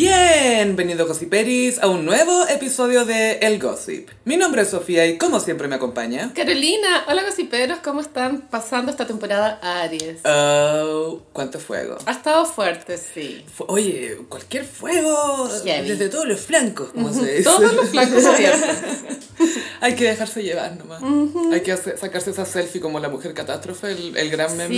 Bienvenido Gossiperis a un nuevo episodio de El Gossip. Mi nombre es Sofía y como siempre me acompaña. Carolina, hola gossiperos, ¿cómo están pasando esta temporada Aries? Oh, cuánto fuego. Ha estado fuerte, sí. Fu- Oye, cualquier fuego Heavy. desde todos los flancos, como se dice. Todos los flancos abiertos. Hay que dejarse llevar nomás. Hay que hacer- sacarse esa selfie como la mujer catástrofe, el, el gran meme.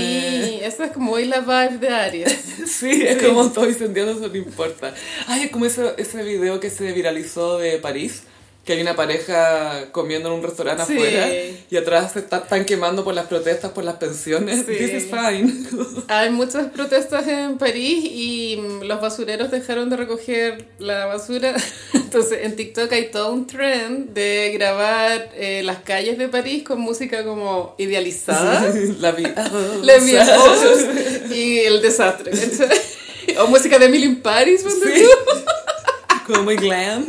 Sí, esa es como hoy la vibe de Aries. Sí, es como todo incendiando, eso no importa. Ay, es como ese, ese video que se viralizó de París, que hay una pareja comiendo en un restaurante Sí. afuera y atrás se está- están quemando por las protestas por las pensiones. Sí. This is fine. Hay muchas protestas en París y mm, los basureros dejaron de recoger la basura. Entonces en TikTok hay todo un trend de grabar eh, las calles de París con música como idealizada. La vi. ah, La Vie Rose y el desastre. ¿cachai? O música de Emily in Paris, ponte Sí. Como muy glam.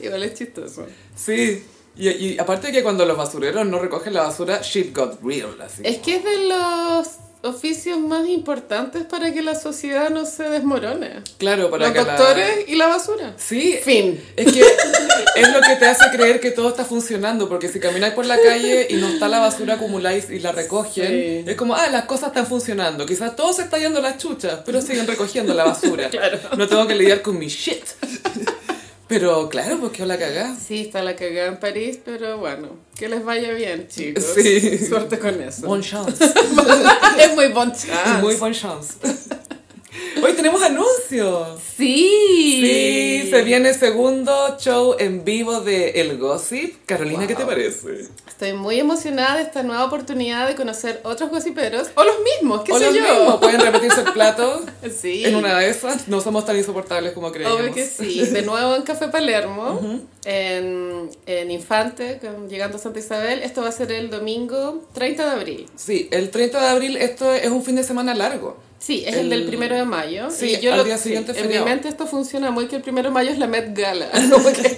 Igual es chistoso. Sí. Y, y aparte de que cuando los basureros no recogen la basura, shit got real. Así. Es que es de los oficios más importantes para que la sociedad no se desmorone. Claro, para Los que la- doctores y la basura. Sí, Fin. Es que es lo que te hace creer que todo está funcionando, porque si camináis por la calle y no está la basura acumuláis y la recogen, Sí. es como, ah, las cosas están funcionando. Quizás todo se está yendo a las chuchas, pero siguen recogiendo la basura. Claro. No tengo que lidiar con mi shit. Pero claro, pues qué la cagá. Sí, está la cagada en París, pero bueno, que les vaya bien, chicos. Sí. Suerte con eso. Bon chance. es muy bon chance. Muy bon chance. Hoy tenemos anuncios. Sí. Sí, se viene segundo show en vivo de El Gossip. Carolina, ¿qué te Wow. parece? Estoy muy emocionada de esta nueva oportunidad de conocer otros gossiperos, o los mismos, qué o sé los yo. mismos, pueden repetirse el plato. Sí. En una de esas no somos tan insoportables como creíamos. Obvio que sí. De nuevo en Café Palermo, en, en Infante, llegando a Santa Isabel. Esto va a ser el domingo 30 de abril. Sí, el 30 de abril esto es un fin de semana largo. Sí, es El- el, del primero de mayo. Sí, y yo al lo- día siguiente En mi mente esto funciona muy que el primero de mayo es la Met Gala. Que,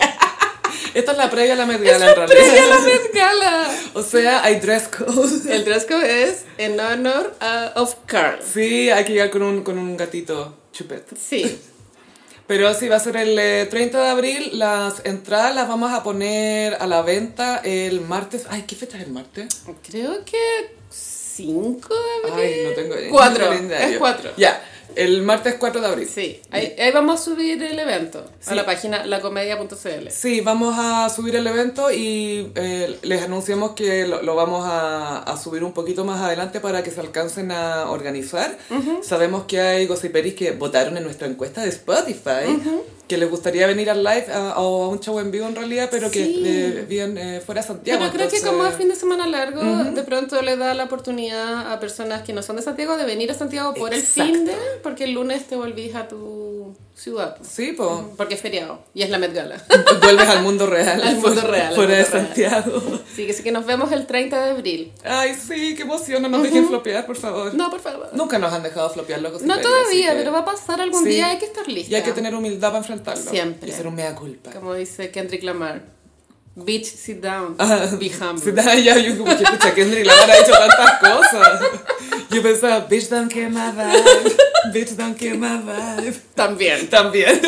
Esta es la previa a la mediana en realidad. ¡Previa a la Met Gala! O sea, hay dress code. El dress code es en honor a of Carl. Sí, hay que llegar con un, con un gatito chupet. Sí. Pero sí, va a ser el eh, 30 de abril. Las entradas las vamos a poner a la venta el martes. Ay, ¿qué fecha es el martes? Creo que 5 de abril. Ay, no tengo Cuatro, es cuatro. Ya, el martes 4 de abril. Sí, ahí, ahí vamos a subir el evento Sí. a la página lacomedia.cl. Sí, vamos a subir el evento y eh, les anunciamos que lo, lo vamos a, a subir un poquito más adelante para que se alcancen a organizar. Sabemos que hay gossiperis que votaron en nuestra encuesta de Spotify, que les gustaría venir al live o a un show en vivo en realidad, pero que Sí. eh, viven eh, fuera de Santiago. Pero creo que como es fin de semana largo, de pronto le da la oportunidad a personas que no son de Santiago de venir a Santiago por Exacto. el fin de, porque el lunes te volvís a tu ciudad. Sí, pues. Porque es feriado y es la Met Gala. Vuelves al mundo real. Al mundo real, al Fuera de real. Santiago. Así que sí que nos vemos el 30 de abril. Ay, sí, qué emoción. No nos dejen flopear, por favor. No, por favor. Nunca nos han dejado flopear los No todavía, que- pero va a pasar algún Sí. día, hay que estar lista. Y hay que tener humildad para enfrentarlo. Siempre. Y hacer un mea culpa. Como dice Kendrick Lamar. Bitch, sit down. Ah, Be humble. Sí, da, ya, yo como que escucha Kendrick Lamar ha dicho tantas cosas. Yo pensaba, bitch don't kill my vibe, bitch don't kill my vibe. También. También.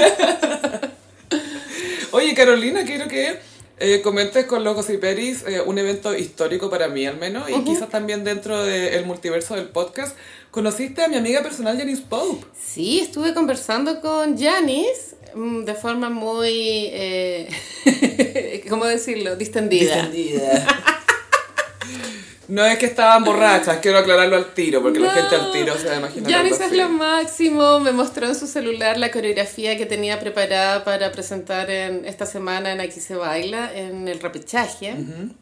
Oye, Carolina, quiero que eh, comentes con los Gossiperis eh, un evento histórico para mí al menos y quizás también dentro del multiverso del podcast. Conociste a mi amiga personal Janice Pope. Sí, estuve conversando con Janice mm, de forma muy, eh, ¿cómo decirlo? Distendida. No es que estaban borrachas, quiero aclararlo al tiro, porque la gente al tiro se va a imaginar. Janice es lo máximo, me mostró en su celular la coreografía que tenía preparada para presentar en esta semana en Aquí se baila, en el repechaje.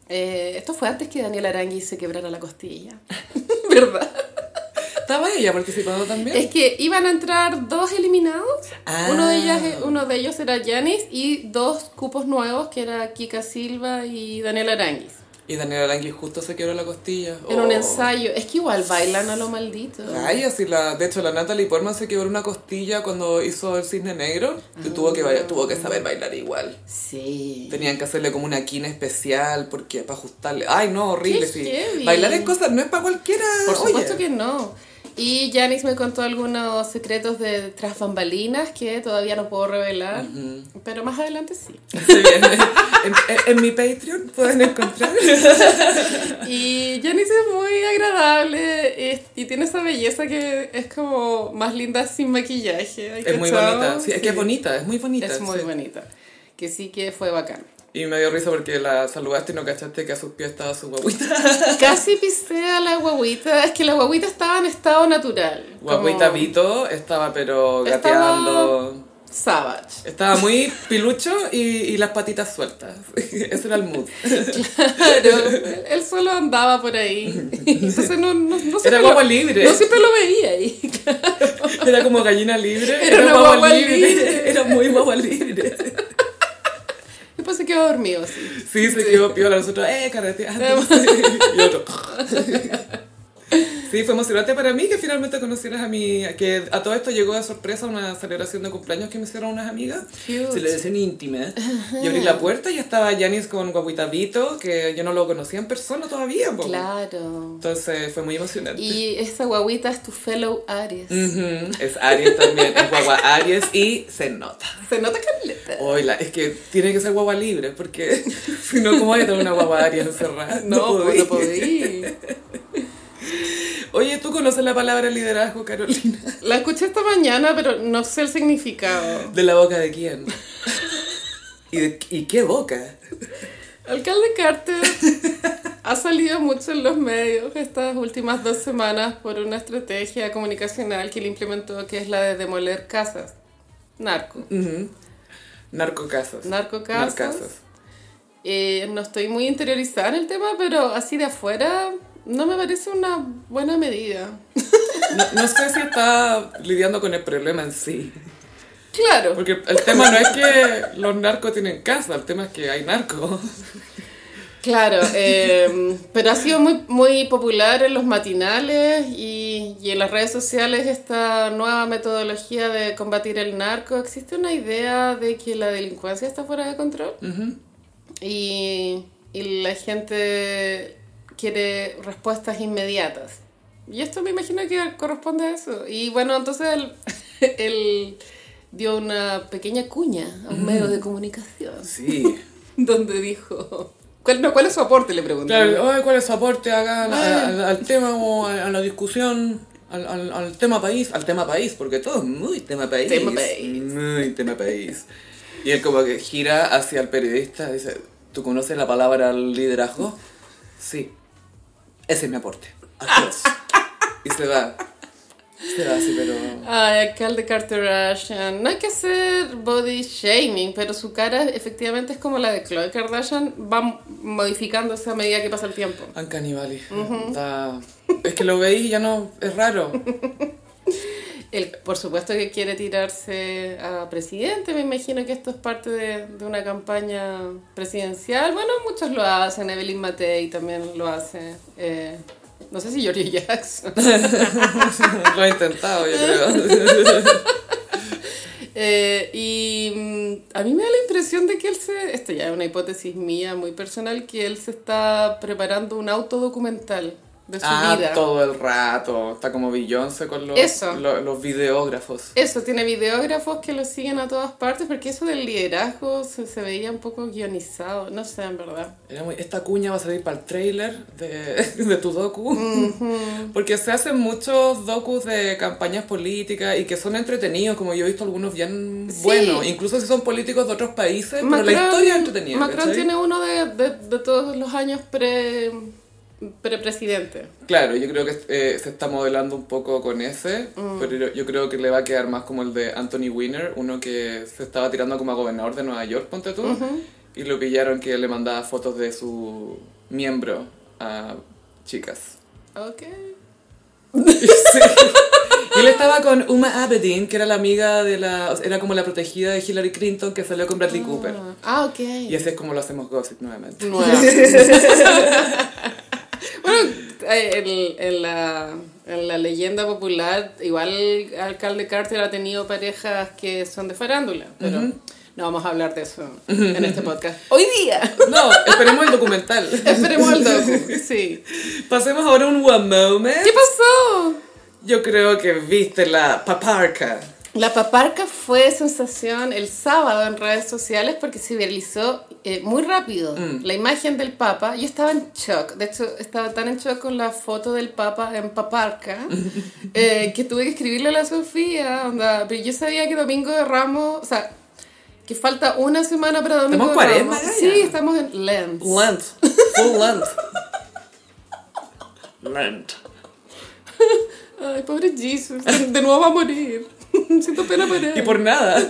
Eh, esto fue antes que Daniel Arangui se quebrara la costilla, ¿verdad? ¿Estaba ella participando también? Es que iban a entrar dos eliminados. Ah. Uno, de ellas, uno de ellos era Janice y dos cupos nuevos que era Kika Silva y Daniel Aranguis. Y Daniel Arangui justo se quebró la costilla. En un Oh. ensayo. Es que igual bailan a lo maldito. Ay, así la, de hecho la Natalie Portman se quebró una costilla cuando hizo el cisne negro tuvo que bailar- tuvo que saber bailar igual. Sí. Tenían que hacerle como una quina especial porque para ajustarle. Ay, no, horrible, Qué sí. Bailar en cosas no es para cualquiera. Por supuesto oye. que no. Y Janice me contó algunos secretos de tras bambalinas que todavía no puedo revelar, pero más adelante sí. Viene. En, en- mi Patreon pueden encontrar. Y Janice es muy agradable es- y tiene esa belleza que es como más linda sin maquillaje. ¿hay Es muy cachado? bonita. Sí, es que es Sí. bonita, es muy bonita. Es muy sí. bonita. Que sí que fue bacán. Y me dio risa porque la saludaste y no cachaste que a sus pies estaba su guaguita. Casi pisé a la guaguita. Es que la guaguita estaba en estado natural. Guaguita como Vito estaba pero Estaba- gateando. Savage. Estaba muy pilucho y, y las patitas sueltas. Ese era el mood. Claro, él solo andaba por ahí. Entonces no, no, no Era lo- guagua libre. No siempre lo veía ahí. Era como gallina libre. Era una guagua libre. Era muy guagua libre. Después se quedó dormido. Sí, se quedó piola. Nosotros, eh, carreteando. y otro. Sí, fue emocionante para mí que finalmente conocieras a mi... Que a todo esto llegó de sorpresa una celebración de cumpleaños que me hicieron unas amigas. Cute. Celebración íntima. Y abrí la puerta y estaba Janis con Guaguita Vito, que yo no lo conocía en persona todavía. Claro. Entonces fue muy emocionante. Y esa guaguita es tu fellow Aries. Es Aries también, es guagua Aries y se nota. Se nota caleta. Oila, es que tiene que ser guagua libre, porque si no, ¿cómo voy a tener una guagua Aries encerrada? No, pues podí. no podí. Oye, ¿tú conoces la palabra liderazgo, Carolina? La escuché esta mañana, pero no sé el significado. ¿De la boca de quién? ¿Y, de, y qué boca? Alcalde Carter ha salido mucho en los medios estas últimas dos semanas por una estrategia comunicacional que él implementó, que es la de demoler casas. Narco. Ujú. Narcocasas. Narcocasas. Narcasas. Eh, no estoy muy interiorizada en el tema, pero así de afuera no me parece una buena medida. No, no sé si está lidiando con el problema en sí. Claro. Porque el tema no es que los narcos tienen casa, el tema es que hay narcos. Claro, eh, pero ha sido muy, muy popular en los matinales y, y en las redes sociales esta nueva metodología de combatir el narco. Existe una idea de que la delincuencia está fuera de control y, y la gente quiere respuestas inmediatas. Y esto me imagino que corresponde a eso. Y bueno, entonces él, él dio una pequeña cuña a un medio de comunicación Sí. donde dijo... ¿Cuál, no, ¿Cuál es su aporte? Le pregunté. Claro, ¿cuál es su aporte acá al, al- al tema o a, a la discusión? Al, al, al tema país, al tema país, porque todo es muy tema país. Tema país. Muy tema país. Y él como que gira hacia el periodista y dice, ¿tú conoces la palabra liderazgo? Sí. Ese es mi aporte. Adiós. y se va. Se va así, pero... Ay, alcalde Kardashian. No hay que hacer body shaming, pero su cara efectivamente es como la de Khloe Kardashian. Va modificándose a medida que pasa el tiempo. Uncanny Valley. Da- Es que lo veis y ya no... Es raro. Él, por supuesto que quiere tirarse a presidente, me imagino que esto es parte de, de una campaña presidencial. Bueno, muchos lo hacen, Evelyn Matei también lo hace. eh, no sé si George Jackson. lo he intentado, yo creo. Eh, y mm, a mí me da la impresión de que él se, esto ya es una hipótesis mía muy personal, que él se está preparando un autodocumental de su ah, vida. todo el rato. Está como Beyoncé con los, Eso. lo- los videógrafos. Eso, tiene videógrafos que lo siguen a todas partes, porque eso del liderazgo se, se veía un poco guionizado, no sé, en verdad. Era muy- esta cuña va a salir para el trailer de, de tu docu. Porque se hacen muchos docus de campañas políticas y que son entretenidos, como yo he visto algunos bien Sí. buenos. Incluso si son políticos de otros países, pero la historia es entretenida. Macron ¿cachai? tiene uno de, de, de todos los años pre, pre-presidente. Claro, yo creo que eh, se está modelando un poco con ese, Mm. pero yo, creo que le va a quedar más como el de Anthony Weiner, uno que se estaba tirando como a gobernador de Nueva York, ponte tú, y lo pillaron que le mandaba fotos de su miembro a chicas. Ok. Sí. Y él estaba con Uma Abedin, que era la amiga de la... era como la protegida de Hillary Clinton que salió con Bradley Cooper. Ah, ok. Y así es como lo hacemos Gossip nuevamente. Nueva. bueno, en, la, en la leyenda popular, igual el alcalde Carter ha tenido parejas que son de farándula, pero no vamos a hablar de eso en este podcast. Hoy día. No, esperemos el documental. Esperemos el docu. Sí. Pasemos ahora a un one moment. ¿Qué pasó? Yo creo que viste la paparca. La paparca fue sensación el sábado en redes sociales porque se viralizó eh, muy rápido Mm. la imagen del Papa. Yo estaba en shock, de hecho estaba tan en shock con la foto del Papa en paparca eh, que tuve que escribirle a la Sofía. onda, pero yo sabía que Domingo de Ramos, o sea, que falta una semana para Domingo Estamos de Ramos. Gaya. Sí, estamos en Lent. Lent. Full Lent. Lent. Ay, pobre Jesus, de nuevo va a morir. Siento pena por él. Y por nada.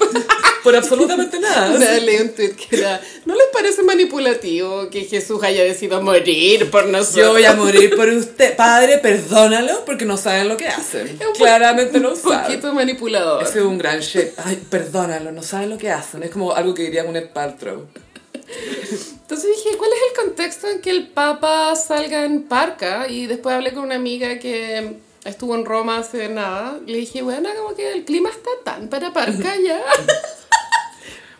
Por absolutamente nada. Una leí un tweet que era, ¿no les parece manipulativo que Jesús haya decidido morir por nosotros? Yo voy a morir por usted. Padre, perdónalo porque no saben lo que hacen. un Claramente no un saben. poquito manipulador. Ese es un gran shit. Ay, perdónalo, no saben lo que hacen. Es como algo que diría un Paltrow. Entonces dije, ¿cuál es el contexto en que el Papa salga en parca? Y después hablé con una amiga que estuvo en Roma hace nada. Le dije, bueno, como que el clima está tan para parca ya.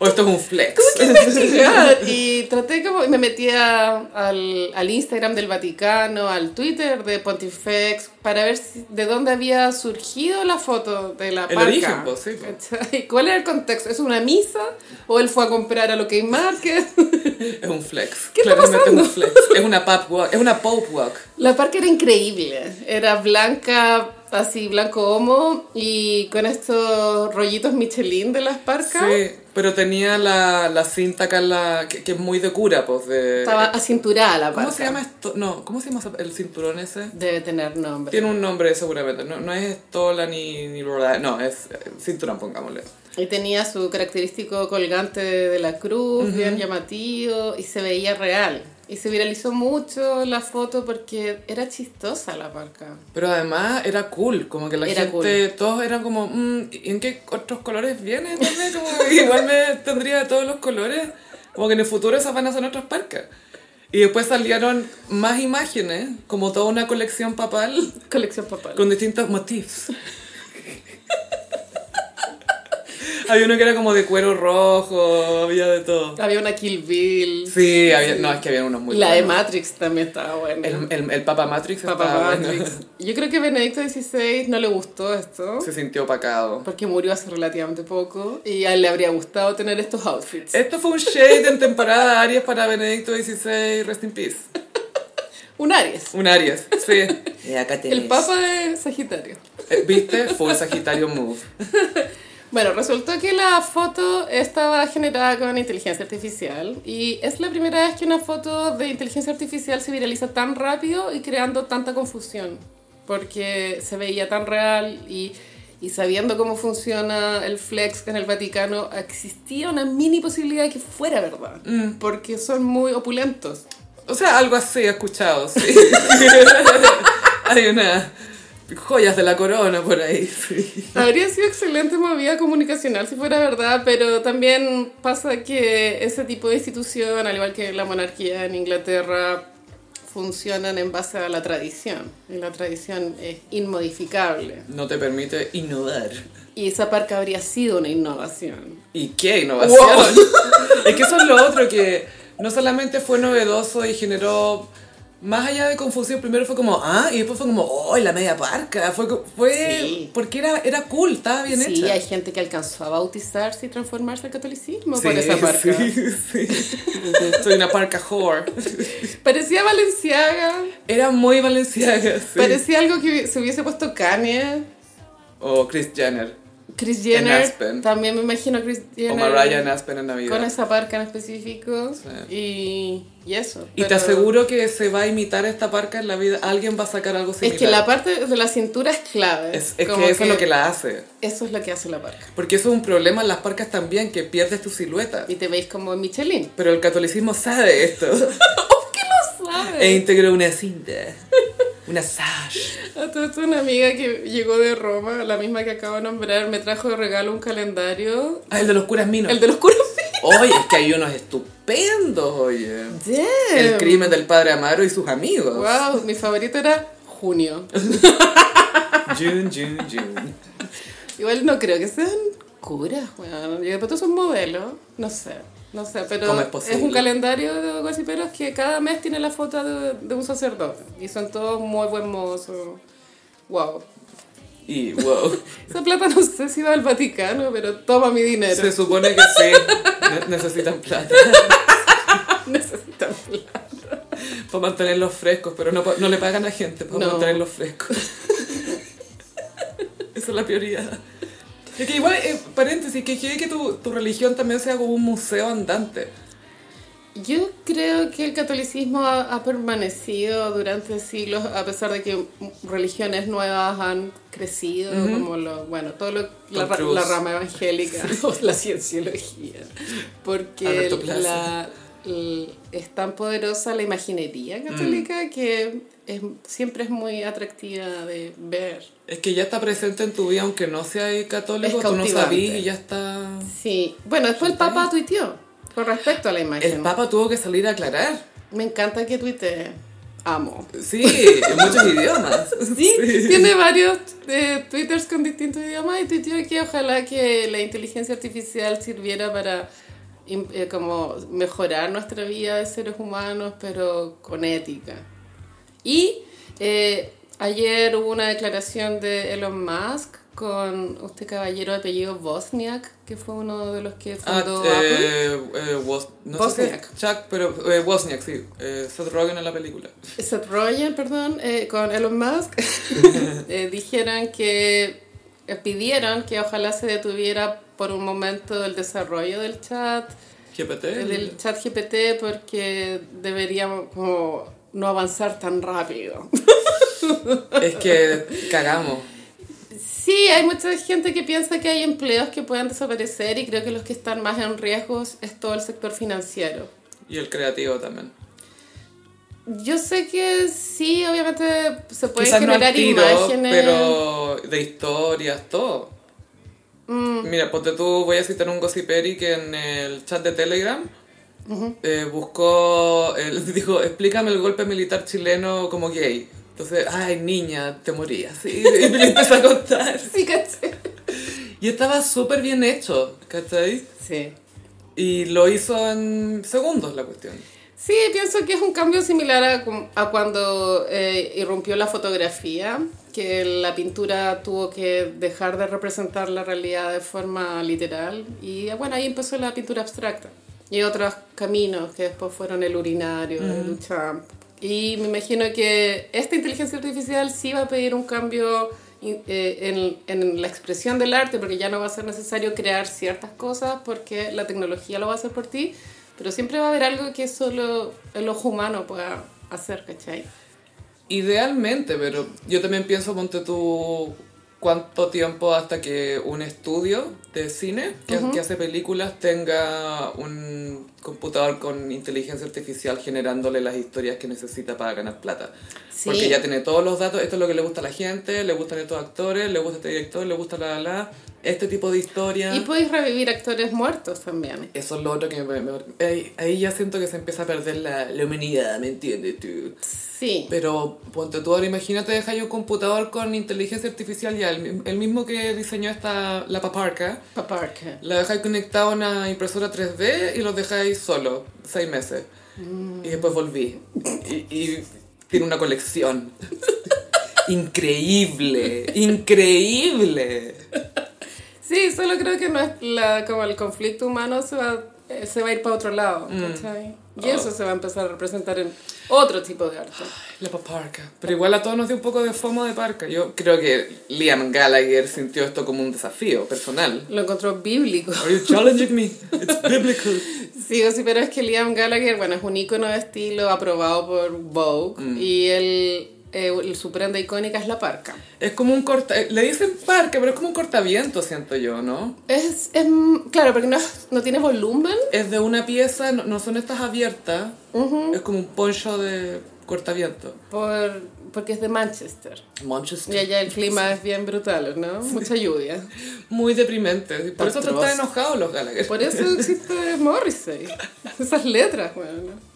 O esto es un flex. investigar y traté como me metía al, al Instagram del Vaticano, al Twitter de Pontifex para ver si- de dónde había surgido la foto de la El parca. origen, pues, sí, pues. ¿Cuál era el contexto? ¿Es una misa o él fue a comprar a lo que Market? Es un flex. ¿Qué está Claramente pasando? es un flex. Es una pop walk. Es una pop walk. La parca era increíble, era blanca, así blanco homo y con estos rollitos Michelin de las parcas. Sí, pero tenía la, la cinta acá la, que, que es muy de cura, pues de... Estaba acinturada la parca. ¿Cómo se llama esto? No, ¿cómo se llama el cinturón ese? Debe tener nombre. Tiene un nombre seguramente, no, no es estola ni, ni no, es eh, cinturón, pongámosle. Y tenía su característico colgante de la cruz, bien llamativo, y se veía real. Y se viralizó mucho la foto porque era chistosa la parca. Pero además era cool, como que la Era gente, todos eran como, mm, ¿y ¿en qué otros colores como que igual me tendría todos los colores, como que en el futuro esas van a ser otras parcas. Y después salieron más imágenes, como toda una colección papal, Colección papal. con distintos motifs. Había uno que era como de cuero rojo, había de todo. Había una Kill Bill. Sí, había, no, es que había unos muy la de buenos. Matrix también estaba buena. El, el, el Papa Matrix Papa estaba Matrix. bueno. Yo creo que Benedicto XVI no le gustó esto. Se sintió opacado. Porque murió hace relativamente poco y a él le habría gustado tener estos outfits. Esto fue un shade en temporada Aries para Benedicto XVI, rest in peace. Un Aries. Un Aries, sí. Y acá El Papa de Sagitario. Eh, ¿Viste? Fue un Sagitario move. Bueno, resultó que la foto estaba generada con inteligencia artificial y es la primera vez que una foto de inteligencia artificial se viraliza tan rápido y creando tanta confusión, porque se veía tan real y, y sabiendo cómo funciona el flex en el Vaticano, existía una mini posibilidad de que fuera verdad, porque son muy opulentos. O sea, algo así he escuchado, sí. Hay unas joyas de la corona por ahí, sí. Habría sido excelente movida comunicacional si fuera verdad, pero también pasa que ese tipo de institución, al igual que la monarquía en Inglaterra, funcionan en base a la tradición. Y la tradición es inmodificable. No te permite innovar. Y esa parca habría sido una innovación. ¿Y qué innovación? Wow. Es que eso es lo otro que no solamente fue novedoso y generó más allá de confusión, primero fue como, ah, y después fue como, oh, la media parca. Fue, fue Sí. porque era, era cool, estaba bien Sí, hecha. hay gente que alcanzó a bautizarse y transformarse al catolicismo Sí, por esa parca. sí, sí. Soy una parca whore. Parecía Valenciaga, Era muy valenciaga, sí. parecía algo que se hubiese puesto Kanye. O Chris Jenner. Chris En Jenner, Aspen. también me imagino a Chris Jenner. O Mariah en Aspen en Navidad. con esa parca en específico Sí. y, y eso. Y te aseguro que se va a imitar esta parca en la vida. Alguien va a sacar algo similar. Es que la parte de la cintura es clave. Es, es que eso es lo que la hace. Eso es lo que hace la parca. Porque eso es un problema en las parcas también, que pierdes tu silueta. Y te veis como Michelin. Pero el catolicismo sabe esto. ¿Qué lo e sabes? integró una cinta. Una sash. A esto, una amiga que llegó de Roma, la misma que acabo de nombrar, me trajo de regalo un calendario. Ah, el de los curas minos. El de los curas. Oye, es que hay unos estupendos, oye. Damn. El crimen del padre Amaro y sus amigos. Wow, mi favorito era junio. June, June, June. Igual no creo que sean curas, weón. Yo después son modelos, no sé. No sé, pero ¿Cómo es es, un calendario de gossiperos que cada mes tiene la foto de, de un sacerdote. Y son todos muy buen mozos. Wow. Y wow. Esa plata no sé si va al Vaticano, pero toma mi dinero. Se supone que sí. Ne- necesitan plata. Necesitan plata. Para mantenerlos frescos, pero no, no le pagan a gente para No. mantenerlos frescos. Esa es la prioridad. Es que igual, eh, paréntesis, que quiere que tu, tu religión también sea como un museo andante. Yo creo que el catolicismo ha, ha permanecido durante siglos, a pesar de que religiones nuevas han crecido, como lo, bueno, todo lo, la, la rama evangélica o la cienciología, porque la, es tan poderosa la imaginería católica que es, siempre es muy atractiva de ver. Es que ya está presente en tu vida, aunque no seas católico, tú no sabías y ya está... Sí, bueno, después el Papa tuiteó con respecto a la imagen. El Papa tuvo que salir a aclarar. Me encanta que tuitee. Amo. Sí, en muchos idiomas. Sí, tiene varios eh, twitters con distintos idiomas y tuiteó que ojalá que la inteligencia artificial sirviera para eh, como mejorar nuestra vida de seres humanos, pero con ética. Y eh, ayer hubo una declaración de Elon Musk con este caballero de apellido Bosniak, que fue uno de los que Ah, fundó Apple. eh, eh, Wos- no sé si es Wozniak. Chuck, pero eh, Wozniak, sí. Eh, Seth Rogen en la película. Seth Rogen, perdón, eh, con Elon Musk, eh, dijeron que eh, pidieron que ojalá se detuviera por un momento el desarrollo del chat, GPT. el del chat GPT, porque deberíamos como no avanzar tan rápido. Es que cagamos. Sí, hay mucha gente que piensa que hay empleos que puedan desaparecer y creo que los que están más en riesgos es todo el sector financiero. Y el creativo también. Yo sé que sí, obviamente se pueden Quizás no al generar tiro, imágenes. pero de historias, todo. Mm. Mira, ponte tú, voy a citar un gossiperi que en el chat de Telegram eh, buscó, él dijo, explícame el golpe militar chileno como gay. Entonces, ay, niña, te morías. ¿sí? Y me empezó a contar. Sí, caché. Y estaba súper bien hecho, ¿cachai? Sí. Y lo hizo en segundos la cuestión. Sí, pienso que es un cambio similar a, a cuando eh, irrumpió la fotografía, que la pintura tuvo que dejar de representar la realidad de forma literal y bueno, ahí empezó la pintura abstracta. Y otros caminos que después fueron el urinario, de Duchamp. Y me imagino que esta inteligencia artificial sí va a pedir un cambio eh, en, en la expresión del arte, porque ya no va a ser necesario crear ciertas cosas porque la tecnología lo va a hacer por ti, pero siempre va a haber algo que solo el ojo humano pueda hacer, ¿cachai? Idealmente, pero yo también pienso, ponte tú, cuánto tiempo hasta que un estudio de cine que, que hace películas tenga un computador con inteligencia artificial generándole las historias que necesita para ganar plata. Sí. Porque ya tiene todos los datos, esto es lo que le gusta a la gente, le gustan estos actores, le gusta este director, le gusta la la, la, este tipo de historia. Y podéis revivir actores muertos también. Eso es lo otro que me, me- ahí, ahí ya siento que se empieza a perder la, la humanidad, ¿me entiendes tú? Sí. Pero ponte tú ahora, imagínate dejar un computador con inteligencia artificial ya, el, el mismo que diseñó esta, la paparca, Paparca. la dejáis conectado a una impresora 3D y los dejáis solo, seis meses. Y después volví. Y, y tiene una colección. Increíble, increíble. Sí, solo creo que no es la, como el conflicto humano se va, eh, se va a ir para otro lado, ¿cachai? Y eso se va a empezar a representar en otro tipo de arte. La paparca. Pero igual a todos nos dio un poco de fomo de parca. Yo creo que Liam Gallagher sintió esto como un desafío personal. Lo encontró bíblico. Are you challenging me? It's biblical. Sí, sí, pero es que Liam Gallagher, bueno, es un icono de estilo aprobado por Vogue y él, eh, su prenda icónica es la parca. Es como un corta... Le dicen parca, pero es como un cortaviento, siento yo, ¿no? Es, es mm, claro, porque no, no tiene volumen. Es de una pieza, no, no son estas abiertas. Es como un poncho de cortaviento. Por, porque es de Manchester. Manchester. Y allá el clima es bien brutal, ¿no? Mucha lluvia. Muy deprimente. Por eso están enojados los Gallagher. Por eso existe Morrissey. Esas letras, bueno.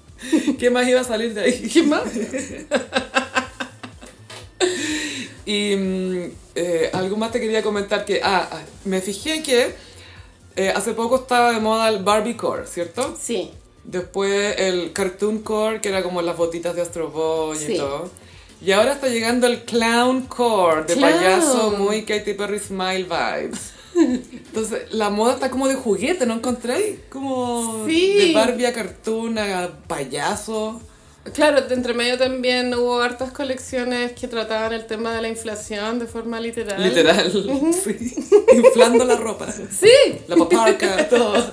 ¿Qué más iba a salir de ahí? ¿Qué más? Y mm, eh, algo más te quería comentar que, ah, ah, me fijé que eh, hace poco estaba de moda el Barbie Core, ¿cierto? Sí. Después el Cartoon Core, que era como las botitas de Astro Boy y todo. Y ahora está llegando el clown core de Clown. payaso muy Katy Perry Smile vibes. Entonces, la moda está como de juguete, ¿no encontráis? Como Sí. de Barbie a cartoon a payaso. Claro, de entre medio también hubo hartas colecciones que trataban el tema de la inflación de forma literal. Literal, sí. Inflando la ropa. Sí, La paparca, todo.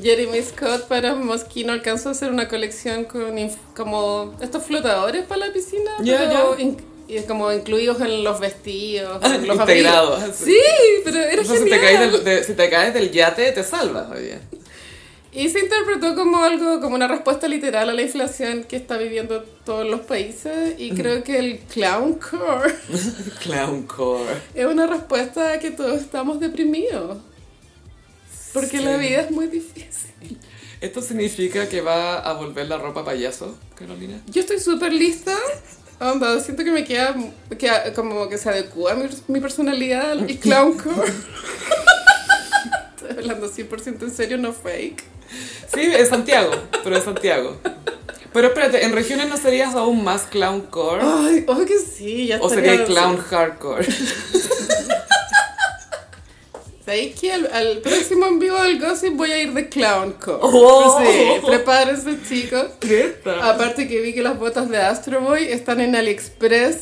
Jeremy Scott para Moschino alcanzó a hacer una colección con como estos flotadores para la piscina, pero in- y como incluidos en los vestidos, Ah, en los integrados. Sí, pero era Entonces, si te, genial. caes del, de- si te caes del yate, te salvas, oye. Y se interpretó como algo, como una respuesta literal a la inflación que está viviendo todos los países y creo que el clown core Clown core. es una respuesta a que todos estamos deprimidos. Porque Sí. la vida es muy difícil. ¿Esto significa que va a volver la ropa payaso, Carolina? Yo estoy súper lista. Onda, siento que me queda, queda como que se adecua a mi, mi personalidad al clown core. Hablando 100% en serio, no fake. Sí, es Santiago, pero es Santiago. Pero espérate, ¿en regiones no serías aún más clown core? Ay, ojo que sí, ya ¿O sería clown hardcore? ¿Sabéis que al, al próximo en vivo del Gossip voy a ir de clown core? Oh. Sí, prepárense chicos. Creta. Aparte que vi que las botas de Astro Boy están en AliExpress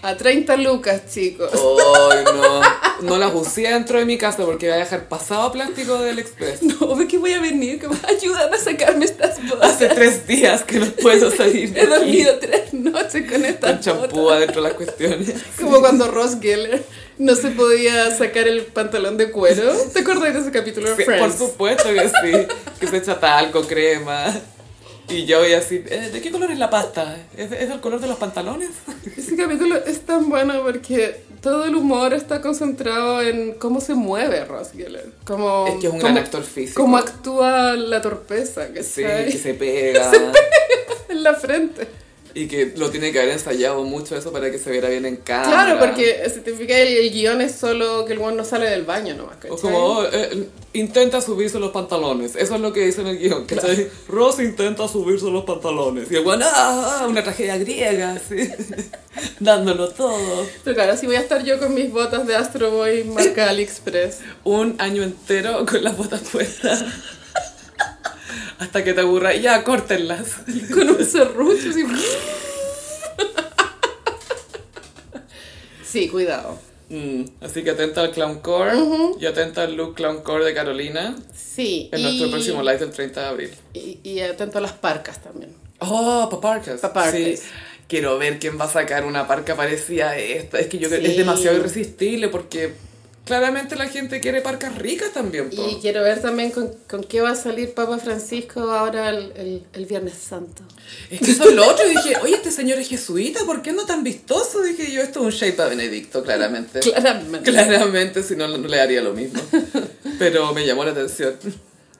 a 30 lucas, chicos. Ay, no. No las usé dentro de mi casa porque voy a dejar pasado plástico del Express. No, ve que voy a venir, como ayúdame a sacarme estas botas. Hace tres días que no puedo salir de He dormido tres noches con Con estas champú botas. adentro de las cuestiones. Como cuando Ross Geller no se podía sacar el pantalón de cuero. ¿Te acuerdas de ese capítulo de Sí, por supuesto que sí. Que se echa talco, crema. Y yo voy así, eh, ¿de qué color es la pasta? ¿Es, es del color de los pantalones? Ese capítulo es tan bueno porque todo el humor está concentrado en cómo se mueve Ross Geller. Como, Es que es un cómo- gran actor físico. Cómo actúa la torpeza que Sí, que se pega. en la frente. Y que lo tiene que haber ensayado mucho eso para que se viera bien en cámara. Claro, porque si te fijas el, el guion es solo que el one no sale del baño nomás, ¿cachai? O como, oh, eh, intenta subirse los pantalones. Eso es lo que dice en el guion. ¿cachai? Ross intenta subirse los pantalones. Y el bueno, ah, ah, una tragedia griega, así. Dándolo todo. Pero claro, si voy a estar yo con mis botas de Astro Boy marca AliExpress. Un año entero con las botas puestas. Hasta que te aburra. Ya, córtenlas. con un serrucho así. Sí, cuidado. Mm, así que atenta al clown core y atenta al look clown core de Carolina Sí. en y, nuestro próximo live del 30 de abril. Y, y atento a las parcas también. Oh, paparcas. Paparcas. Sí. Quiero ver quién va a sacar una parca parecida a esta. Es que yo creo Sí. es demasiado irresistible porque claramente la gente quiere parcas ricas también. po. Y quiero ver también con, con qué va a salir Papa Francisco ahora el, el, el Viernes Santo. Es que eso es lo otro. Dije, oye, este señor es jesuita, ¿por qué anda tan vistoso? Dije yo, esto es un shape a Benedicto, claramente. Claramente. Claramente, si no, no le haría lo mismo. Pero me llamó la atención.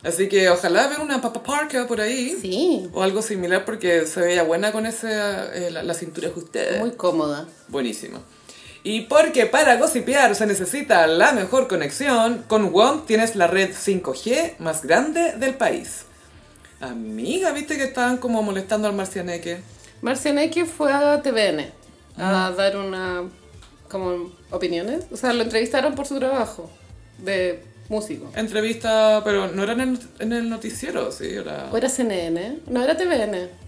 Así que ojalá ver una papa parka por ahí. Sí, O algo similar porque se veía buena con ese, eh, la, la cintura ajustada. muy cómoda. Buenísimo. Y porque para gossipear se necesita la mejor conexión, con WOM tienes la red 5G más grande del país. Amiga, ¿viste que estaban como molestando al marcianeque? Marcianeque fue a TVN a dar una. como opiniones. O sea, lo entrevistaron por su trabajo de músico. Entrevista, pero no era en el, en el noticiero, sí, era... O era CNN, no era TVN.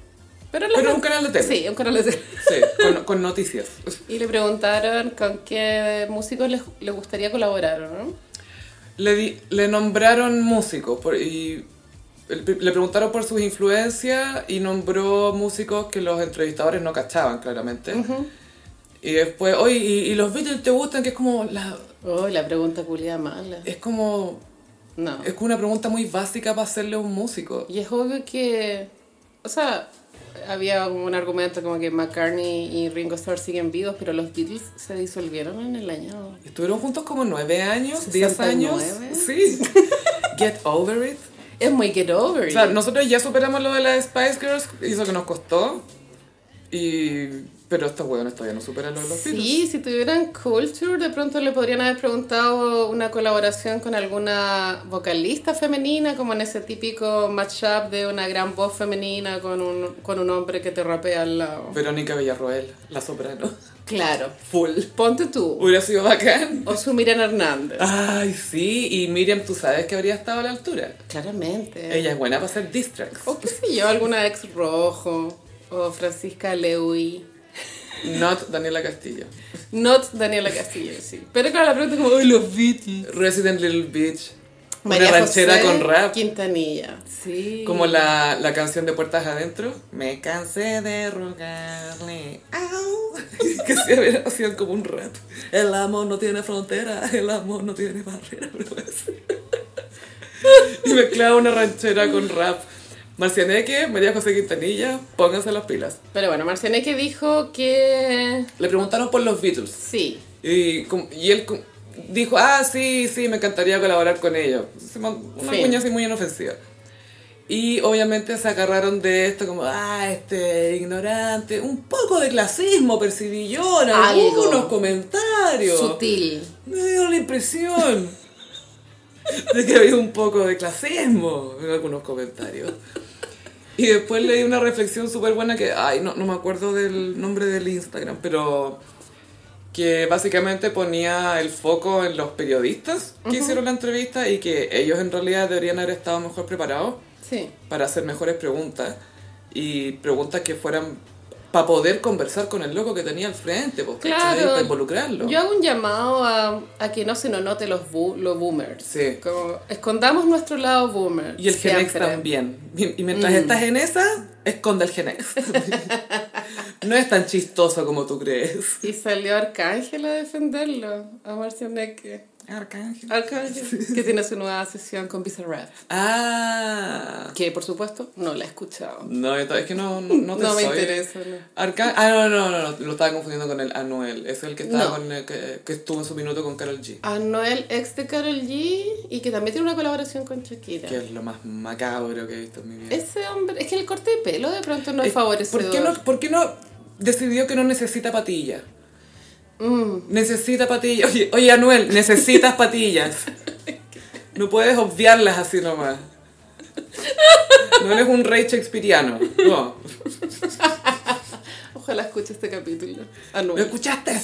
Pero, Pero un canal de tele. Sí, un canal de tele. Sí, con, con noticias. Y le preguntaron con qué músicos les, les gustaría colaborar, ¿no? Le, di- le nombraron músicos por- y le preguntaron por sus influencias y nombró músicos que los entrevistadores no cachaban claramente. Y después, oye, ¿y, y los Beatles te gustan? Que es como la... Oh, la pregunta culiada mala. Es como... No. Es como una pregunta muy básica para hacerle a un músico. Y es obvio que, o sea, había un argumento como que McCartney y Ringo Starr siguen vivos, pero los Beatles se disolvieron en el año. Estuvieron juntos como nueve años, diez 69. años. Sí. Get over it. Es muy get over. O sea, it. nosotros ya superamos lo de las Spice Girls, hizo que nos costó. Y Pero estos hueones todavía no superan los Beatles. Sí, si tuvieran culture, de pronto le podrían haber preguntado una colaboración con alguna vocalista femenina, como en ese típico matchup de una gran voz femenina con un, con un hombre que te rapea al lado. Verónica Villarroel, la soprano. Claro. Full. Ponte tú. Hubiera sido bacán. O su Miriam Hernández. Ay, sí, y Miriam, tú sabes que habría estado a la altura. Claramente. Ella es buena para hacer diss tracks. O qué sé yo, alguna ex rojo. O Francisca Lewy. Not Daniela Castillo. Not Daniela Castillo, sí. Pero claro, la pregunta es como, ¡ay, los Beatles! Resident Little Bitch. María una ranchera José con rap. Quintanilla. Sí. Como la, la canción de Puertas Adentro. Me cansé de rogarle. ¡Au! que se hacían como un rap. El amor no tiene frontera, el amor no tiene barrera. y mezclaba una ranchera con rap. Marcianeque, María José Quintanilla, pónganse las pilas. Pero bueno, Marcianeque dijo que... Le preguntaron por los Beatles. Sí. Y, y él dijo, ah, sí, sí, me encantaría colaborar con ellos. Una cuña así muy inofensiva. Y obviamente se agarraron de esto como, ah, este ignorante, un poco de clasismo percibí yo en Algo. algunos comentarios. Sutil. Me dio la impresión de que había un poco de clasismo en algunos comentarios. Y después leí una reflexión súper buena que, ay, no, no me acuerdo del nombre del Instagram, pero que básicamente ponía el foco en los periodistas que hicieron la entrevista y que ellos en realidad deberían haber estado mejor preparados Sí. para hacer mejores preguntas y preguntas que fueran para poder conversar con el loco que tenía al frente, pues. Claro. para involucrarlo. Yo hago un llamado a, a que no se nos note los, bu- los boomers. Sí. Como, escondamos nuestro lado boomer. Y el Genex también. Y y mientras Mm. estás en esa, esconde el Genex. no es tan chistoso como tú crees. Y salió Arcángel a defenderlo, a Marcianeque. Arcángel. Arcángel, que tiene su nueva sesión con Bizarrap. Ah. Que por supuesto no la he escuchado. No, es que no, no, no te No me soy- interesa, no. Arca- ah, no, no, no, no, lo estaba confundiendo con el Anuel. Es el que estaba No. con el que, que estuvo en su minuto con Carol G. A Noel, ex de Karol G, y que también tiene una colaboración con Shakira. Que es lo más macabro que he visto en mi vida. Ese hombre, es que el corte de pelo de pronto no es, Eh, favorecedor. ¿Por qué, no, ¿Por qué no decidió que no necesita patillas? Mm, Necesita patillas. Oye, oye, Anuel, necesitas patillas. No puedes obviarlas así nomás. No eres un rey shakespeariano. No. ojalá escuche este capítulo. A ¿Me Noel. escuchaste?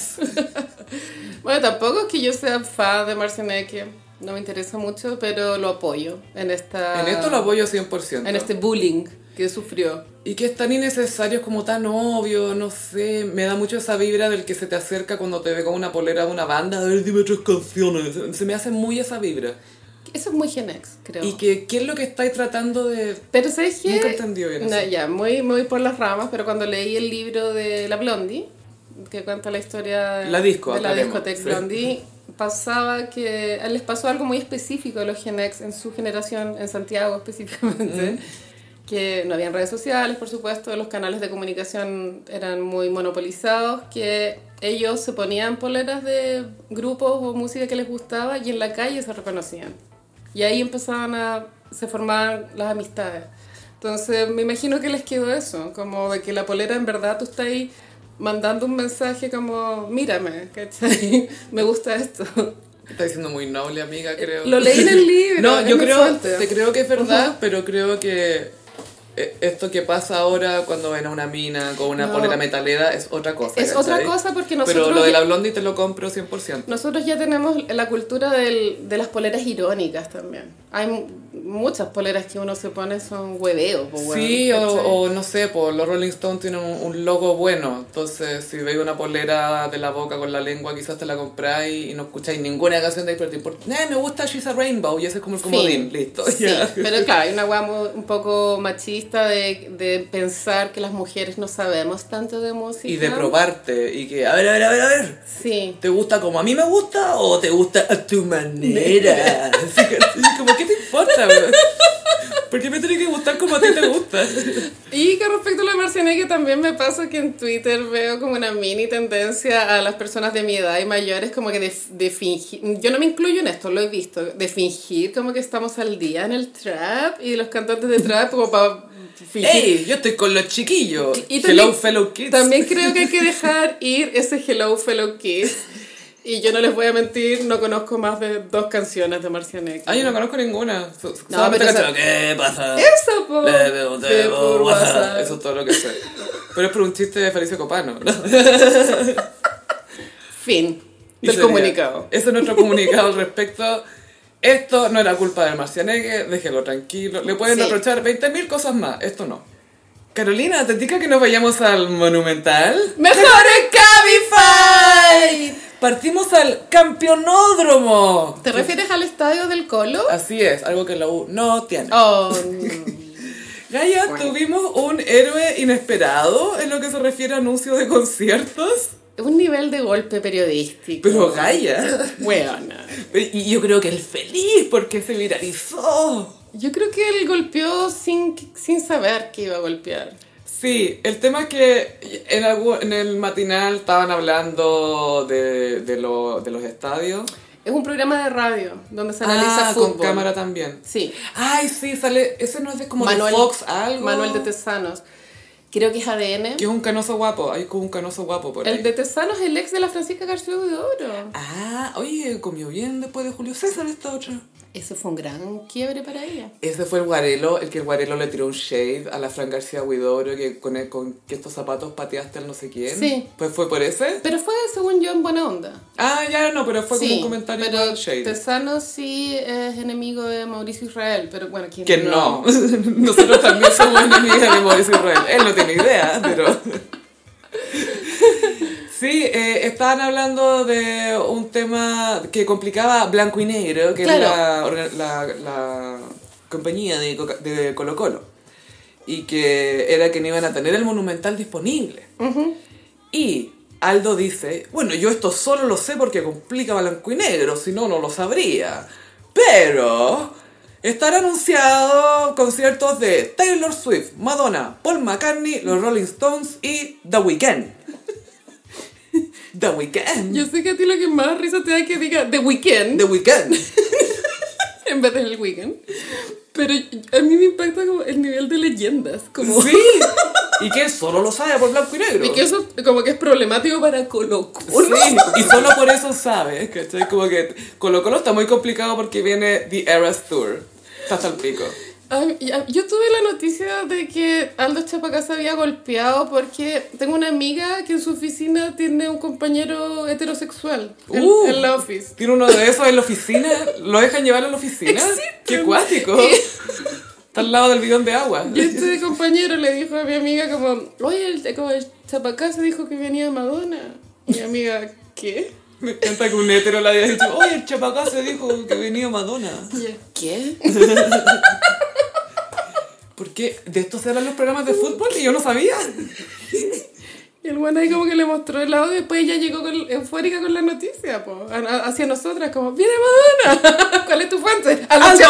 Bueno, tampoco es que yo sea fan de Marcianeque, no me interesa mucho, pero lo apoyo en esta... En esto lo apoyo 100%. En este bullying que sufrió. Y que es tan innecesario, es como tan obvio, no sé. Me da mucho esa vibra del que se te acerca cuando te ve con una polera de una banda. A ver, dime tres canciones. Se me hace muy esa vibra. Eso es muy Genex, creo. Y que, ¿qué es lo que estáis tratando de...? Pero ¿sabes qué? Nunca entendí bien No, eso. ya, muy, muy por las ramas, pero cuando leí el libro de La Blondie, que cuenta la historia La disco, de la discoteca sí. Pasaba que les pasó algo muy específico a los Genex en su generación, en Santiago específicamente, Mm. que no habían redes sociales, por supuesto, los canales de comunicación eran muy monopolizados, que ellos se ponían poleras de grupos o música que les gustaba y en la calle se reconocían. Y ahí empezaban a, se formaban las amistades. Entonces me imagino que les quedó eso, como de que la polera en verdad tú estás ahí mandando un mensaje como, mírame, ¿cachai? Me gusta esto. Está diciendo muy noble, amiga, creo. Lo leí en el libro, No, yo creo, fuerte. te creo que es verdad, pero creo que eh, esto que pasa ahora cuando ven a una mina con una No. polera metalera es otra cosa. Es otra cosa porque nosotros... Pero lo de la blondie te lo compro 100%. Nosotros ya tenemos la cultura del- de las poleras irónicas también. Hay muchas poleras que uno se pone son hueveo. po, Sí, o, o no sé, pues los Rolling Stones tienen un, un logo bueno. Entonces, si veis una polera de la boca con la lengua, quizás te la compráis y no escucháis ninguna canción de ahí, pero te importa. Eh, me gusta She's a Rainbow y ese es como el comodín, listo. Sí, ya. pero claro, hay una mu- un poco machista de, de pensar que las mujeres no sabemos tanto de música. Y de probarte, y que, a ver, a ver, a ver, a ver. Sí. ¿Te gusta como a mí me gusta o te gusta a tu manera? Así que, como, ¿qué te importa, weón? ¿Por qué me tiene que gustar como a ti te gusta? Y con respecto a la Marcianeque también me pasa que en Twitter veo como una mini tendencia a las personas de mi edad y mayores como que de, de fingir, yo no me incluyo en esto, lo he visto, de fingir como que estamos al día en el trap y los cantantes de trap como para fingir. ¡Ey! Yo estoy con los chiquillos. Y Hello, fellow kids. También creo que hay que dejar ir ese Hello Fellow Kids. Y yo no les voy a mentir, no conozco más de dos canciones de Marcianeque. Ah, yo no conozco ninguna. No, pero esa- ¿Qué pasa? Eso, po. Le veo, por WhatsApp. Eso es todo lo que sé. Pero es por un chiste de Felicio Copano. ¿no? Fin del sería- comunicado. Ese es nuestro comunicado al respecto. Esto no era culpa del Marcianeque, déjelo tranquilo. Le pueden Sí. reprochar 20.000 cosas más, esto no. Carolina, ¿te indica que nos vayamos al Monumental? ¡Mejor en Cabify! Partimos al Campeonódromo. ¿Te refieres al estadio del Colo? Así es, algo que la U no tiene. Oh, no. Gaia, Bueno. tuvimos un héroe inesperado en lo que se refiere a anuncios de conciertos. un nivel de golpe periodístico. Pero Gaia. Weona. Y yo creo que él feliz porque se viralizó. Yo creo que él golpeó sin, sin saber que iba a golpear. Sí, el tema es que en, algún- en el matinal estaban hablando de, de, lo- de los estadios. Es un programa de radio donde se analiza Ah, fútbol. con cámara también. Sí. Ay, sí, sale. Ese no es de como Manuel, de Fox algo. Manuel de Tesanos. Creo que es ADN. Que es un canoso guapo. Hay como un canoso guapo por ahí. El de Tesanos es el ex de la Francisca García de Oro. Ah, oye, comió bien después de Julio César esta otra. Ese fue un gran quiebre para ella. Ese fue el Guarelo, el que el Guarelo le tiró un shade a la Fran García Huidobro que con, el- con que estos zapatos pateaste al no sé quién. Sí. Pues fue por ese. Pero fue, según yo, en buena onda. Ah, ya no, pero fue como un comentario pero igual shade. Tesanos sí es enemigo de Mauricio Israel, pero bueno, ¿quién Que no. Nosotros también somos enemigas de Mauricio Israel. Él no tiene idea, pero. Sí, eh, estaban hablando de un tema que complicaba Blanco y Negro, que Claro. es la, orga- la, la compañía de Colo Colo. Y que era que no iban a tener el Monumental disponible. Y Aldo dice, bueno, yo esto solo lo sé porque complica Blanco y Negro, si no, no lo sabría. Pero están anunciados conciertos de Taylor Swift, Madonna, Paul McCartney, los Rolling Stones y The Weeknd. The Weeknd. Yo sé que a ti lo que más risa te da que diga The Weeknd The Weeknd. en vez del Weekend. Pero a mí me impacta como el nivel de leyendas. Como... Sí. Y que solo lo sabe por blanco y negro. Y que eso como que es problemático para Colo Colo. Sí, y solo por eso sabe, ¿cachai? Como que Colo Colo está muy complicado porque viene The Eras Tour. Está hasta el pico. Ya- Yo tuve la noticia de que Aldo Chapacasa había golpeado porque tengo una amiga que en su oficina tiene un compañero heterosexual en, Uh. en la office. Tiene uno de esos en la oficina, lo dejan llevar a la oficina. Existen. ¡Qué cuático! Está al lado del bidón de agua. Y este compañero le dijo a mi amiga como, oye, el, como el Chapacasa dijo que venía Madonna. Mi amiga, ¿qué? Me encanta que un hétero le haya dicho, oye, el chapacá se dijo que venía Madonna. ¿qué? ¿Por qué? ¿De esto se hablan los programas de fútbol? Y yo no sabía. Y el bueno ahí como que le mostró el audio y después ella llegó con, eufórica con la noticia, po, hacia nosotras, como, ¡viene Madonna! ¿Cuál es tu fuente? Aldo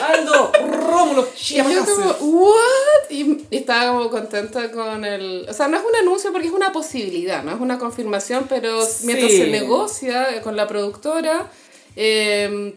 Aldo. Rómulo, Y yo como, ¿what? Y, estaba como contenta con el... O sea, no es un anuncio porque es una posibilidad, no es una confirmación, pero mientras se negocia con la productora, eh,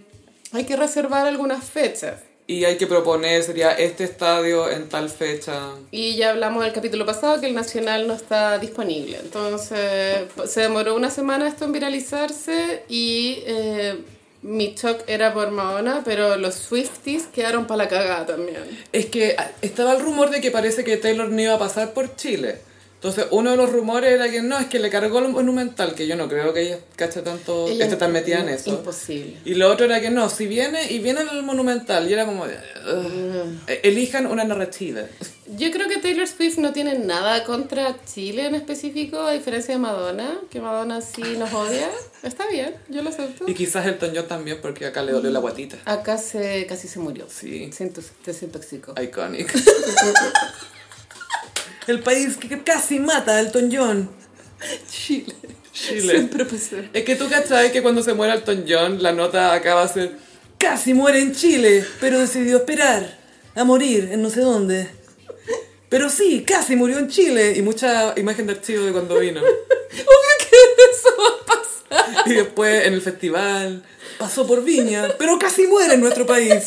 hay que reservar algunas fechas. Y hay que proponer, sería este estadio en tal fecha. Y ya hablamos del capítulo pasado que el Nacional no está disponible. Entonces, se demoró una semana esto en viralizarse y eh, mi shock era por Madonna, pero los Swifties quedaron para la cagada también. Es que ah, estaba el rumor de que parece que Taylor no iba a pasar por Chile. Entonces, uno de los rumores era que no, es que le cargó el monumental, que yo no creo que ella cache tanto, Ella- esté tan metida en eso. Imposible. Y lo otro era que no, si viene y viene el monumental, y era como. Eh, elijan una narrativa. Yo creo que Taylor Swift no tiene nada contra Chile en específico, a diferencia de Madonna, que Madonna sí nos odia. Está bien, yo lo acepto. Y quizás Elton John también, porque acá le dolió la guatita. Acá se, casi se murió. Sí. Se intox- desintoxicó. Iconic. el país que casi mata a Elton John. Chile. Chile. Siempre pasé. Es que tú cachai que cuando se muere Elton John, la nota acá va a ser casi muere en Chile, pero decidió esperar. a morir en no sé dónde. Pero sí, casi murió en Chile. Y mucha imagen de archivo de cuando vino. Obvio que eso va a pasar. Y después en el festival pasó por Viña, pero casi muere en nuestro país.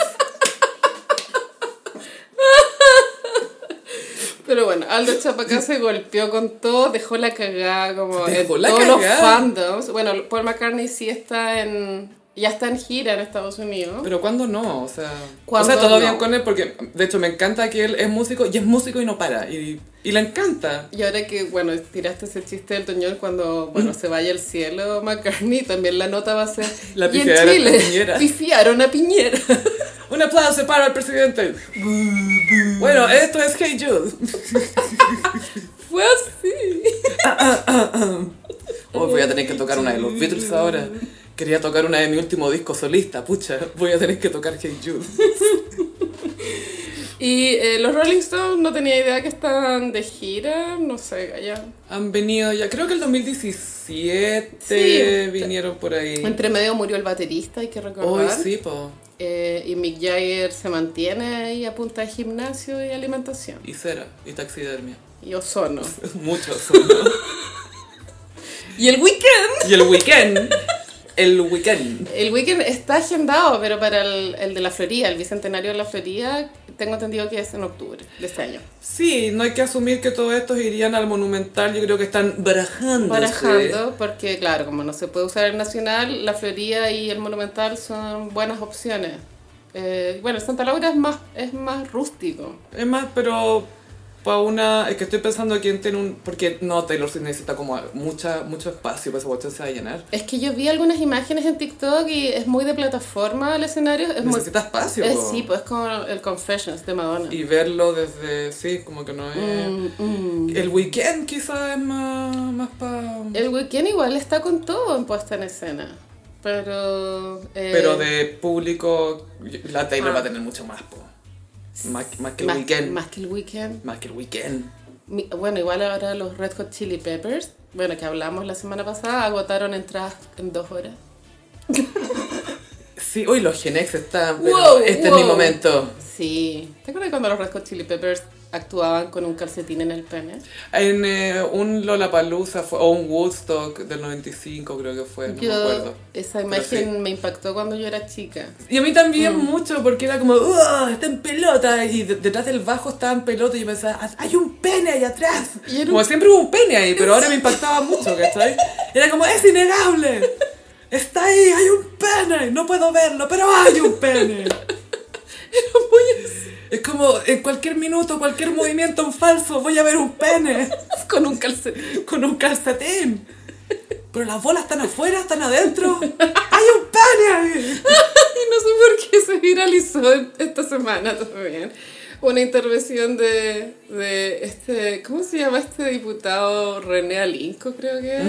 Pero bueno, Aldo Chapacá se golpeó con todo, dejó la cagada como Dejó en la todos los cagada. fandoms. Bueno, Paul McCartney sí está en... Ya está en gira en Estados Unidos. Pero ¿cuándo no? O sea, o ¿Cuándo sea todo no? bien con él porque de hecho me encanta que él es músico y es músico y no para. Y, y le encanta. Y ahora que, bueno, tiraste ese chiste del Toñón cuando, bueno, se vaya al cielo McCartney, también la nota va a ser... La y en pifiaron a Chile, Piñera". pifiaron a Piñera. Un aplauso para el presidente. Bueno, esto es Hey Jude. Fue así. Voy a tener que tocar una de los Beatles ahora. Quería tocar una de mi último disco solista, pucha, voy a tener que tocar Hey Jude. Y eh, los Rolling Stones no tenía idea que estaban de gira, no sé, allá. Han venido ya, creo que el 2017 Sí. vinieron por ahí. Entre medio murió el baterista, hay que Hoy recordar. sí, po. Eh, y Mick Jagger se mantiene ahí a punta de gimnasio y alimentación. Y cera, y taxidermia. Y ozono. Muchos. son, ¿no? Y el weekend. y el weekend. El weekend. El weekend está agendado, pero para el, el de la Florida, el bicentenario de la Florida, tengo entendido que es en octubre de este año. Sí, no hay que asumir que todos estos irían al Monumental. Yo creo que están barajando. Barajando, porque claro, como no se puede usar el Nacional, la Florida y el Monumental son buenas opciones. Eh, bueno, Santa Laura es más, es más rústico. Es más, pero para una... Es que estoy pensando quién tiene un... Porque no, Taylor Swift necesita como mucha, mucho espacio para esa cuestión se va a llenar. Es que yo vi algunas imágenes en TikTok y es muy de plataforma el escenario. Es muy, Necesita espacio. es, sí, pues es como el Confessions de Madonna. Y verlo desde... Sí, como que no es... Mm, mm. El weekend quizás es más, más para... El weekend igual está con todo en puesta en escena. Pero. eh, Pero de público, la Taylor Ah. va a tener mucho más, po. Más, más que el más, weekend. Más que el weekend. Más que el weekend. Mi- Bueno, igual ahora los Red Hot Chili Peppers, bueno, que hablamos la semana pasada, agotaron entradas en dos horas. Sí, uy, los Gen X están, pero Wow, este es mi momento. Sí. ¿Te acuerdas cuando los Red Hot Chili Peppers actuaban con un calcetín en el pene? En eh, un Lollapalooza fue, o un Woodstock del 95 creo que fue, no me yo, acuerdo. esa imagen sí. me impactó cuando yo era chica. Y a mí también Mm. mucho, porque era como, ¡uh! Está en pelota. Y de- detrás del bajo estaba en pelota. Y yo pensaba, "Ah, hay un pene ahí atrás. Y era Como un- siempre hubo un pene ahí, pero ahora me impactaba mucho, ¿cachai? Era como, es innegable. Está ahí, hay un pene. No puedo verlo, pero hay un pene. Es como, en cualquier minuto, cualquier movimiento en falso, voy a ver un pene. Con un calcetín. Con un calcetín. Pero las bolas están afuera, están adentro. ¡Hay un pene ahí! Y no sé por qué se viralizó esta semana también. Una intervención de, de este, ¿cómo se llama este diputado? René Alinco, creo que es.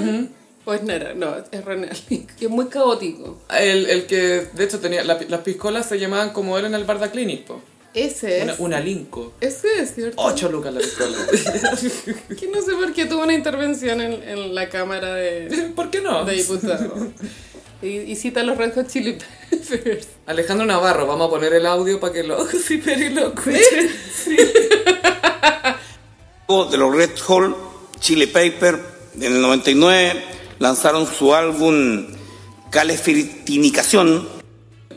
O es Nara, no, es René Alinco, que es muy caótico. El, el que, de hecho, tenía la- las piscolas se llamaban como él en el Barda Clinic, po. Ese es. Una, una linco. Ese es, ¿cierto? Ocho lucas la piscola. Que no sé por qué tuvo una intervención en, en la Cámara de, ¿Por qué no? de Diputados. Y, y cita a los Red Hot Chili Peppers. Alejandro Navarro, vamos a poner el audio para que lo si Peri lo escuche. de los Red Hot Chili Pepper en el 99 lanzaron su álbum Calefitinicación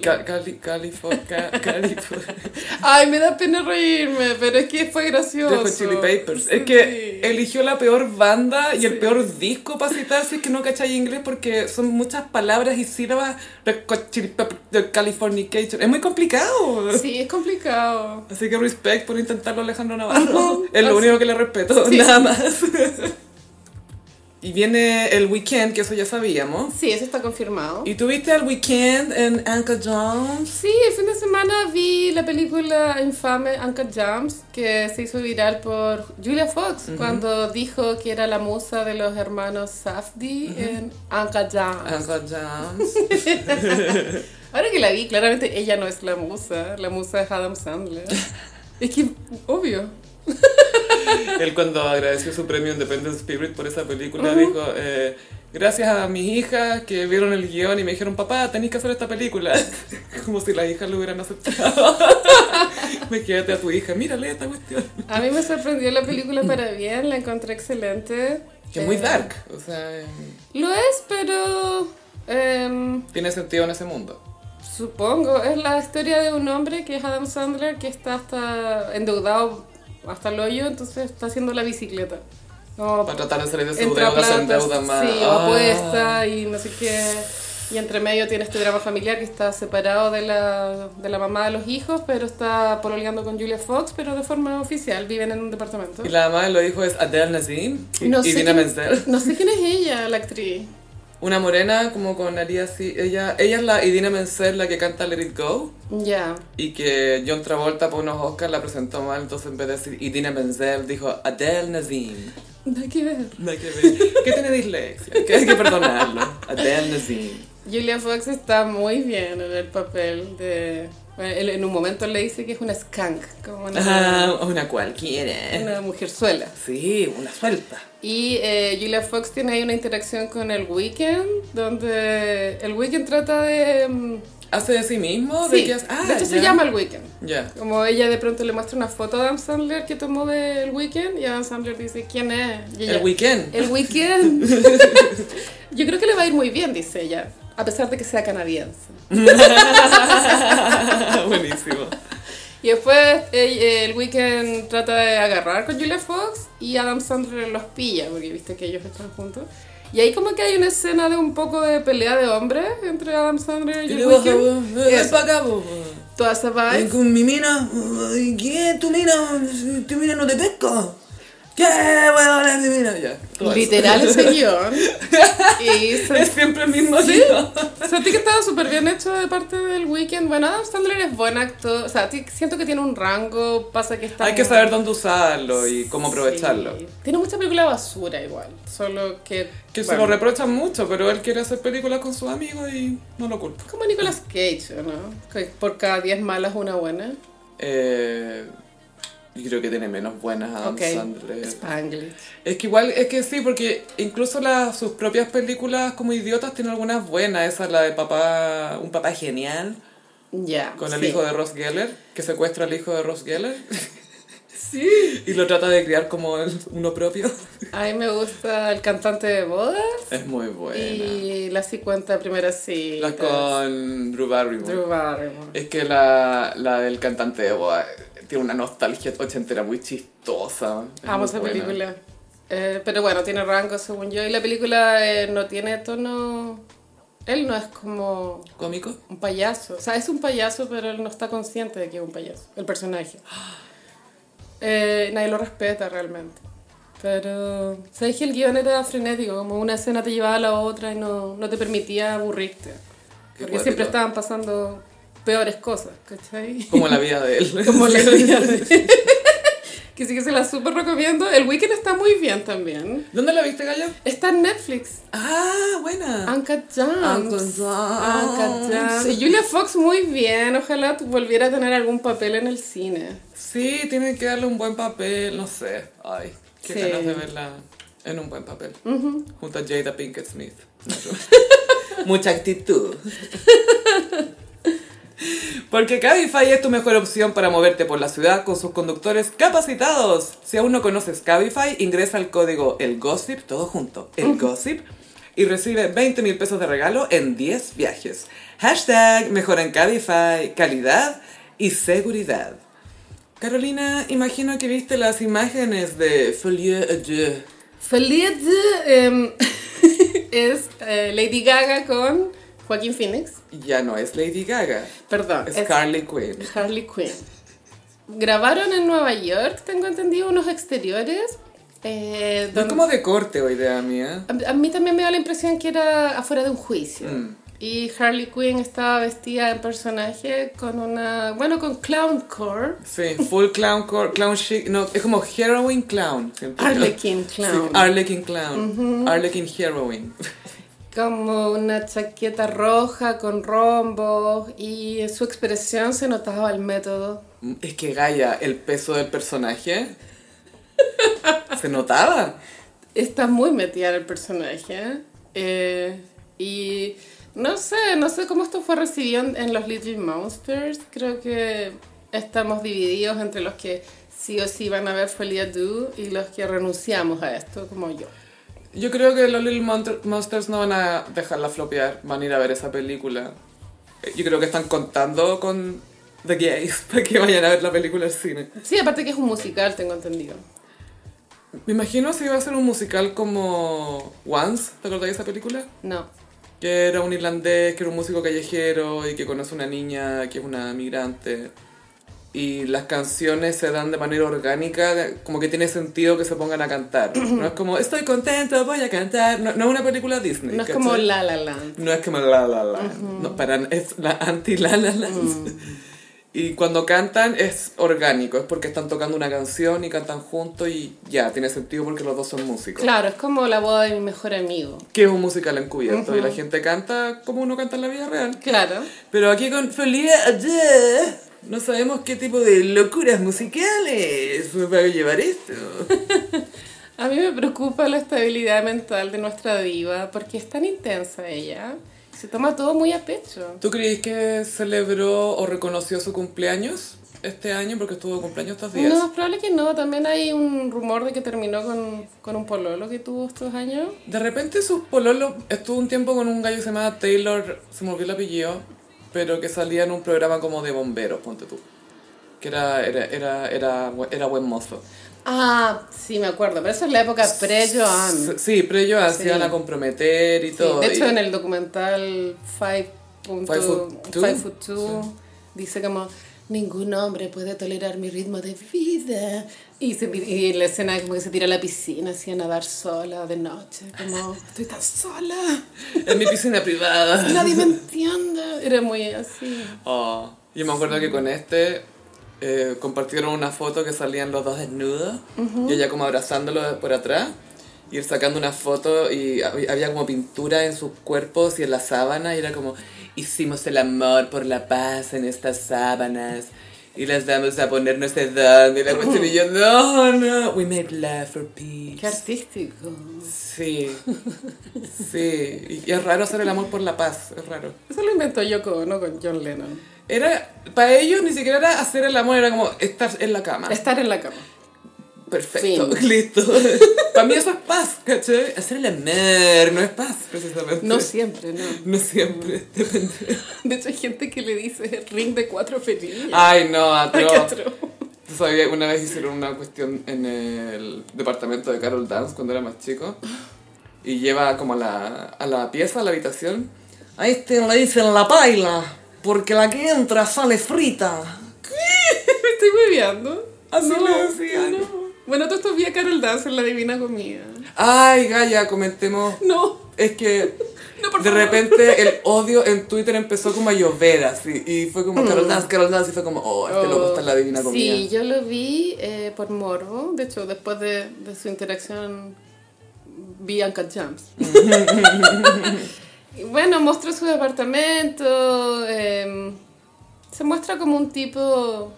Ca- Cali, California, ca- California. Ay, me da pena reírme, pero es que fue gracioso. Hot Chili Papers. Es que Sí. eligió la peor banda y el peor disco para citar si es que no cachai inglés porque son muchas palabras y sílabas. The Californication. Es muy complicado. Sí, es complicado. Así que respect por intentarlo Alejandro Navarro. Es lo Así- único que le respeto, Sí. nada más. y viene el weekend, que eso ya sabíamos. Sí, eso está confirmado. ¿Y tuviste el weekend en Anchor Jones? Sí, el fin de semana vi la película infame Uncle James, que se hizo viral por Julia Fox, cuando dijo que era la musa de los hermanos Safdie en Uncle James. Anchor Jones. Ahora que la vi, claramente ella no es la musa, la musa es Adam Sandler. es que, obvio. Él cuando agradeció su premio Independent Spirit por esa película dijo, eh, gracias a mis hijas que vieron el guion y me dijeron, papá, tenéis que hacer esta película. Como si las hijas lo hubieran aceptado. Me quédate a tu hija, mírale esta cuestión. A mí me sorprendió la película para bien, la encontré excelente. Que es muy Eh, dark, o sea, eh, Lo es, pero... em, tiene sentido en ese mundo. Supongo, es la historia de un hombre que es Adam Sandler que está hasta endeudado hasta el hoyo, entonces está haciendo la bicicleta. Como Para tratar de salir de su deuda, se endeuda más. Sí, Ah. apuesta y no sé qué. Y entre medio tiene este drama familiar que está separado de la, de la mamá de los hijos, pero está pololeando con Julia Fox, pero de forma oficial, viven en un departamento. Y la mamá de los hijos es Adele Nazim y, No y sé Dina quién-. No sé quién es ella, la actriz. Una morena como con nariz así. Ella, ella es la Idina Menzel, la que canta Let It Go. Ya. Y que John Travolta por unos Oscars la presentó mal, entonces en vez de decir Idina Menzel dijo Adele Nazim. Nada que ver. Nada que ver. ¿Qué tiene dislexia? Que hay que perdonarlo. Adele Nazim. Julia Fox está muy bien en el papel de... bueno, él en un momento le dice que es una skunk, como una, Ah, una cualquiera. una mujerzuela. Sí, una suelta. Y eh, Julia Fox tiene ahí una interacción con el Weekend, donde el Weekend trata de... mm, ¿Hace de sí mismo? sí, ¿De, qué hace? Ah, de hecho se llama el Weekend. Ya. Como ella de pronto le muestra una foto a Adam Sandler que tomó del Weekend y Adam Sandler dice, ¿quién es? Ella, El weekend. El Weekend. Yo creo que le va a ir muy bien, dice ella, a pesar de que sea canadiense. Buenísimo. Y después eh, el Weekend trata de agarrar con Julia Fox y Adam Sandler los pilla, porque viste que ellos están juntos. Y ahí como que hay una escena de un poco de pelea de hombres entre Adam Sandler y ¿Qué el Weekend. vos? Ven para acá, vos. Toda esa vibe. con mi mina. ¿Qué? ¿Tu mina? ¿Tu mina no te pesca? ¿Qué? Mi mina. Ya. todo eso. Literal ese guion. Y Es siempre el mismo Sí, libro. sentí que estaba súper bien hecho de parte del Weekend. Bueno, Adam Sandler es buen actor. O sea, siento que tiene un rango. Pasa que está. Hay que saber dónde usarlo y cómo aprovecharlo. Sí. Tiene mucha película basura igual. Solo que. Que se lo reprochan mucho, pero él quiere hacer películas con sus amigos y no lo culpa. Como Nicolas Cage, ¿o ¿no? Que por cada 10 malas, una buena. Eh, yo creo que tiene menos buenas Adam ok. Sandler. Spanglish. Es que igual, es que sí, porque incluso las, sus propias películas como idiotas tienen algunas buenas. Esa es la de papá, un papá genial, Ya. con el sí. hijo de Ross Geller, que secuestra al hijo de Ross Geller Sí. y lo trata de criar como el- uno propio. A mí me gusta el cantante de bodas. Es muy buena. Y las 50 primeras sí. La con Drew Barrymore. Drew Barrymore. Es que la, la del cantante de boda tiene una nostalgia ochentera muy chistosa. Es Amo muy esa buena. película. Eh, pero bueno, tiene rango según yo. Y la película eh, no tiene tono... Él no es como ¿Cómico? un payaso. O sea, es un payaso, pero él no está consciente de que es un payaso. El personaje. Eh, nadie lo respeta realmente. Pero, ¿sabes que el guion era frenético? Como una escena te llevaba a la otra y no, no te permitía aburrirte. Qué Porque cuático. siempre estaban pasando peores cosas, ¿cachai? Como la vida de él. Como la vida de- Que sí que se la súper recomiendo. El Weekend está muy bien también. ¿Dónde la viste, Gallo? Está en Netflix. Ah, buena. Uncut Gems. Uncut Gems. Y Julia Fox muy bien. Ojalá volviera a tener algún papel en el cine. Sí, tienen que darle un buen papel, no sé. Ay, qué Sí. ganas de verla en un buen papel. Junto a Jada Pinkett Smith. Mucha actitud. Porque Cabify es tu mejor opción para moverte por la ciudad con sus conductores capacitados. Si aún no conoces Cabify, ingresa al código El Gossip, todo junto, El Gossip, y recibe 20 mil pesos de regalo en 10 viajes. Hashtag mejora en Cabify, calidad y seguridad. Carolina, imagino que viste las imágenes de Folie à Deux. Feliz em, es eh, Lady Gaga con Joaquín Phoenix. Ya no es Lady Gaga, Perdón. es es Harley Quinn. Harley Quinn. Grabaron en Nueva York, tengo entendido, unos exteriores. eh, donde- como de corte hoy idea mía. A a mí también me da la impresión que era afuera de un juicio. Mm. Y Harley Quinn estaba vestida en personaje con una. Bueno, con clowncore. Sí, full clown, core- clown chic. No, es como heroin clown. Arlequin clown. Sí, Arlequin clown. Arlequin heroin. Como una chaqueta roja con rombos. Y en su expresión se notaba el método. Es que Gaia, el peso del personaje. Se notaba. Está muy metida en el personaje. eh, y no sé, no sé cómo esto fue recibido en, en los Little Monsters. Creo que estamos divididos entre los que sí o sí van a ver Folia Do y los que renunciamos a esto, como yo. Yo creo que los Little Monster- Monsters no van a dejarla flopear, van a ir a ver esa película. Eh, Yo creo que están contando con The Gays para que vayan a ver la película al cine. Sí, aparte que es un musical, tengo entendido. Me imagino si iba a ser un musical como Once, ¿te acordás de esa película? No. Que era un irlandés, que era un músico callejero y que conoce una niña que es una migrante. Y las canciones se dan de manera orgánica, como que tiene sentido que se pongan a cantar. No es como, estoy contento, voy a cantar. No, no es una película Disney. No es ¿cachai? como La La Land. No es como La La La. no, para, es la anti-La La Land. Y cuando cantan es orgánico, es porque están tocando una canción y cantan juntos y ya, tiene sentido porque los dos son músicos. Claro, es como la boda de mi mejor amigo. Que es un musical encubierto y la gente canta como uno canta en la vida real. Claro. Pero aquí con Felia Ayer no sabemos qué tipo de locuras musicales va a llevar esto. A mí me preocupa la estabilidad mental de nuestra diva porque es tan intensa ella. Se toma todo muy a pecho. ¿Tú crees que celebró o reconoció su cumpleaños este año porque estuvo de cumpleaños estos días? No, es probable que no. También hay un rumor de que terminó con, con un pololo que tuvo estos años. De repente sus pololos estuvo un tiempo con un gallo que se llamaba Taylor, se me olvidó el apellido, pero que salía en un programa como de bomberos, ponte tú. Que era, era, era, era, era buen mozo. Ah, sí, me acuerdo. Pero eso es la época pre-Joan. Sí, ellos Sí. hacían a comprometer y Sí, todo. de hecho, y- en el documental Five, punto- Five Foot Two. Five Foot Two, dice como ningún hombre puede tolerar mi ritmo de vida. Y, se, y en la escena como que se tira a la piscina así a nadar sola de noche, como estoy tan sola, En mi piscina privada. nadie me entiende. Era muy así. Oh, Yo me acuerdo que con este eh, compartieron una foto que salían los dos desnudos y ella como abrazándolo por atrás y él sacando una foto y hab- había como pintura en sus cuerpos y en la sábana y era como hicimos el amor por la paz en estas sábanas y las vamos a poner no sé dónde y la cuestión y yo no no we made love for Qué peace artístico. sí sí y es raro hacer el amor por la paz es raro Eso lo inventó Yoko Ono con John Lennon. era, para ellos ni siquiera era hacer el amor, era como estar en la cama. Estar en la cama. Perfecto, Fin. listo. para mí eso es paz, ¿cachai? Hacer el amor no es paz, precisamente. No siempre, no. No siempre, depende. De hecho, hay gente que le dice ring de cuatro perillas. Ay, no, atro. qué atro. Tú sabías, una vez hicieron una cuestión en el departamento de Carol Dance cuando era más chico. Y lleva como a la, a la pieza, a la habitación. A este le dicen la paila, porque la que entra sale frita. Me estoy bebeando. Así no, le decían. no. Bueno, tú estos vi a Carol Dance en La Divina Comida. Ay, Gaya, comentemos. No. Es que No, por de favor. repente el odio en Twitter empezó como a llover así. Y fue como Carol Dance, Carol Dance. Y fue como, oh, este loco está en la divina comida. Sí, yo lo vi eh, por morbo. De hecho, después de, de su interacción vi Jumps. Y bueno, mostró su departamento. eh, se muestra como un tipo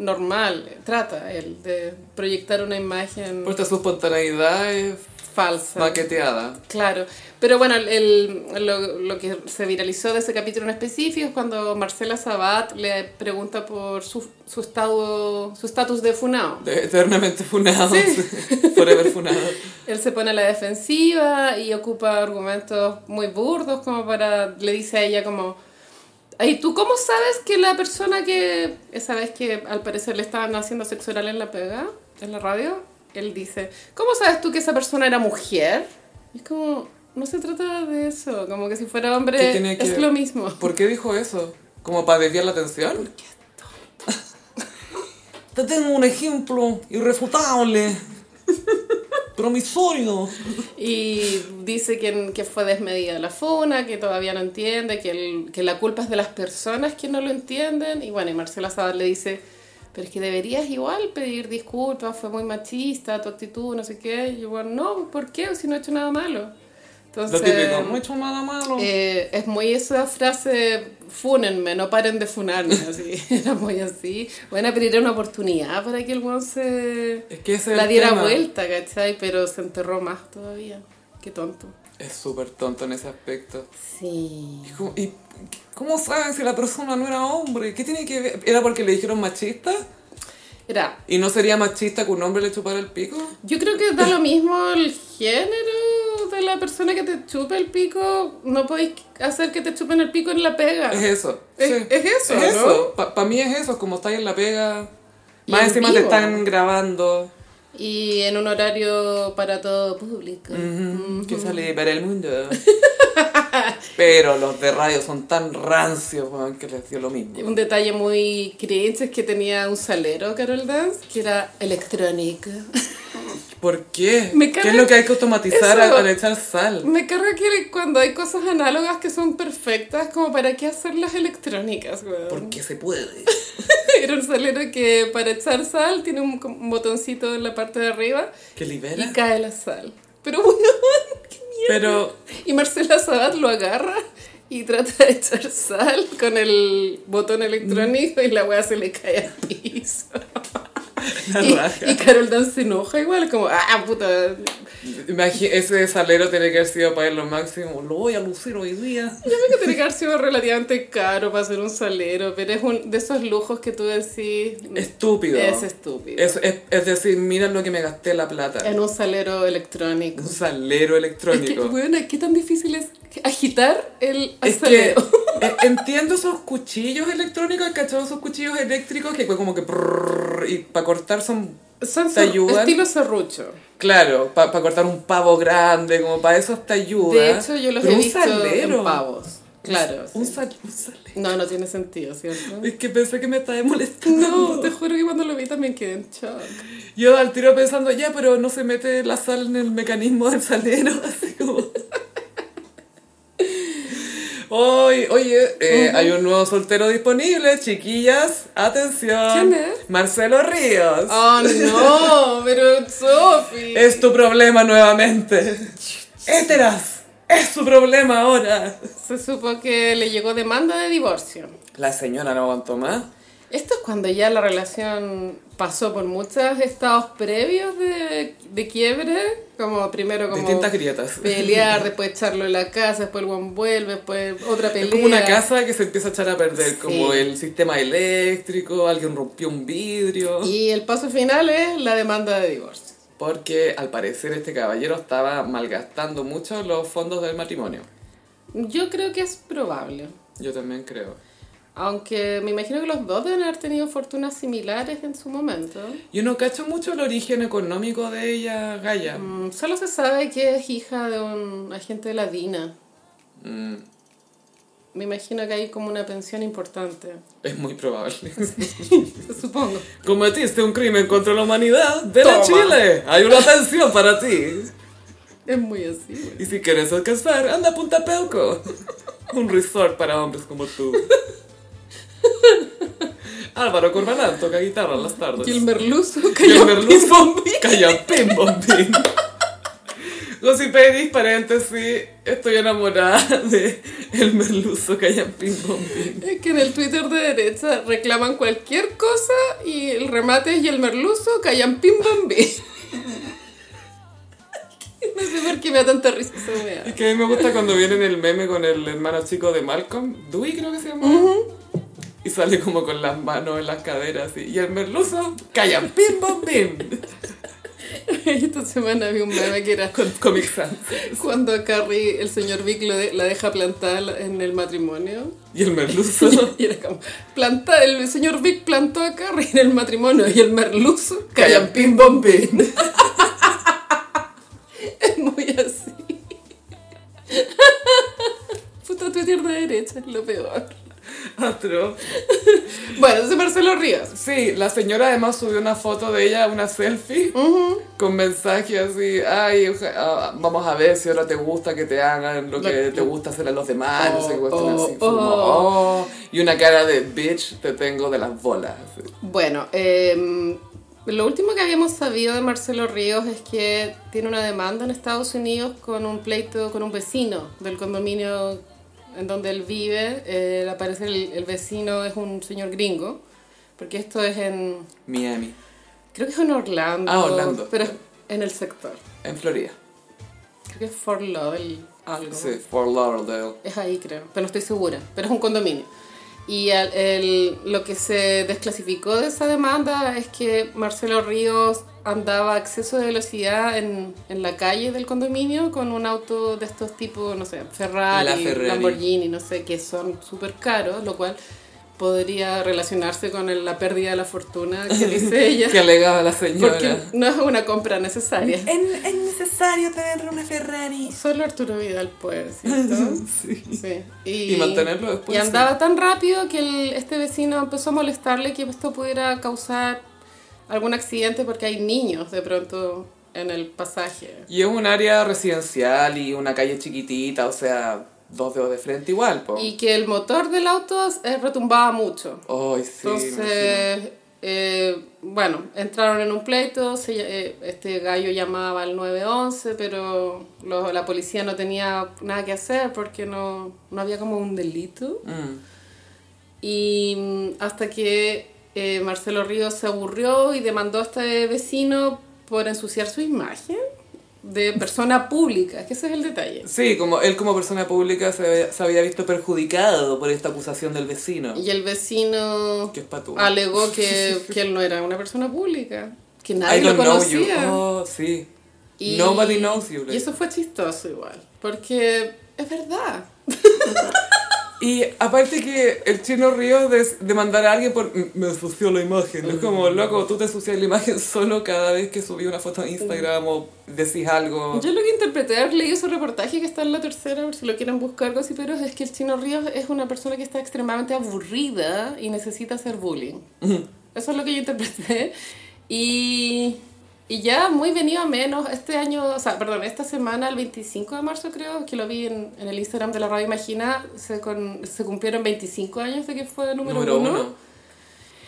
normal. Trata él de proyectar una imagen Puesta su espontaneidad es falsa. maqueteada. Claro, pero bueno, el, lo, lo que se viralizó de ese capítulo en específico es cuando Marcela Sabat le pregunta por su, su estado su estatus de funao. De- eternamente funado. Sí. Forever funado. Él se pone a la defensiva y ocupa argumentos muy burdos como para, le dice a ella como, ¿y tú cómo sabes que la persona que, esa vez que al parecer le estaban haciendo sexo oral en la pega, en la radio, él dice, ¿cómo sabes tú que esa persona era mujer? Y es como, no se trata de eso, como que si fuera ¿Qué hombre tiene que- es lo mismo. ¿Por qué dijo eso? ¿Como para desviar la atención? Te tengo un ejemplo irrefutable. Promisorio. Y dice que, que fue desmedida la funa, que todavía no entiende, que, que la culpa es de las personas que no lo entienden. Y bueno, y Marcela Sabat le dice, pero es que deberías igual pedir disculpas, fue muy machista tu actitud, no sé qué. Y yo, bueno, no, ¿por qué? Si no he hecho nada malo. Entonces, Lo típico, hecho nada malo. eh, es muy esa frase, fúnenme, no paren de funarme, así, era muy así. Bueno, pero era una oportunidad para que el weón se es que ese la diera tema. vuelta, ¿cachai? Pero se enterró más todavía. Qué tonto. Es súper tonto en ese aspecto. Sí. Y como- y ¿Cómo saben si la persona no era hombre? ¿Qué tiene que ver? ¿Era porque le dijeron machista? Era, ¿Y no sería machista que un hombre le chupara el pico? yo creo que da lo mismo el género de la persona que te chupe el pico. No podéis hacer que te chupen el pico en la pega. Es eso. Es- sí. es eso, Es ¿no? eso. Para mí es eso, como estáis en la pega. Y Más en encima te están grabando. Y en un horario para todo público. Ujú, Que sale para el mundo. Pero los de radio son tan rancios, weón, que les dio lo mismo. Un detalle muy cringe es que tenía un salero, Carol Dance, que era electrónico. ¿Por qué? Me ¿Qué carga- es lo que hay que automatizar Eso. al, al echar sal? Me carga que cuando hay cosas análogas que son perfectas, como para qué hacerlas electrónicas, weón. Porque se puede. Era un salero que para echar sal tiene un, botoncito en la parte de arriba Que y libera. cae la sal. Pero bueno, qué mierda. Pero Y Marcela Sabat lo agarra y trata de echar sal con el botón electrónico y la weá se le cae al piso. y Carol Dance se enoja igual, como, ah, puta. Ese salero tiene que haber sido para él lo máximo. Lo voy a lucir hoy día. Yo creo que tiene que haber sido relativamente caro para ser un salero, pero es un de esos lujos que tú decís. Estúpido. Es estúpido. Es, es, es decir, mira lo que me gasté la plata. En un salero electrónico. Un salero Es que, electrónico. bueno, ¿qué tan difícil es agitar el Es que salero? eh, entiendo esos cuchillos electrónicos, ¿cachado? Esos cuchillos eléctricos que como que y para cortar son, Son te ayudan. estilo serrucho. claro, para cortar un pavo grande, como para eso te ayuda. De hecho, yo los Pero he un visto salero. en pavos. Claro. Un, sí. sal- un salero. No, no tiene sentido, ¿cierto? Es que pensé que me estaba molestando. No, te juro que cuando lo vi también quedé en shock. Yo al tiro pensando, ya, pero no se mete la sal en el mecanismo del salero, así como... Oye, oye eh, hay un nuevo soltero disponible, chiquillas, atención. ¿Quién es? Marcelo Ríos. Oh, no, pero Sophie. Es tu problema nuevamente. Éteras, es su problema ahora. Se supo que le llegó demanda de divorcio. La señora no aguantó más. Esto es cuando ya la relación pasó por muchos estados previos de, de quiebre, como primero como Distintas grietas. pelear, después echarlo en la casa, después el buen vuelve, después otra pelea. Es como una casa que se empieza a echar a perder, Sí. como el sistema eléctrico, alguien rompió un vidrio. Y el paso final es la demanda de divorcio. Porque al parecer este caballero estaba malgastando mucho los fondos del matrimonio. Yo creo que es probable. Yo también creo. Aunque me imagino que los dos deben haber tenido fortunas similares en su momento. Yo no cacho mucho el origen económico de ella, Gaia. Mm, solo se sabe que es hija de un agente de la DINA. Mm, Me imagino que hay como una pensión importante. es muy probable. Supongo. Cometiste un crimen contra la humanidad. Ven a Toma. Chile. Hay una pensión para ti. Es muy así. Y si quieres alcanzar, anda a Punta Peuco. Un resort para hombres como tú. Álvaro Corbalán toca guitarra en las tardes. Y el merluzo Y el cayó merluzo calla pim bombín. Gossiperis, paréntesis, estoy enamorada de el merluzo calla pim bombín. Es que en el Twitter de derecha reclaman cualquier cosa y el remate es y el merluzo bam bim. No sé por qué me da tanta risa esa wea. Es que a mí me gusta cuando vienen el meme con el hermano chico de Malcolm, Dewey creo que se llama. Y sale como con las manos en las caderas así. Y el merluzo calla pim bombín. Esta semana vi un meme que era Con Comic Sans. cuando a Carrie, el señor Vic lo de- la deja plantada en el matrimonio. Y el merluzo. Y era como, planta, el señor Vic plantó a Carrie en el matrimonio y el merluzo callan pim bom pim. Es muy así. Puta Twitter de derecha, es lo peor. Atro. Bueno, ese es Marcelo Ríos. Sí, la señora además subió una foto de ella, una selfie, con mensaje así, ay, oja- ah, vamos a ver si ahora te gusta que te hagan lo que te gusta hacer a los demás, no sé qué Oh, oh, así, oh. oh, y una cara de bitch, te tengo de las bolas. así. Bueno, eh, lo último que habíamos sabido de Marcelo Ríos es que tiene una demanda en Estados Unidos con un pleito con un vecino del condominio en donde él vive. Eh, al parecer el, el vecino es un señor gringo, porque esto es en, Miami, creo que es en Orlando, Ah, Orlando. pero es en el sector. en Florida. Creo que es Fort Lauderdale. algo. Sí, Fort Lauderdale. Es ahí, creo, pero no estoy segura. Pero es un condominio. Y el- el- lo que se desclasificó de esa demanda es que Marcelo Ríos andaba a exceso de velocidad en, en la calle del condominio con un auto de estos tipos, no sé, Ferrari, La Ferrari. Lamborghini, no sé, que son súper caros, lo cual podría relacionarse con el- la pérdida de la fortuna que dice ella. Que alegaba la señora. Porque no es una compra necesaria. ¿Es, es necesario tener una Ferrari. Solo Arturo Vidal puede, ¿cierto? Sí. Sí. Y, Y mantenerlo después, Y andaba tan rápido que el- este vecino empezó a molestarle que esto pudiera causar algún accidente porque hay niños de pronto en el pasaje. Y es un área residencial y una calle chiquitita, o sea, dos dedos de frente igual, po. Y que el motor del auto eh, retumbaba mucho. Ay, sí. Entonces, eh, bueno, entraron en un pleito, se- eh, este gallo llamaba al 911, pero lo- la policía no tenía nada que hacer porque no, no había como un delito. Mm. Y mm, hasta que eh, Marcelo Ríos se aburrió y demandó a este vecino por ensuciar su imagen de persona pública, que ese es el detalle. Sí, como él como persona pública se había, se había visto perjudicado por esta acusación del vecino. Y el vecino Que es alegó que, que él no era una persona pública, que I nadie lo don't know you. conocía. Oh, sí. Y- Nobody knows you. Y eso fue chistoso igual, porque es verdad. Y aparte que el chino río de demandar a alguien por "Mm, me ensució la imagen. Es como, loco, tú te ensucias la imagen solo cada vez que subí una foto a Instagram o decís algo. Yo lo que interpreté haber leído su reportaje que está en la tercera, por si lo quieren buscar, gossiperos, es que el Chino Ríos es una persona que está extremadamente aburrida y necesita hacer bullying. Eso es lo que yo interpreté. Y, y ya muy venido a menos, este año, o sea, perdón, esta semana, el 25 de marzo creo, que lo vi en, en el Instagram de la radio Imagina, se, con- se cumplieron 25 años de que fue número, Número uno. uno.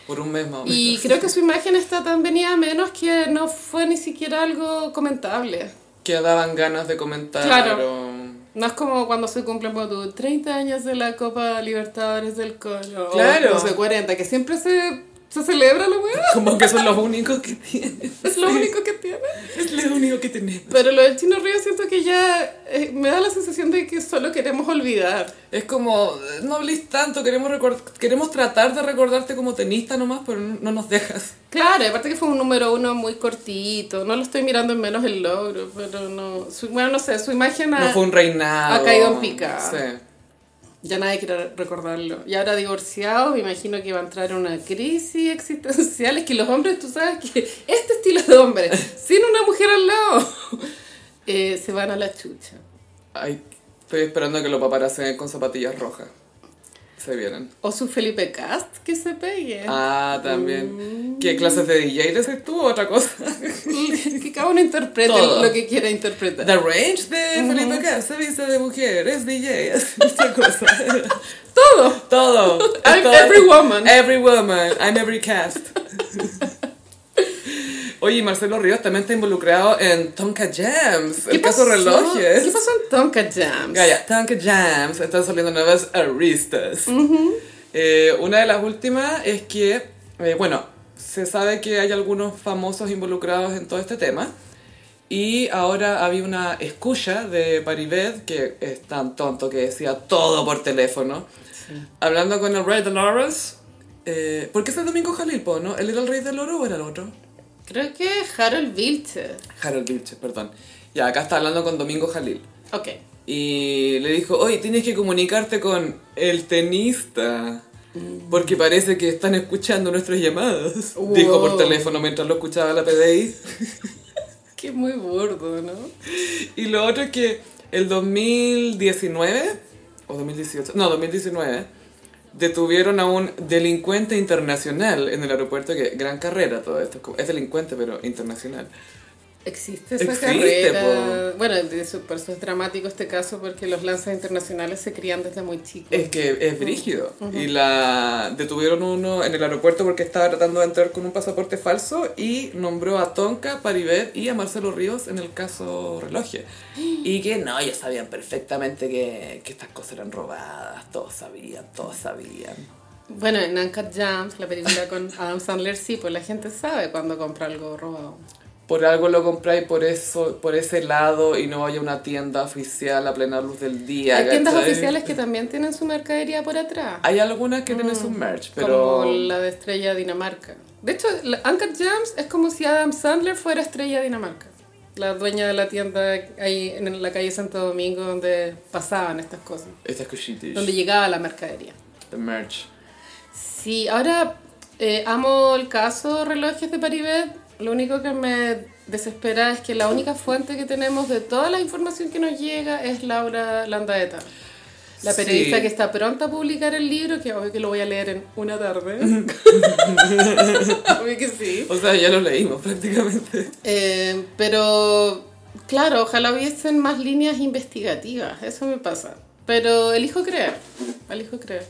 Por un mes más o menos. Y creo que su imagen está tan venida a menos que no fue ni siquiera algo comentable. Que daban ganas de comentar. Claro. o- No es como cuando se cumplen como tú, 30 años de la Copa Libertadores del Colo. Claro. O no sé, 40, que siempre se, se celebra la weá. Como que son los únicos que tienen. Es lo único que tiene. Es lo único que tenemos. Pero lo del Chino Río siento que ya eh, me da la sensación de que solo queremos olvidar. Es como, no hables tanto, queremos, queremos tratar de recordarte como tenista nomás, pero no no nos dejas. Claro, aparte que fue un número uno muy cortito. No lo estoy mirando en menos el logro, pero no. su- bueno, no sé, su imagen ha- No fue un reinado. ha caído en picada. Sí. Ya nadie quiere recordarlo. Y ahora divorciado, me imagino que va a entrar en una crisis existencial. Es que los hombres, tú sabes que este estilo de hombre, sin una mujer al lado, eh, se van a la chucha. Ay, estoy esperando que los paparazzi con zapatillas rojas. Se vienen. O su Felipe Cast que se pegue. Ah, también. ¿Qué clases de DJ decís tú o otra cosa? que cada uno interprete Todo. lo que quiera interpretar. The Range de Felipe Cas, se viste de mujer, es DJ, es mucha cosa. Todo. Todo. I'm Todo. every woman. Every woman, I'm every cast. Oye, Marcelo Ríos también está involucrado en Tonka Jams, el caso relojes. ¿Qué pasó en Tonka Jams? Gaya, Tonka Jams, están saliendo nuevas aristas. Eh, una de las últimas es que, eh, bueno, se sabe que hay algunos famosos involucrados en todo este tema. Y ahora había una escucha de Paribet, que es tan tonto que decía todo por teléfono, hablando con el rey de Lawrence. Eh, ¿Por qué es el Domingo Jalil, po, no? ¿Él era el rey del oro o era el otro? Creo que Harold Vilcher. Harold Vilches, perdón. Ya, acá está hablando con Domingo Jalil. Ok. Y le dijo, oye, tienes que comunicarte con el tenista. Porque parece que están escuchando nuestras llamadas. Wow. Dijo por teléfono mientras lo escuchaba la PDI. Que muy burdo, ¿no? Y lo otro es que el 2019, o 2018, no, 2019, detuvieron a un delincuente internacional en el aeropuerto, que gran carrera todo esto, es delincuente pero internacional. Existe esa Existe, carrera. Bueno, eso- por eso es dramático este caso, porque los lanzas internacionales se crían desde muy chicos. Es que es brígido. Y la detuvieron uno en el aeropuerto porque estaba tratando de entrar con un pasaporte falso y nombró a Tonka, Paribet y a Marcelo Ríos en el caso Reloje. Y que no, ellos sabían perfectamente que, que estas cosas eran robadas. Todos sabían, todos sabían. Bueno, en Uncut Gems, la película con Adam Sandler, sí, pues la gente sabe cuando compra algo robado. Por algo lo compráis por eso, por ese lado y no vaya a una tienda oficial a plena luz del día. Hay tiendas ¿cachai? oficiales que también tienen su mercadería por atrás. Hay algunas que tienen su merch, pero... Como la de Estrella Dinamarca. De hecho, Uncut Gems es como si Adam Sandler fuera Estrella Dinamarca. La dueña de la tienda ahí en la calle Santo Domingo donde pasaban estas cosas. Estas cositas. Donde llegaba la mercadería. The merch. Sí, ahora eh, amo el caso relojes de Paribet. Lo único que me desespera es que la única fuente que tenemos de toda la información que nos llega es Laura Landaeta. La Sí. periodista que está pronta a publicar el libro, que obvio que lo voy a leer en una tarde. obvio que sí. O sea, ya lo leímos prácticamente. Eh, pero, claro, ojalá hubiesen más líneas investigativas, eso me pasa. Pero elijo creer, elijo creer.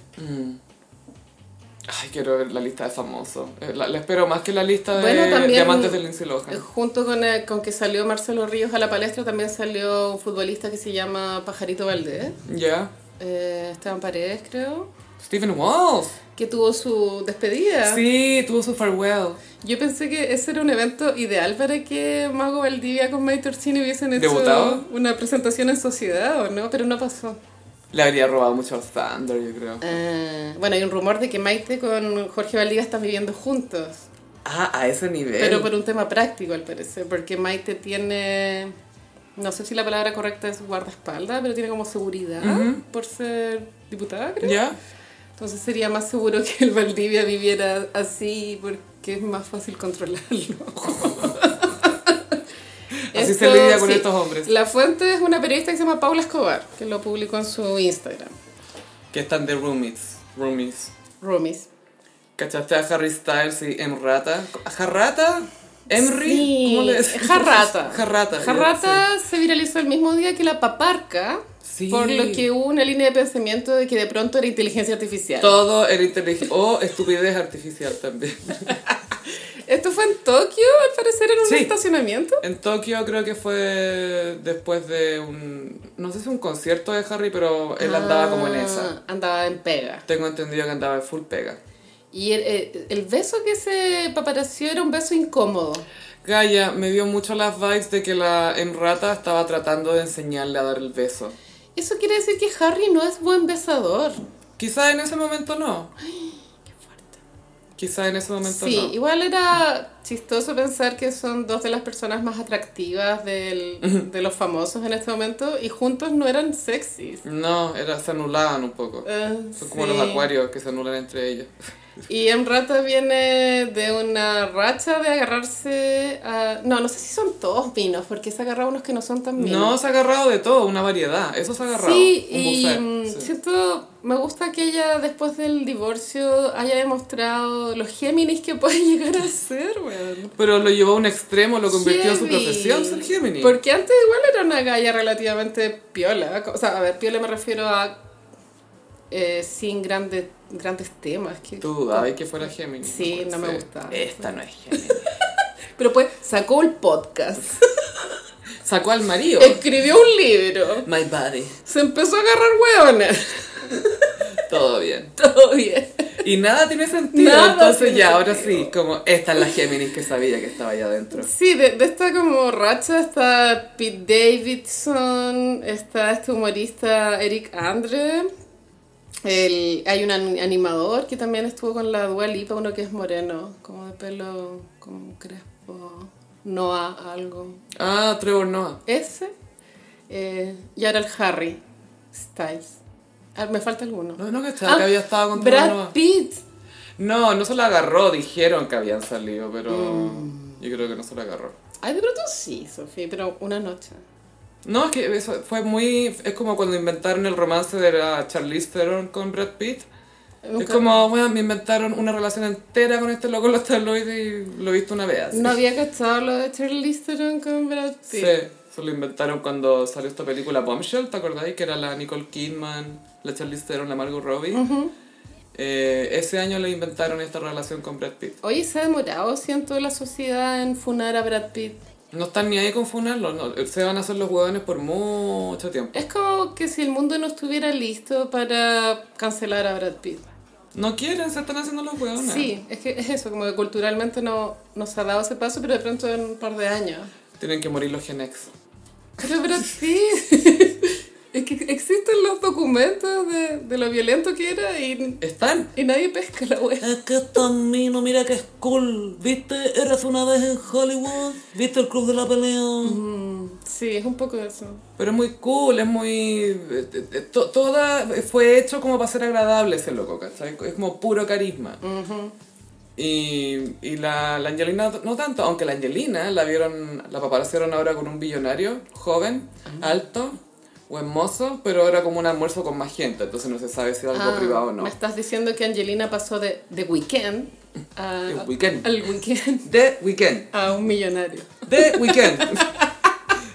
Ay, quiero ver la lista de famosos. Eh, La, la espero más que la lista de, Bueno, también- de Lindsay Eh, Lohan. Junto con, el- con que salió Marcelo Ríos a la palestra, también salió un futbolista que se llama Pajarito Valdés, Ya. eh, Esteban Paredes, creo, Stephen Walls. que tuvo su despedida. Sí, tuvo su farewell. Yo pensé que ese era un evento ideal para que Mago Valdivia con Maite Orsini hubiesen hecho ¿Debutado? una presentación en sociedad, ¿o no? Pero no pasó. Le habría robado mucho al Thunder, yo creo. Eh, bueno, hay un rumor de que Maite con Jorge Valdivia están viviendo juntos. Ah, a ese nivel. Pero por un tema práctico, al parecer, porque Maite tiene, no sé si la palabra correcta es guardaespaldas, pero tiene como seguridad por ser diputada, creo. ¿Ya? Entonces sería más seguro que el Valdivia viviera así porque es más fácil controlarlo. Así se lidia con sí. estos hombres. La fuente es una periodista que se llama Paula Escobar, que lo publicó en su Instagram. Que están de roomies. Roomies. Roomies. ¿Cachaste a Harry Styles y Emrata? ¿Jarrata? ¿Emry? Sí, ¿Cómo le decís? Jarrata. Jarrata. Jarrata se viralizó el mismo día que la paparca, Sí. por lo que hubo una línea de pensamiento de que de pronto era inteligencia artificial. Todo era inteligente. O estupidez artificial también. Esto fue en Tokio, al parecer en un Sí. estacionamiento. En Tokio creo que fue después de un... No sé si un concierto de Harry, pero él andaba como en esa. Ah, Andaba en pega. Tengo entendido que andaba en full pega. Y el, el- el beso que se paparazzió era un beso incómodo. Gaia, me dio mucho las vibes de que la Emrata estaba tratando de enseñarle a dar el beso. Eso quiere decir que Harry no es buen besador. Quizá en ese momento no. Quizá en ese momento Sí, no. igual era chistoso pensar que son dos de las personas más atractivas del- de los famosos en este momento y juntos no eran sexys. No, era, se anulaban un poco. Eh, Son como sí. los acuarios que se anulan entre ellos. Y Emrata viene de una racha de agarrarse a... No, no sé si son todos vinos, porque se ha agarrado unos que no son tan vinos. No, se ha agarrado de todo, una variedad. Eso se ha agarrado. Sí, un y buffet. mm, sí. siento, me gusta que ella después del divorcio haya demostrado los Géminis que puede llegar a ser, weón. Pero lo llevó a un extremo, lo convirtió en su profesión, ser Gemini. Porque antes igual era una galla relativamente piola. O sea, a ver, piola me refiero a eh, sin grandes, grandes temas. Que, Tú dudabas que fuera Gemini. Sí, no me gustaba. Esta no es Gemini. Pero pues sacó el podcast, Sacó al marido. escribió un libro, My body. se empezó a agarrar hueones. Todo bien. Todo bien. Y nada tiene sentido. Nada Entonces tiene ya, ahora sí, como esta es la Géminis que sabía que estaba allá adentro. Sí, de, de esta como racha está Pete Davidson, está este humorista Eric Andre, el, hay un an- animador que también estuvo con la Dua Lipa, uno que es moreno, como de pelo como crespo, Noah algo. Ah, Trevor Noah. Ese, eh, y ahora el Harry Styles. Ah, me falta alguno. No, no, que estaba, Ah, que había estado con Trevor Brad Noah. Pitt. No, no se la agarró, dijeron que habían salido, pero Mm. yo creo que no se la agarró. Ay, de pronto sí, Sofía, pero una noche. No, es que eso fue muy... Es como cuando inventaron el romance de la Charlize Theron con Brad Pitt. Es Nunca- como, bueno, me inventaron una relación entera con este loco en los tabloides y lo he visto una vez así. No había cachado lo de Charlize Theron con Brad Sí, Pitt. se lo inventaron cuando salió esta película Bombshell, ¿te acordáis? Que era la Nicole Kidman, la Charlize Theron, la Margot Robbie. Eh, ese año le inventaron esta relación con Brad Pitt. Oye, se ha demorado, siento, la sociedad en funar a Brad Pitt. No están ni ahí con funarlo, no, se van a hacer los huevones por mucho tiempo. Es como que si el mundo no estuviera listo para cancelar a Brad Pitt. No quieren, se están haciendo los hueones. Sí, es que es eso, como que culturalmente no, no se ha dado ese paso, pero de pronto en un par de años. Tienen que morir los Genex. Pero, pero sí. Es que existen los documentos de, de lo violento que era y, ¿Están? y nadie pesca la wea. Es que es tan mino, mira que es cool. ¿Viste? Eres una vez en Hollywood. ¿Viste el club de la pelea? Mm, sí, es un poco eso. Pero es muy cool, es muy... eh, eh, to- toda fue hecho como para ser agradable ese loco, ¿cachai? Es como puro carisma. Y, y la, la Angelina no tanto, aunque la Angelina la vieron, la paparazziaron ahora con un billonario, joven, alto, buen mozo, pero era como un almuerzo con más gente, entonces no se sabe si es algo Ah, privado o no. Me estás diciendo que Angelina pasó de, de weekend a, El weekend. al weekend The Weekend. a un millonario. The Weekend.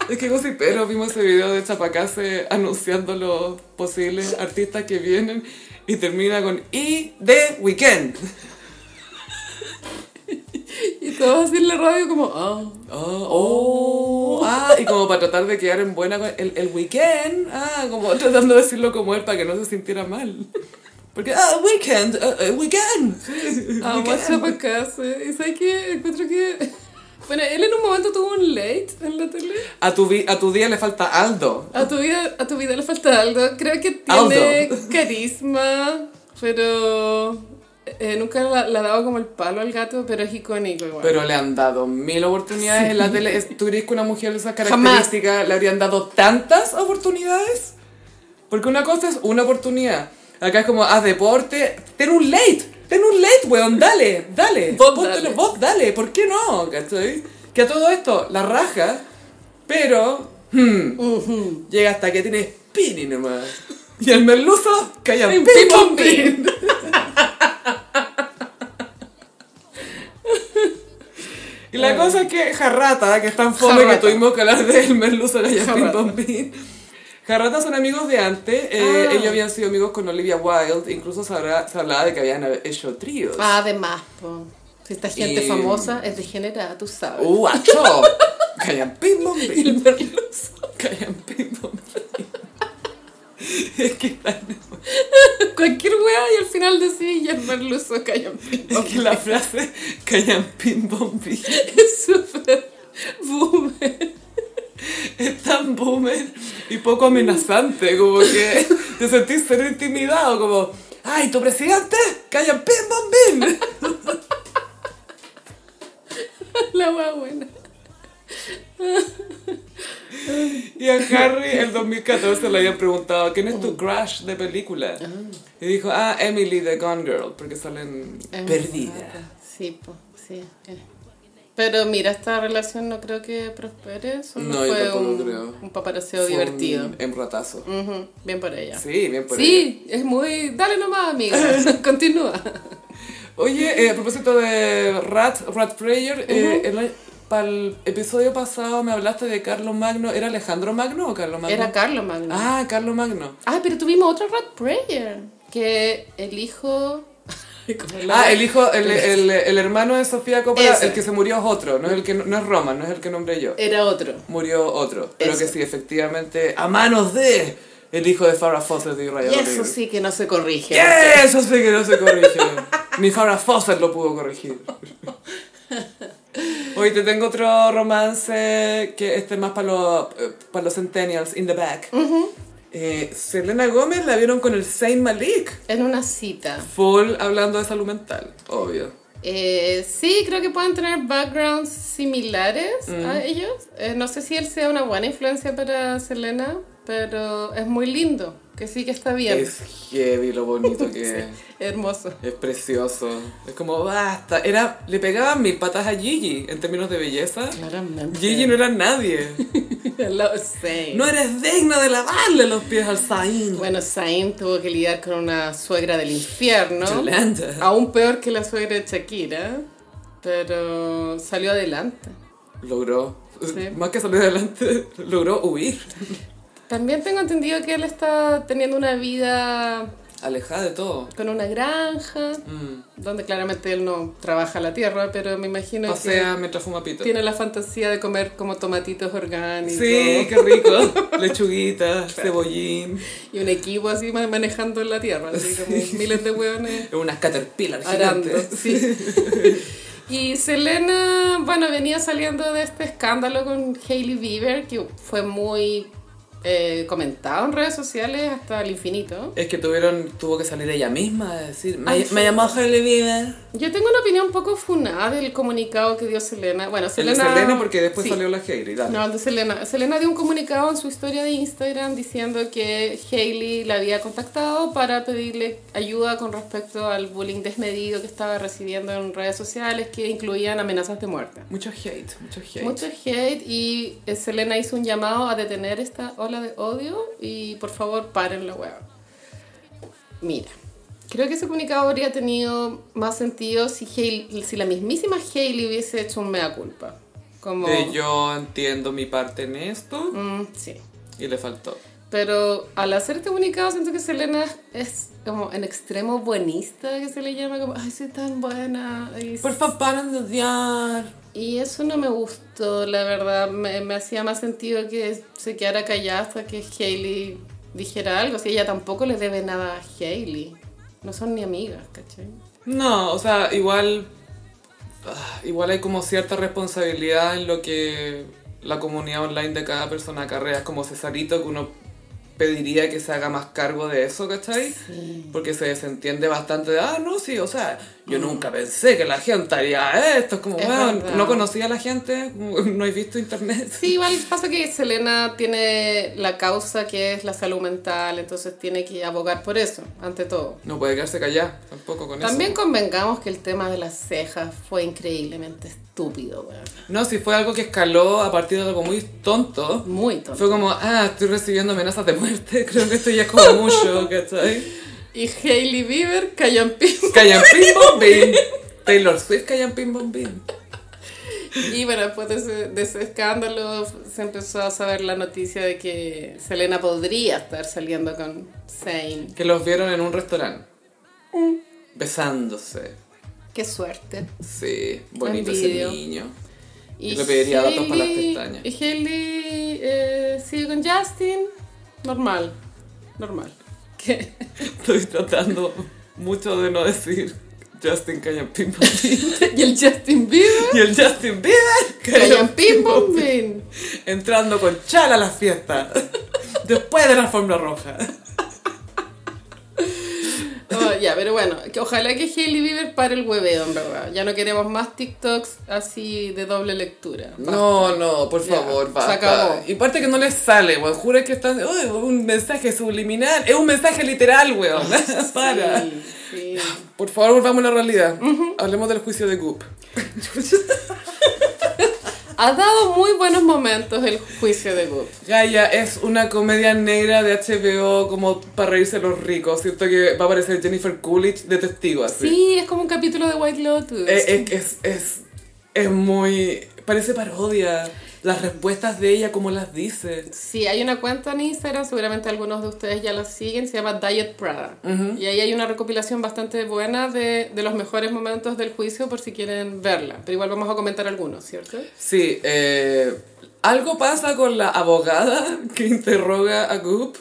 es que pero vimos ese video de Chapacase anunciando los posibles artistas que vienen y termina con y The Weekend. Y todos así en la radio como, ah, Oh, oh, ah, y como para tratar de quedar en buena el, el weekend, ah, como tratando de decirlo como él para que no se sintiera mal. Porque, ah, weekend, ah, eh, weekend. amo a weekend. Chapacase. Y sabes que encuentro que. Bueno, él en un momento tuvo un late en la tele. A tu, vi- a tu día le falta Aldo. A tu vida, a tu vida le falta algo. Creo que tiene Aldo. carisma, pero eh, nunca la ha dado como el palo al gato, pero es icónico igual. Pero le han dado mil oportunidades en la tele. ¿Tú crees que una mujer de esas características le habrían dado tantas oportunidades? Porque una cosa es una oportunidad. Acá es como, haz deporte, ten un late, ten un late, weón, dale, dale. Vos Póntelo, dale. vos dale, ¿por qué no? ¿Cachai? Que a todo esto, la raja, pero, hmm, llega hasta que tiene spinny nomás. Y el merluzo, calla, Pim, pim, pim, pim. pim. Y la cosa es que Jarrata, que es tan fome que tuvimos que hablar de Merluzo Gallapín Jarrata. Bombín. Jarrata son amigos de antes, eh, Ah. ellos habían sido amigos con Olivia Wilde, incluso se, habrá- se hablaba de que habían hecho tríos. Ah, además, po. Si esta gente Y- famosa es degenerada, tú sabes. ¡Uh, acho! Gallapín Y el Bombín. merluzo. Gallapín Bombín. Es que, Cualquier wea y al final decís, y el merluzo calla en pim, es que la frase Gallapín Bombín Es súper boomer. es tan boomer y poco amenazante, como que te sentís ser intimidado, como, ¡ay, tu presidente! ¡Gallapín Bombín! La wea buena. Y a Harry el 2014 le habían preguntado, ¿quién es tu crush de película? Y dijo, ah, Emily the Gone Girl, porque salen perdida. Sí, po, sí. eh. Pero mira, esta relación no creo que prospere. Solo No, yo fue tampoco un, creo. un Fue divertido. Un emratazo. Ujú, Bien por ella. Sí, bien por ella. Sí, es muy... Dale nomás, amiga. Continúa. Oye, eh, a propósito de Rat, Rat Prayer, eh, para el episodio pasado me hablaste de Carlos Magno. ¿Era Alejandro Magno o Carlos Magno? Era Carlos Magno. Ah, Carlos Magno. Ah, pero tuvimos otro Rat Prayer. Que el hijo... ¿Cómo la- Ah, el hijo, el, el, el hermano de Sofía Coppola, Ese. el que se murió es otro, no es el que no es Roma, no es el que nombré yo. Era otro. Murió otro, pero Ese. que sí, efectivamente, a manos de el hijo de Farrah Fawcett y Ryan Y eso sí que no se corrige. ¡Yeah! Eso sí que no se corrige. Ni Farrah Fawcett lo pudo corregir. Hoy te tengo otro romance que este es más para los, para los centennials, in the back. Eh, Selena Gómez la vieron con el Saint Malik. En una cita. Full hablando de salud mental, obvio. Eh, sí, creo que pueden tener backgrounds similares a ellos. Eh, no sé si él sea una buena influencia para Selena, pero es muy lindo, que sí que está bien. Es heavy lo bonito que es. Hermoso. Es precioso. Es como, basta. Era, le pegaban mil patas a Gigi en términos de belleza. Claramente. Gigi no era nadie. Lo sé. No eres digna de lavarle los pies al Zayn. Bueno, Zayn tuvo que lidiar con una suegra del infierno. Yolanda. Aún peor que la suegra de Shakira. Pero salió adelante. Logró. Sí. Más que salir adelante, logró huir. También tengo entendido que él está teniendo una vida Alejada de todo. con una granja, Mm. donde claramente él no trabaja la tierra, pero me imagino Pasea mientras fuma pito. que tiene la fantasía de comer como tomatitos orgánicos. Sí, qué rico. Lechuguita, cebollín. Y un equipo así ma- manejando en la tierra, así como miles de hueones Unas caterpillar arando. gigantes. Sí. Y Selena, bueno, venía saliendo de este escándalo con Hailey Bieber, que fue muy eh, comentado en redes sociales hasta el infinito. Es que tuvieron, tuvo que salir ella misma a decir, me, Ay, me llamó Hailey Bieber. Yo tengo una opinión un poco funada del comunicado que dio Selena. Bueno, El de Selena... Selena porque después sí. salió la Hailey, dale. No, el de Selena. Selena dio un comunicado en su historia de Instagram diciendo que Hailey la había contactado para pedirle ayuda con respecto al bullying desmedido que estaba recibiendo en redes sociales que incluían amenazas de muerte. Mucho hate, mucho hate. Mucho hate y eh, Selena hizo un llamado a detener esta ola de odio y por favor paren la hueá. Mira, creo que ese comunicado habría tenido más sentido si, Hailey- si la mismísima Hailey hubiese hecho un mea culpa. Como... De yo entiendo mi parte en esto Mm, sí. y le faltó. Pero al hacer este comunicado siento que Selena es como en extremo buenista, que se le llama como, ay, soy tan buena. Y, Por favor, paren de odiar. y eso no me gustó, la verdad. Me, me hacía más sentido que se quedara callada hasta que Hailey dijera algo. Si ella tampoco le debe nada a Hailey. No son ni amigas, ¿cachai? No, o sea, igual. ah, Igual hay como cierta responsabilidad en lo que la comunidad online de cada persona acarrea. Es como Cesarito que uno pediría que se haga más cargo de eso, ¿cachai? Porque se desentiende bastante de, ah, no, sí, o sea, yo nunca pensé que la gente haría esto. Es como, Es bueno, no conocía a la gente, no he visto internet. Sí, igual pasa que Selena tiene la causa que es la salud mental, entonces tiene que abogar por eso, ante todo. No puede quedarse callada tampoco con También eso. convengamos que el tema de las cejas fue increíblemente estúpido, weón. No, si fue algo que escaló a partir de algo muy tonto. Muy tonto. Fue como, ah, estoy recibiendo amenazas de muerte, creo que esto ya es como mucho, ¿cachai? Y Hailey Bieber cayó en pim. Callan pim. Taylor Swift callan pim bom bim. Y bueno, después de ese, de ese escándalo se empezó a saber la noticia de que Selena podría estar saliendo con Zayn. Que los vieron en un restaurante. Besándose. Qué suerte. Sí, bonito Envidio. ese niño. Y le pediría datos para las pestañas. Y Hailey eh, sigue con Justin. Normal. Normal. ¿Qué? Estoy tratando mucho de no decir Justin bim. y el Justin Bieber Y el Justin Bieber bim. entrando con chala a la fiesta. Después de la alfombra roja. Ya, pero bueno, que ojalá que Hailey Bieber pare el hueveo, en verdad. Ya no queremos más TikToks así de doble lectura. No, no, por Ya, favor, se basta. acabó. Y parte que no les sale, weón. Jura que están. Uy, un mensaje subliminal. Es un mensaje literal, weón. Para. Sí, sí. Por favor, volvamos a la realidad. Hablemos del juicio de Goop. Ha dado muy buenos momentos el juicio de Goop. Gaia es una comedia negra de HBO como para reírse los ricos. Siento que va a aparecer Jennifer Coolidge de testigo así. Sí, es como un capítulo de White Lotus. Eh, Es, es, es, es muy... Parece parodia. Las respuestas de ella, como las dice. Sí, hay una cuenta en Instagram, seguramente algunos de ustedes ya la siguen, se llama Diet Prada. Y ahí hay una recopilación bastante buena de, de los mejores momentos del juicio por si quieren verla. Pero igual vamos a comentar algunos, ¿cierto? Sí, eh, algo pasa con la abogada que interroga a Goop.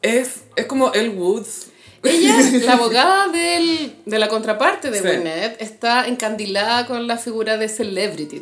Es, es como El Woods. Ella, la abogada del, de la contraparte de Sí. Winnet, está encandilada con la figura de celebrity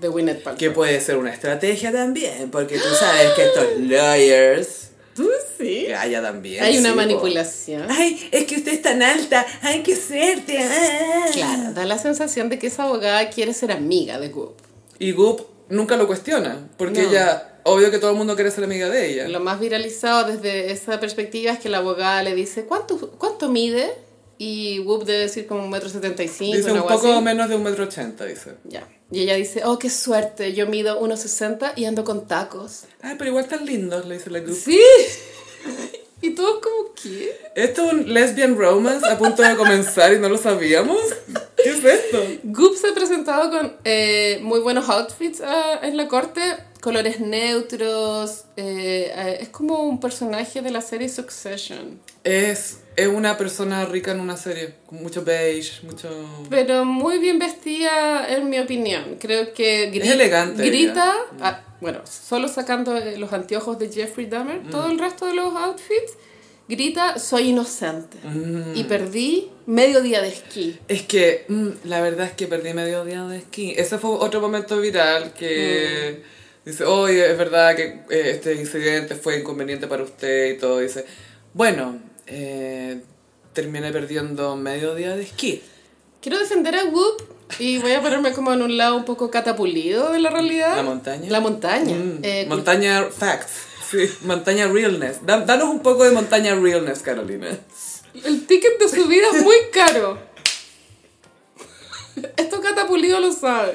de, Winnet Paltrow. Que puede ser una estrategia también, porque tú sabes que estos lawyers... ¿Tú sí? Que haya también. Hay una sí, po. manipulación. Ay, es que usted es tan alta. Ay, qué suerte. ah. Claro, da la sensación de que esa abogada quiere ser amiga de Goop. Y Goop nunca lo cuestiona, porque No. ella, obvio que todo el mundo quiere ser amiga de ella. Lo más viralizado desde esa perspectiva es que la abogada le dice, ¿cuánto, cuánto mide? Y Whoop debe decir como un metro setenta y cinco, Dice una un poco así. menos de un metro ochenta, dice. Ya. Y ella dice, oh, qué suerte, yo mido 1,60 y ando con tacos. Ay, pero igual tan lindos, le dice la Goop. Sí. y todos como, ¿qué? ¿Esto es un lesbian romance a punto de comenzar y no lo sabíamos? ¿Qué es esto? Goop se ha presentado con eh, muy buenos outfits ah, en la corte. Colores neutros. eh, es como un personaje de la serie Succession. Es, es una persona rica en una serie, con mucho beige, mucho... Pero muy bien vestida, en mi opinión. Creo que gri- Es elegante grita. ah, bueno, solo sacando eh, los anteojos de Jeffrey Dahmer, Mm. todo el resto de los outfits, grita: Soy inocente. Mm. Y perdí medio día de esquí. Es que mm, la verdad es que perdí medio día de esquí. Ese fue otro momento viral que dice, oye, es verdad que eh, este incidente fue inconveniente para usted y todo. Dice, bueno, eh, terminé perdiendo medio día de esquí. Quiero defender a Whoop y voy a ponerme como en un lado un poco catapulido de la realidad. ¿La montaña? La montaña. Mm, Eh, montaña facts. Sí, montaña realness. Da- danos un poco de montaña realness, Carolina. El ticket de subida es muy caro. Esto Catapulido lo sabe.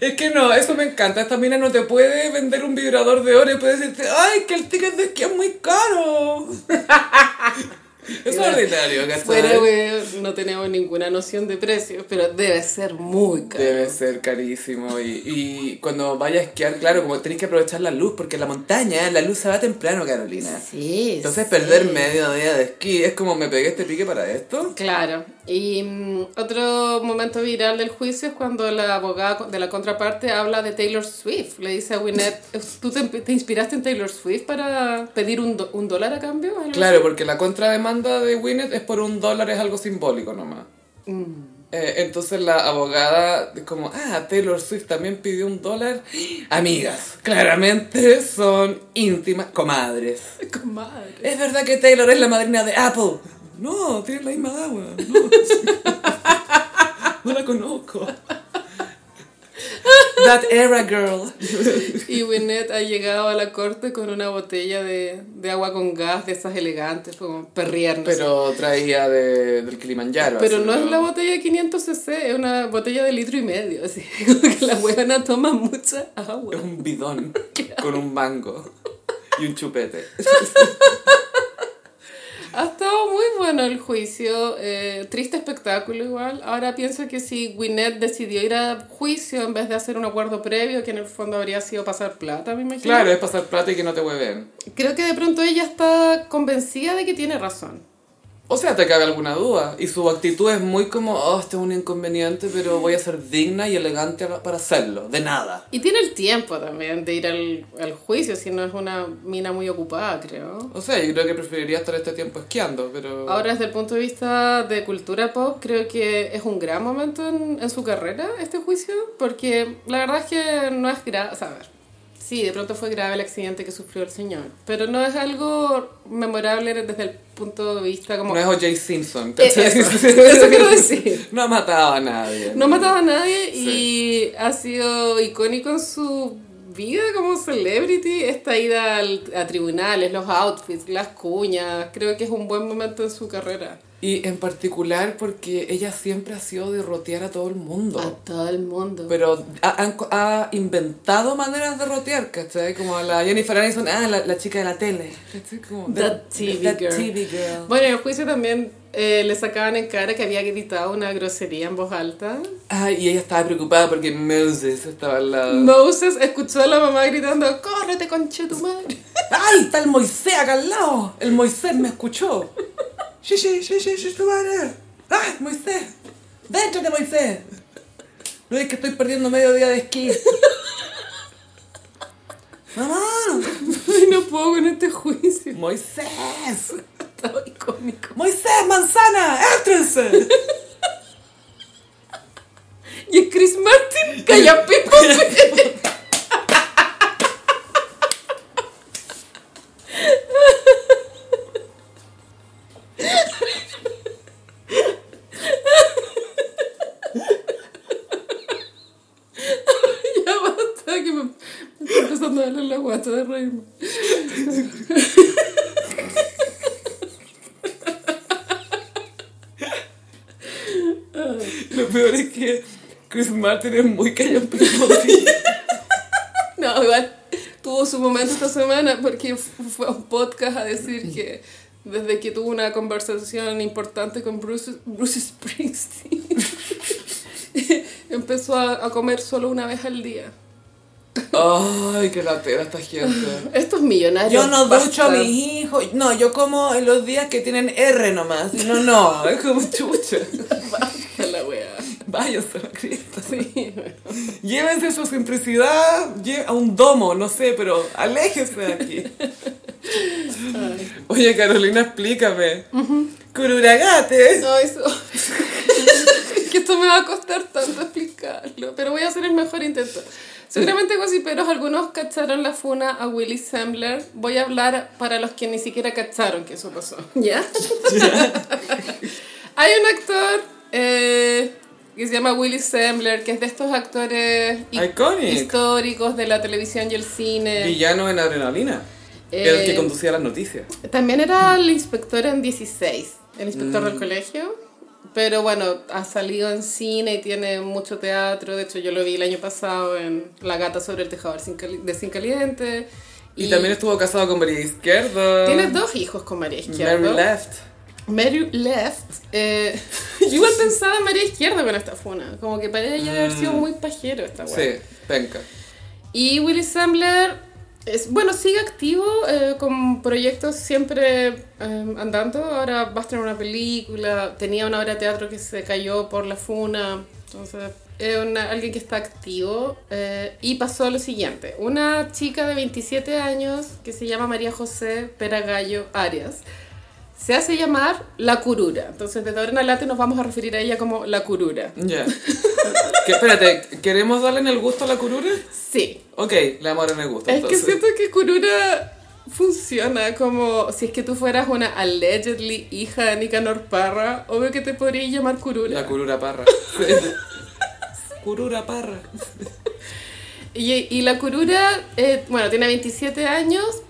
Es que no, eso me encanta. Esta mina no te puede vender un vibrador de oro y puede decirte, ay, que el ticket de esquí es muy caro. es ordinario, ¿cachai? Fuera, weón, no tenemos ninguna noción de precios, pero debe ser muy caro. Debe ser carísimo y, y cuando vayas a esquiar, claro, como tenés que aprovechar la luz, porque en la montaña la luz se va temprano, Carolina. Sí. Entonces sí. perder medio día de esquí es como me pegué este pique para esto. Claro. Y mm, otro momento viral del juicio es cuando la abogada de la contraparte habla de Taylor Swift. Le dice a Winnet, ¿tú te, te inspiraste en Taylor Swift para pedir un, do- un dólar a cambio? Claro, porque la contrademanda de Winnet es por un dólar, es algo simbólico nomás. Eh, entonces la abogada como, ah, Taylor Swift también pidió un dólar. Amigas, claramente son íntimas comadres. así. Comadre. ¿Es verdad que Taylor es la madrina de Apple? No, tiene la misma agua. No, no la conozco. That era girl. Y Winnet ha llegado a la corte con una botella de, de agua con gas, de esas elegantes, como perriernos. Pero traía de, del Kilimanjaro. Pero así, no es la botella de 500 cc, es una botella de litro y medio. Así como que la huevona toma mucha agua. Es un bidón con un mango y un chupete. Ha estado muy bueno el juicio, eh, triste espectáculo igual. Ahora pienso que si Gwyneth decidió ir a juicio en vez de hacer un acuerdo previo, que en el fondo habría sido pasar plata, me imagino. Claro, es pasar plata y que no te hueven. Creo que de pronto ella está convencida de que tiene razón. O sea, te cabe alguna duda. Y su actitud es muy como, oh, esto es un inconveniente, pero voy a ser digna y elegante para hacerlo. De nada. Y tiene el tiempo también de ir al, al juicio, si no es una mina muy ocupada, creo. O sea, yo creo que preferiría estar este tiempo esquiando, pero... Ahora, desde el punto de vista de cultura pop, creo que es un gran momento en, en su carrera este juicio, porque la verdad es que no es grave, o sea, a ver, sí, de pronto fue grave el accidente que sufrió el señor, pero no es algo memorable desde el punto de vista como... No es O.J. Simpson, Eh, eso, eso quiero decir. No ha matado a nadie. No ha matado a nadie y ha sido icónico en su vida como celebrity. Esta ida al- a tribunales, los outfits, las cuñas. Creo que es un buen momento en su carrera. Y en particular porque ella siempre ha sido de rotear a todo el mundo. A todo el mundo. Pero ha, ha inventado maneras de rotear, ¿cachai? Como la Jennifer Aniston, ah, la, la chica de la tele. Como, That TV that girl. TV girl. Bueno, en el juicio también eh, le sacaban en cara que había gritado una grosería en voz alta. Ah, y ella estaba preocupada porque Moses estaba al lado. Moses escuchó a la mamá gritando, córrete, concha tu madre. ¡Ay, está el Moisés acá al lado! El Moisés me escuchó. Sí, sí, sí, sí, sí, tu madre. ¡Ay, Moisés! ¡Déntrate, Moisés! No es que estoy perdiendo medio día de esquí. ¡Mamá! Ay, no puedo con este juicio. ¡Moisés! Estaba icónico. ¡Moisés, manzana! ¡Éntrense! Y es Chris Martin, calla pipo. Ya basta, que me, me estoy empezando a guata de reírme. Lo peor es que Chris Martin es muy callampico. No, igual tuvo su momento esta semana porque fu- fue a un podcast a decir que desde que tuvo una conversación importante con Bruce, Bruce Springsteen, empezó a, a comer solo una vez al día. Ay, qué latera esta gente. Estos millonarios. Yo no ducho a mis hijos. No, yo como en los días que tienen R nomás. No, no, es como chucha. Basta la wea. Váyanse a la cresta. Sí. Llévense su simplicidad a un domo, no sé, pero aléjense de aquí. Oye, Carolina, explícame. Cururagate. No, eso. que esto me va a costar tanto explicarlo, pero voy a hacer el mejor intento. Seguramente gossiperos algunos cacharon la funa a Willy Sembler. Voy a hablar para los que ni siquiera cacharon que eso pasó. ¿Ya? Hay un actor eh, que se llama Willy Sembler, que es de estos actores Iconic. históricos de la televisión y el cine. Villano en adrenalina. Era el que Eh, conducía las noticias. También era el inspector en 16, el inspector Mm. del colegio. Pero bueno, ha salido en cine y tiene mucho teatro. De hecho, yo lo vi el año pasado en La gata sobre el tejador de Sin Caliente. Y, también estuvo casado con María Izquierdo. Tiene dos hijos con María Izquierdo. Mary Left. Mary Left. eh, yo igual pensaba en María Izquierdo con esta funa. Como que para ella debe haber sido muy pajero esta weá. Mm. Sí, penca. Y Willy Sambler, es, bueno, sigue activo eh, con proyectos siempre eh, andando. Ahora va a estrenar una película. Tenía una obra de teatro que se cayó por la funa. Entonces, es una- alguien que está activo. eh, y pasó lo siguiente. Una chica de 27 años que se llama María José Peragallo Arias. Se hace llamar La Curura. Entonces, desde ahora en adelante nos vamos a referir a ella como La Curura. Ya. Que, espérate, ¿queremos darle en el gusto a la curura? Sí, Ok, le vamos a dar en el gusto. Es que siento que Kurura funciona como si es que tú fueras una allegedly hija de Nicanor Parra, obvio que te podrías llamar Kurura. La curura parra. Curura parra. Y, y la Kurura, eh, bueno, tiene 27 años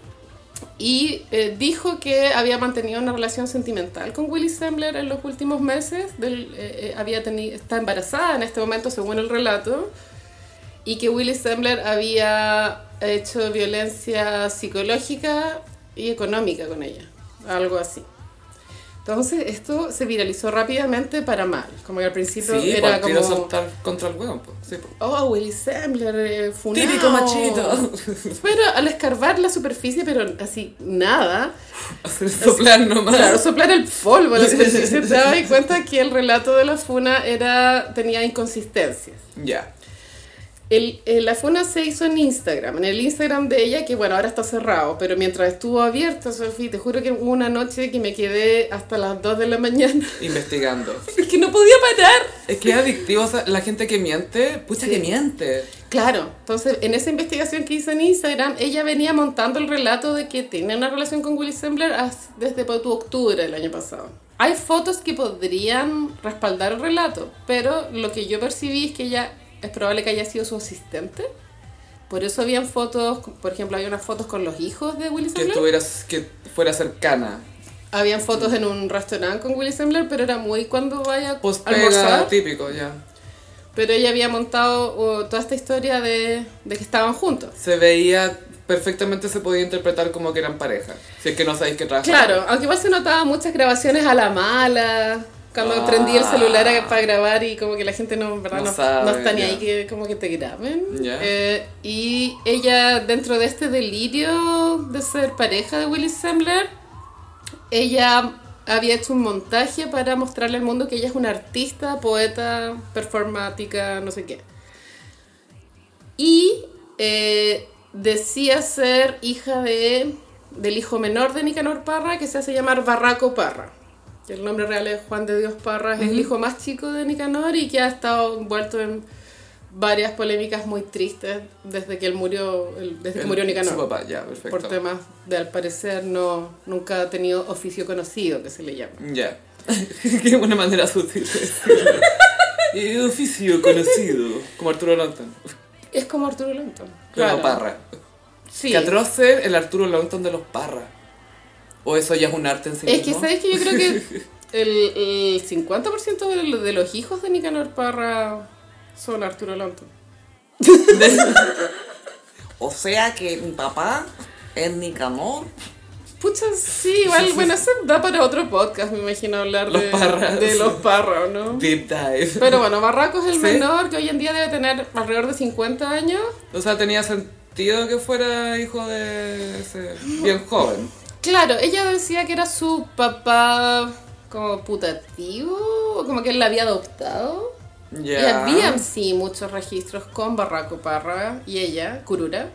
y eh, dijo que había mantenido una relación sentimental con Willy Sembler en los últimos meses. Eh, eh, había está embarazada en este momento, según el relato, y que Willy Sembler había hecho violencia psicológica y económica con ella, algo así. Entonces esto se viralizó rápidamente para mal, como que al principio Sí, era como... saltar contra el hueón, pues. Sí, pues. Oh, Willy Sembler, eh, funao. Típico machito. Pero al escarbar la superficie, pero así nada, Hacer soplar nomás. claro, soplar el polvo la superficie, te dabas cuenta que el relato de la funa era, tenía inconsistencias. Ya. El, eh, la funa se hizo en Instagram, en el Instagram de ella, que bueno, ahora está cerrado, pero mientras estuvo abierto, Sofía, te juro que hubo una noche que me quedé hasta las 2 de la mañana. Investigando. Es que no podía parar. Es que es adictivo, o sea, la gente que miente, pucha Sí. que miente. Claro, entonces en esa investigación que hizo en Instagram, ella venía montando el relato de que tiene una relación con Willy Sembler desde tu octubre del año pasado. Hay fotos que podrían respaldar el relato, pero lo que yo percibí es que ella es probable que haya sido su asistente. Por eso habían fotos, por ejemplo, había unas fotos con los hijos de Willy Que Sembler. estuvieras, que fuera cercana. Habían fotos en un restaurante con Willy Sembler, pero era muy cuando vaya a Post almorzar. típico, ya. Pero ella había montado uh, toda esta historia de, de que estaban juntos. Se veía, perfectamente se podía interpretar como que eran pareja. Si es que no sabéis que trabajan. Claro, aunque igual se notaban muchas grabaciones a la mala, cuando Ah. prendí el celular a- para grabar y como que la gente no, ¿verdad? No no, sabe, no está ni ahí que como que te graben. Ya. Eh, y ella, dentro de este delirio de ser pareja de Willy Sembler, ella había hecho un montaje para mostrarle al mundo que ella es una artista, poeta, performática, no sé qué. Y eh, decía ser hija de, del hijo menor de Nicanor Parra, que se hace llamar Barraco Parra. Que el nombre real es Juan de Dios Parra, es el hijo más chico de Nicanor y que ha estado envuelto en varias polémicas muy tristes desde que él murió, el- desde que murió Nicanor. Su papá, ya, perfecto. Por temas de, al parecer, no, nunca ha tenido oficio conocido, que se le llama. Ya. Qué buena manera sutil. Y oficio conocido. Como Arturo Longton. Es como Arturo Longton. Pero Parra. Sí. Que atroz ser el Arturo Longton de los Parra. O eso ya es un arte en sí Es que. ¿sabes que Yo creo que el, el 50% de, lo- de los hijos de Nicanor Parra son Arturo Longton. O sea que mi papá es Nicanor. Pucha, sí, igual, bueno, eso da para otro podcast, me imagino, hablar Los de, parras. de los parros, ¿no? Deep dive. Pero bueno, Barraco es el Sí. menor, que hoy en día debe tener alrededor de 50 años. O sea, tenía sentido que fuera hijo de ese bien joven. Claro, ella decía que era su papá como putativo, como que él la había adoptado. Y Ya. habían, sí, muchos registros con Barraco Parra y ella, Kurura.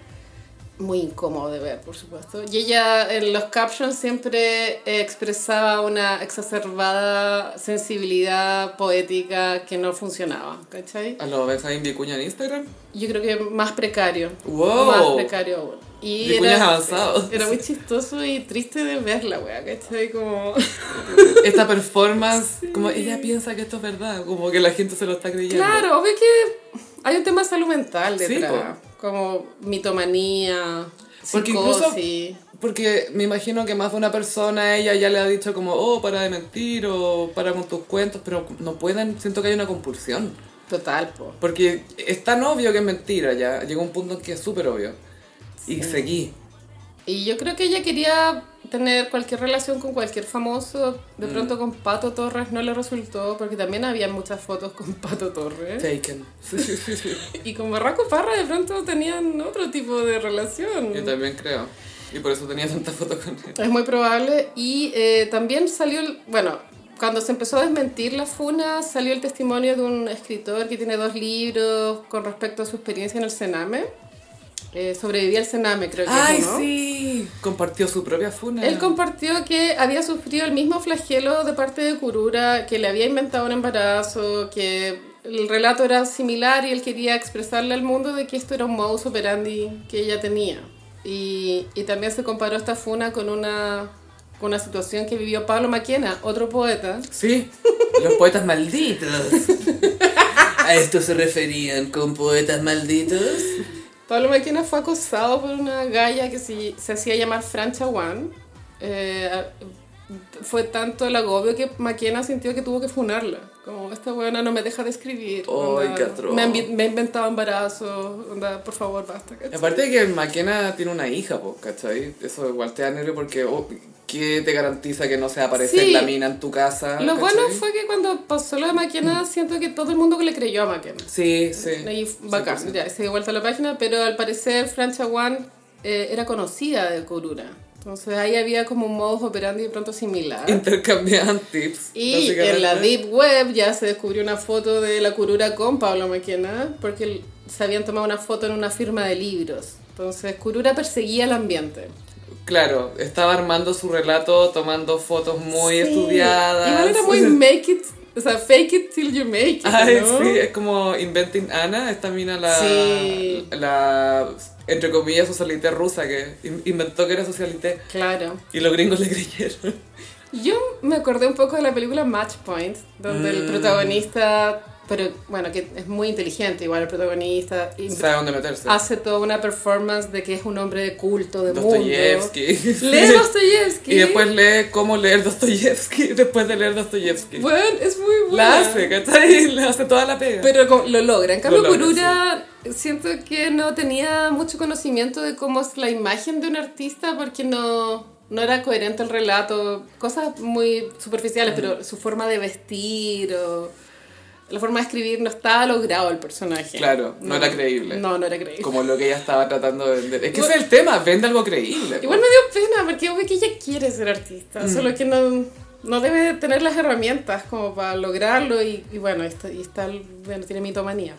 Muy incómodo de ver, por supuesto. Y ella en los captions siempre expresaba una exacerbada sensibilidad poética que no funcionaba, ¿cachai? ¿A lo Benjamín Vicuña en Instagram? Yo creo que más precario. Wow. Más precario aún. Y es era, avanzado. era muy chistoso y triste de verla, wea, ¿cachai? Como... Esta performance, como ella piensa que esto es verdad, como que la gente se lo está creyendo. Claro, obvio que hay un tema de salud mental Sí, detrás. como mitomanía, Porque psicosis. Porque me imagino que más de una persona a ella ya le ha dicho como, oh, para de mentir o para con tus cuentos, pero no pueden, siento que hay una compulsión. Total, po. Porque es tan obvio que es mentira ya, llegó un punto en que es súper obvio. Y seguí. Y yo creo que ella quería tener cualquier relación con cualquier famoso. Mm. De pronto con Pato Torres no le resultó, porque también había muchas fotos con Pato Torres. Taken. Sí, sí, sí, sí. Y con Barraco Parra de pronto tenían otro tipo de relación. Yo también creo. Y por eso tenía tantas fotos con él. Es muy probable. Y eh, también salió, el- bueno, cuando se empezó a desmentir la funa, salió el testimonio de un escritor que tiene dos libros con respecto a su experiencia en el Sename. Eh, sobrevivía al Sename, creo que ¡Ay, es, ¿no? sí! Compartió su propia funa. Él compartió que había sufrido el mismo flagelo de parte de Kurura, que le había inventado un embarazo, que el relato era similar y él quería expresarle al mundo de que esto era un modus operandi que ella tenía. Y, y también se comparó esta funa con una, con una situación que vivió Pablo Maquena, otro poeta. Sí, los poetas malditos. ¿A esto se referían con poetas malditos? Pablo Maquena fue acosado por una galla que se, se hacía llamar Francha One. Eh, fue tanto el agobio que Maquena sintió que tuvo que funarla. Como, esta buena no me deja de escribir. Ay, onda, qué atroz. me, me ha inventado embarazo. Onda, por favor, basta. ¿cachai? Aparte de que Maquena tiene una hija, po, ¿cachai? Eso igual te da nervio porque oh, ¿qué te garantiza que no se va a aparecer Sí. la mina en tu casa? Lo ¿cachai? bueno fue que cuando pasó lo de Maquena, siento que todo el mundo le creyó a Maquena. Sí, sí. Y bacán, 100%. ya, se dio vuelta a la página, pero al parecer Francha One eh, era conocida de Kurura. Entonces ahí había como un modus operandi de pronto similar. Intercambiaban tips. Y en la. Deep Web ya se descubrió una foto de la Kurura con Pablo Maquena, porque se habían tomado una foto en una firma de libros. Entonces Kurura perseguía el ambiente. Claro, estaba armando su relato, tomando fotos muy Sí. estudiadas. Igual era muy make it, o sea, fake it till you make it. Ay, ¿no? sí, es como Inventing Anna, esta mina la, Sí. la entre comillas, socialité rusa que in- inventó que era socialité Claro. y los gringos le creyeron. Yo me acordé un poco de la película Match Point, donde el Mm. protagonista, pero bueno, que es muy inteligente, igual el protagonista, y Sabe dónde meterse. hace toda una performance de que es un hombre de culto, de mundo. Dostoyevsky. Lee Dostoyevsky. Y después lee cómo leer Dostoyevsky después de leer Dostoyevsky. Bueno, es muy bueno. La hace, ¿cachai? Le hace toda la pega. Pero lo logra. En cambio, Kurura siento que no tenía mucho conocimiento de cómo es la imagen de un artista porque no, no era coherente el relato. Cosas muy superficiales, Mm. pero su forma de vestir o la forma de escribir no estaba logrado el personaje. Claro, no era creíble. No, no era creíble. Como lo que ella estaba tratando de vender. Es que ese es el tema, vende algo creíble. Igual me dio pena porque obvio que ella quiere ser artista, Mm. solo que no, no debe tener las herramientas como para lograrlo y, y bueno, está, y está, bueno, tiene mitomanía.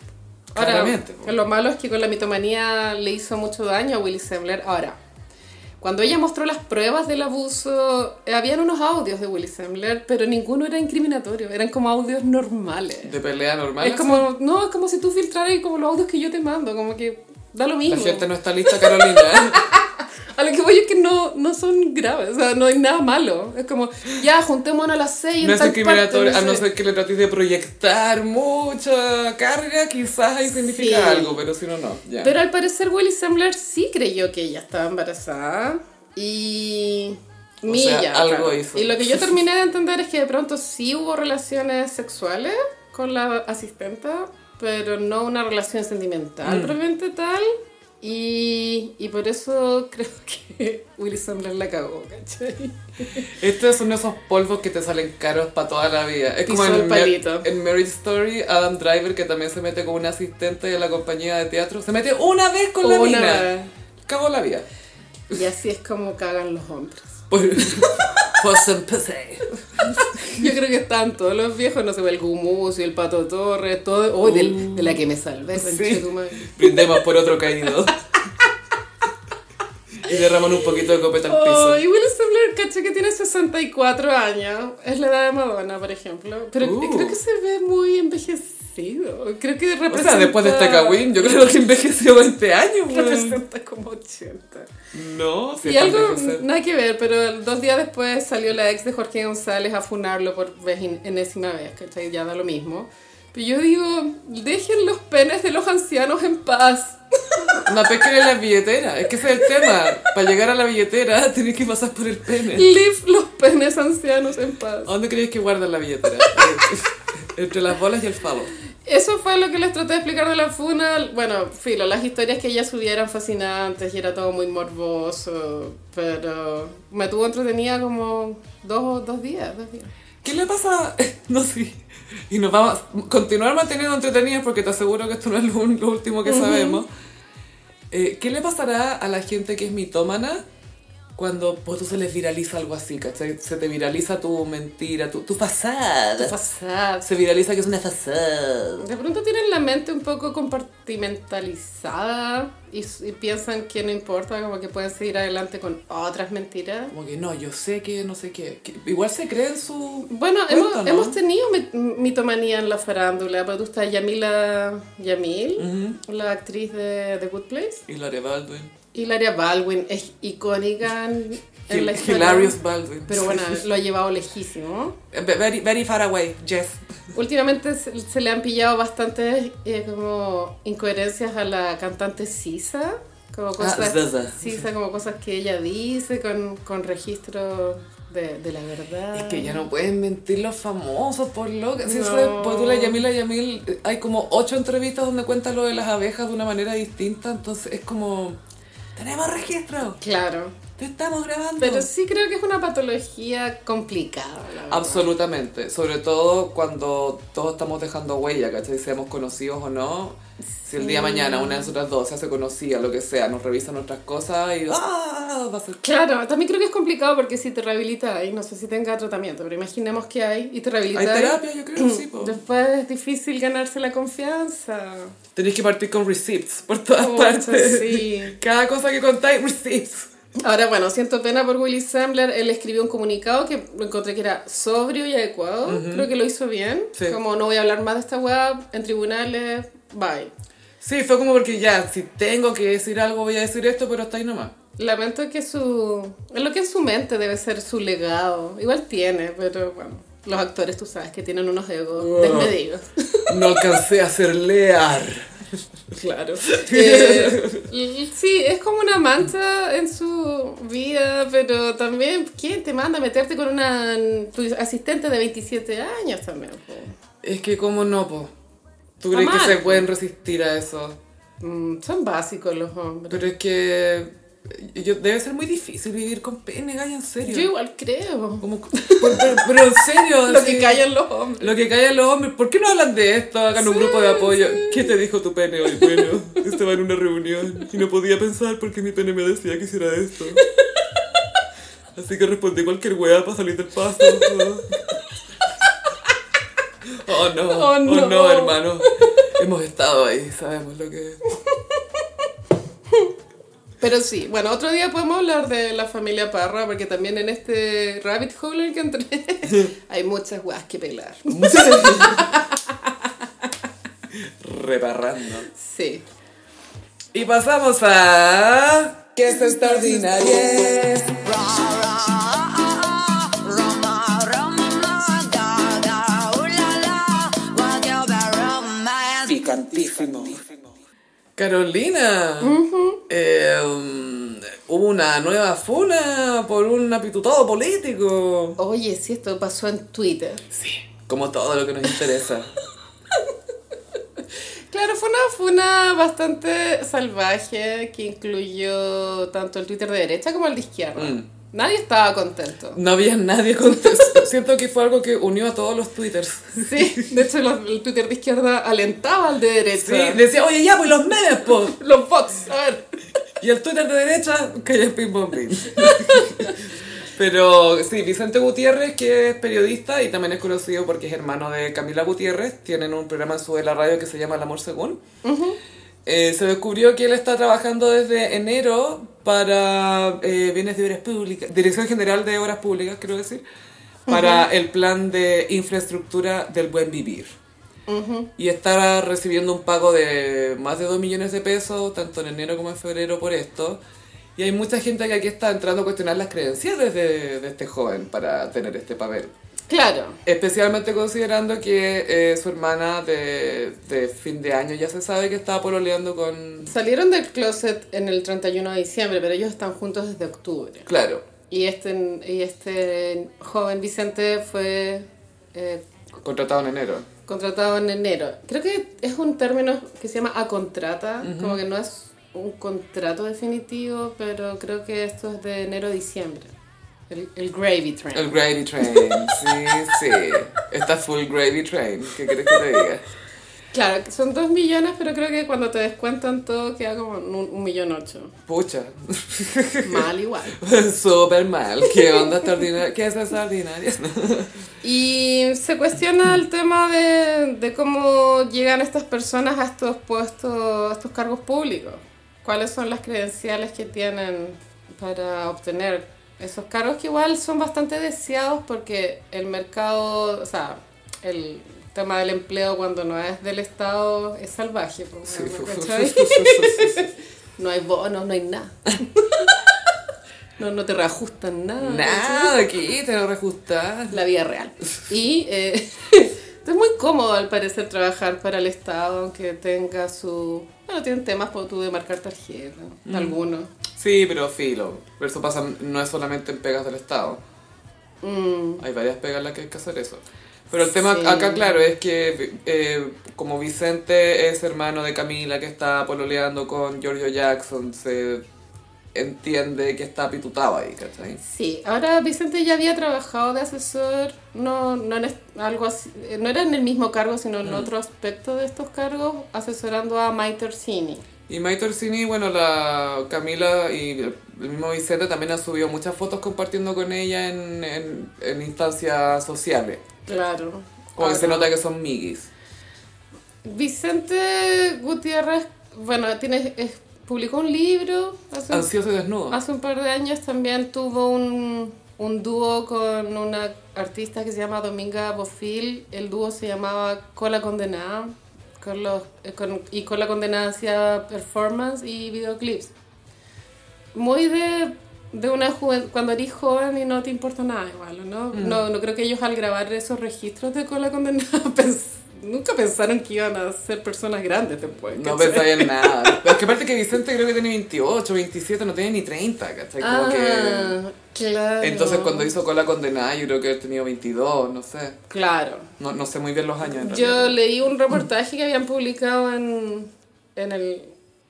Ahora, Claramente, lo malo es que con la mitomanía le hizo mucho daño a Willy Sembler. Ahora, cuando ella mostró las pruebas del abuso, eh, habían unos audios de Willy Sembler, pero ninguno era incriminatorio, eran como audios normales. De pelea normal. Es como, no, es como si tú filtraras como los audios que yo te mando, como que da lo mismo. La gente no está lista, Carolina. A lo que voy es que no, no son graves, o sea, no hay nada malo. Es como, ya, juntémonos a las seis No es discriminatorio, parte, a no sé. ser que le trates de proyectar mucha carga, quizás ahí significa Sí. algo, pero si no, no. Pero al parecer Willy Sembler sí creyó que ella estaba embarazada y... O Milla, sea, algo claro. hizo. Y lo que yo terminé de entender es que de pronto sí hubo relaciones sexuales con la asistenta, pero no una relación sentimental Mm. propiamente tal. Y, y por eso creo que Willy Sandler la cagó, ¿cachai? Estos son esos polvos que te salen caros para toda la vida. Es como Pisó en, palito. en Marriage Story, Adam Driver, que también se mete con un asistente de la compañía de teatro. Se mete una vez con la Una mina. vez. Cagó la vida. Y así es como cagan los hombres. Por, por some pussy. Yo creo que están todos los viejos, no sé, el Gumus y el Pato Torres, todo. Oh, del- de, la que me salvé, Sí. Brindemos por otro caído. y derraman un poquito de copeta al piso. Oh, y Will Sandler, caché que tiene 64 años. Es la edad de Madonna, por ejemplo. Pero Uh. creo que se ve muy envejecido. Creo que O representa... sea, después de esta Kawin, yo creo que envejeció 20 años, weón. Representa como 80. No, si Y algo, nada que ver, pero dos días después salió la ex de Jorge González a funarlo por vez en- enésima vez, ¿cachai? Ya da lo mismo. Pero yo digo, dejen los penes de los ancianos en paz. No pesquen en la billetera, es que ese es el tema. Para llegar a la billetera tenés que pasar por el pene. Leave los penes ancianos en paz. ¿A dónde creéis que guardan la billetera? Entre las bolas y el falo. Eso fue lo que les traté de explicar de la funa. Bueno, filo, las historias que ella subía eran fascinantes y era todo muy morboso, pero me tuvo entretenida como dos, dos días, dos días. ¿Qué le pasa? No sé. Y nos vamos a continuar manteniendo entretenidos porque te aseguro que esto no es lo, lo último que sabemos. Eh, ¿Qué le pasará a la gente que es mitómana cuando pues, tú se les viraliza algo así, ¿cachai? Se te viraliza tu mentira, tu, tu fasada. Pasada. Se viraliza que es una fasada. De pronto tienen la mente un poco compartimentalizada y, y piensan que no importa, como que pueden seguir adelante con otras mentiras. Como que no, yo sé que no sé qué. que igual se cree en su. Bueno, hemos, ¿no? hemos tenido mit- mitomanía en la farándula, pero tú estás Yamila Yamil, la actriz de The Good Place. Hilaria Baldwin. Hilaria Baldwin es icónica en, en la historia. Hilarious Baldwin. Pero bueno, lo ha llevado lejísimo. Very, very far away, Jess. Últimamente se, se le han pillado bastantes eh, como incoherencias a la cantante Sisa. Como cosas, Zaza. Sisa, como cosas que ella dice con, con registro de, de la verdad. Es que ya no pueden mentir los famosos, por loca. Si No. por tú la Yamila Yamil, eh, hay como ocho entrevistas donde cuenta lo de las abejas de una manera distinta, entonces es como, tenemos registro, Claro. Te estamos grabando. Pero sí creo que es una patología complicada. Absolutamente, sobre todo cuando todos estamos dejando huella, ¿cachai? Seamos conocidos o no. Si el día de mañana una de nosotras dos se hace conocida, lo que sea, nos revisa nuestras cosas y ¡ah! Va a ser Claro, también creo que es complicado porque si te rehabilitas, no sé si tenga tratamiento, pero imaginemos que hay y te Hay rehabilitas. terapia, yo creo, sí, po. Después es difícil ganarse la confianza. Tenéis que partir con receipts por todas Pucha, partes. sí. Cada cosa que contáis, receipts. Ahora, bueno, siento pena por Willy Sandler. Él escribió un comunicado que encontré que era sobrio y adecuado. Creo que lo hizo bien. Sí. Como no voy a hablar más de esta web en tribunales, bye. Sí, fue como porque ya, si tengo que decir algo, voy a decir esto, pero hasta ahí nomás. Lamento que su... Es lo que en su mente debe ser su legado. Igual tiene, pero bueno. Los actores, tú sabes, que tienen unos egos desmedidos. No alcancé a hacer lear. Claro. Eh, sí, es como una mancha en su vida, pero también, ¿quién te manda a meterte con una tu asistente de 27 años también? po? Es que, ¿cómo no, po? ¿Tú crees que se pueden resistir a eso? Mm, son básicos los hombres. Pero es que yo, debe ser muy difícil vivir con pene, gaya, en serio. Yo igual creo. Como, pero, pero- pero en serio. Lo así- que callan los hombres. Lo que callan los hombres. ¿Por qué no hablan de esto? Hagan un grupo de apoyo. ¿Qué te dijo tu pene hoy? Bueno, estaba en una reunión y no podía pensar porque mi pene me decía que hiciera esto. Así que respondí cualquier weá para salir del paso. Oh no, Oh, oh no. no, hermano. Hemos estado ahí, sabemos lo que es. Pero sí, bueno, otro día podemos hablar de la familia Parra, porque también en este rabbit hole en el que entré hay muchas weas que pelar. Reparrando. Sí. Y pasamos a... ¿Qué es extraordinario? Picantísimo. Carolina, eh, um, hubo una nueva funa por un apitutado político. Oye, sí, esto pasó en Twitter. Sí, como todo lo que nos interesa. Claro, fue una, fue una bastante salvaje que incluyó tanto el Twitter de derecha como el de izquierda. Mm. Nadie estaba contento. No había nadie contento. Siento que fue algo que unió a todos los twitters. Sí, de hecho los- el Twitter de izquierda alentaba al de Sí, derecha. decía, oye, ya, pues los memes, pues. Los bots, a ver. Y el Twitter de derecha, calla pim pom pim. Pero sí, Vicente Gutiérrez, que es periodista y también es conocido porque es hermano de Camila Gutiérrez, tienen un programa en su de la radio que se llama El Amor Según. Eh, se descubrió que él está trabajando desde enero para eh, bienes de obras públicas, Dirección General de Obras Públicas, quiero decir, para el plan de infraestructura del buen vivir. Y está recibiendo un pago de más de 2 millones de pesos, tanto en enero como en febrero, por esto. Y hay mucha gente que aquí está entrando a cuestionar las credenciales de, de este joven para tener este papel. Claro. Especialmente considerando que eh, su hermana de, de fin de año ya se sabe que estaba pololeando con... Salieron del closet en el 31 de diciembre, pero ellos están juntos desde octubre. Claro, Y este, y este joven Vicente fue eh, contratado en enero. contratado en enero. Creo que es un término que se llama a contrata, como que no es un contrato definitivo, pero creo que esto es de enero a diciembre. El, el gravy train. El Gravy Train, sí, sí. Está full Gravy Train. ¿Qué quieres que te diga? Claro, que son dos millones, pero creo que cuando te descuentan todo queda como un, un millón ocho. Pucha. Mal igual. Súper mal. ¿Qué onda extraordinaria? ¿Qué es extraordinaria? Y se cuestiona el tema de, de cómo llegan estas personas a estos puestos, a estos cargos públicos. ¿Cuáles son las credenciales que tienen para obtener esos cargos que igual son bastante deseados porque el mercado, o sea, el tema del empleo cuando no es del Estado es salvaje. Sí. No hay bonos, no hay nada. No, no te reajustan nada. Nada, aquí te lo reajustas. la vida real. Y eh, es muy cómodo al parecer trabajar para el Estado, aunque tenga su... Bueno, tienen temas por tú de marcar tarjeta, algunos. Sí, pero filo. Pero eso pasa, no es solamente en pegas del Estado. Mm, Hay varias pegas en las que hay que hacer eso. Pero el tema Sí. acá, claro, es que eh, como Vicente es hermano de Camila que está pololeando con Giorgio Jackson, se entiende que está pitutado ahí, ¿cachai? sí, ahora Vicente ya había trabajado de asesor, no, no, en algo así, no era en el mismo cargo, sino en otro aspecto de estos cargos, asesorando a Maite Orsini. Y Maite Orsini, bueno, la Camila y el mismo Vicente también han subido muchas fotos compartiendo con ella en, en, en instancias sociales. Claro. Como que se nota que son miguis. Vicente Gutiérrez, bueno, tiene, es- publicó un libro hace un Ansioso y desnudo. Hace un par de años también tuvo un, un dúo con una artista que se llama Dominga Bofil. El dúo se llamaba Cola Condenada. Con los, eh, con- y Cola Condenada hacía performance y videoclips. Muy de, de una juventud, cuando eres joven y no te importa nada igual, ¿o ¿no? No, no creo que ellos al grabar esos registros de Cola Condenada pens- nunca pensaron que iban a ser personas grandes después. No ¿cachai? pensáis en nada. Pero es que aparte que Vicente creo que tiene 28, 27, no tiene ni 30, ¿cachai? Como que... Ah, claro. Entonces cuando hizo Cola Condenada yo creo que él tenía 22, no sé. Claro. No, no sé muy bien los años en Yo realidad. leí un reportaje que habían publicado en, en el...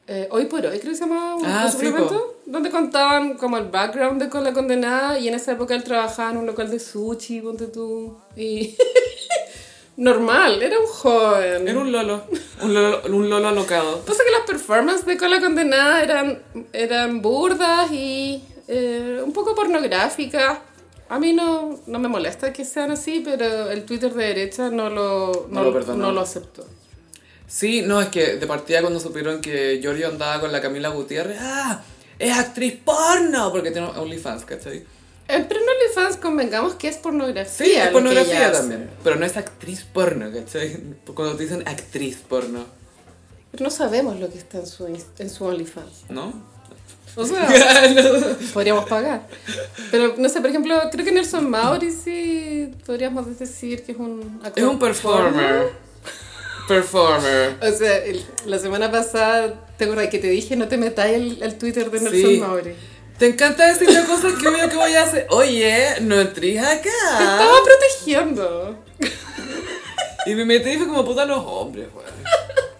eh, Hoy por hoy, creo que se llamaba un, Ah, un sí, suplemento, donde contaban como el background de Con la Condenada y en esa época él trabajaba en un local de sushi, ponte tú, y... Normal, era un joven. Era un lolo, un lolo, un lolo alocado. Pasa que las performances de Con la Condenada eran, eran burdas y eh, un poco pornográficas. A mí no, no me molesta que sean así, pero el Twitter de derecha no lo, No lo no lo aceptó. Sí, no, es que de partida cuando supieron que Giorgio andaba con la Camila Gutiérrez, ¡ah! ¡Es actriz porno! Porque tiene OnlyFans, ¿cachai? Pero en OnlyFans convengamos que es pornografía. Sí, es pornografía también. Pero no es actriz porno, ¿cachai? Cuando te dicen actriz porno, Pero no sabemos lo que está en su, en su OnlyFans. ¿no? O sea, podríamos pagar. Pero no sé, por ejemplo, creo que Nelson Mauri sí podríamos decir que es un actor Es un performer. Performer. O sea, el- la semana pasada, ¿te acuerdas que te dije no te metáis el Twitter de Nelson Sí. Mauri? Te encanta decirle cosas que obvio que voy a hacer. Oye, no entres acá. Estaba protegiendo. Y me metí y fue como puta los hombres, weón.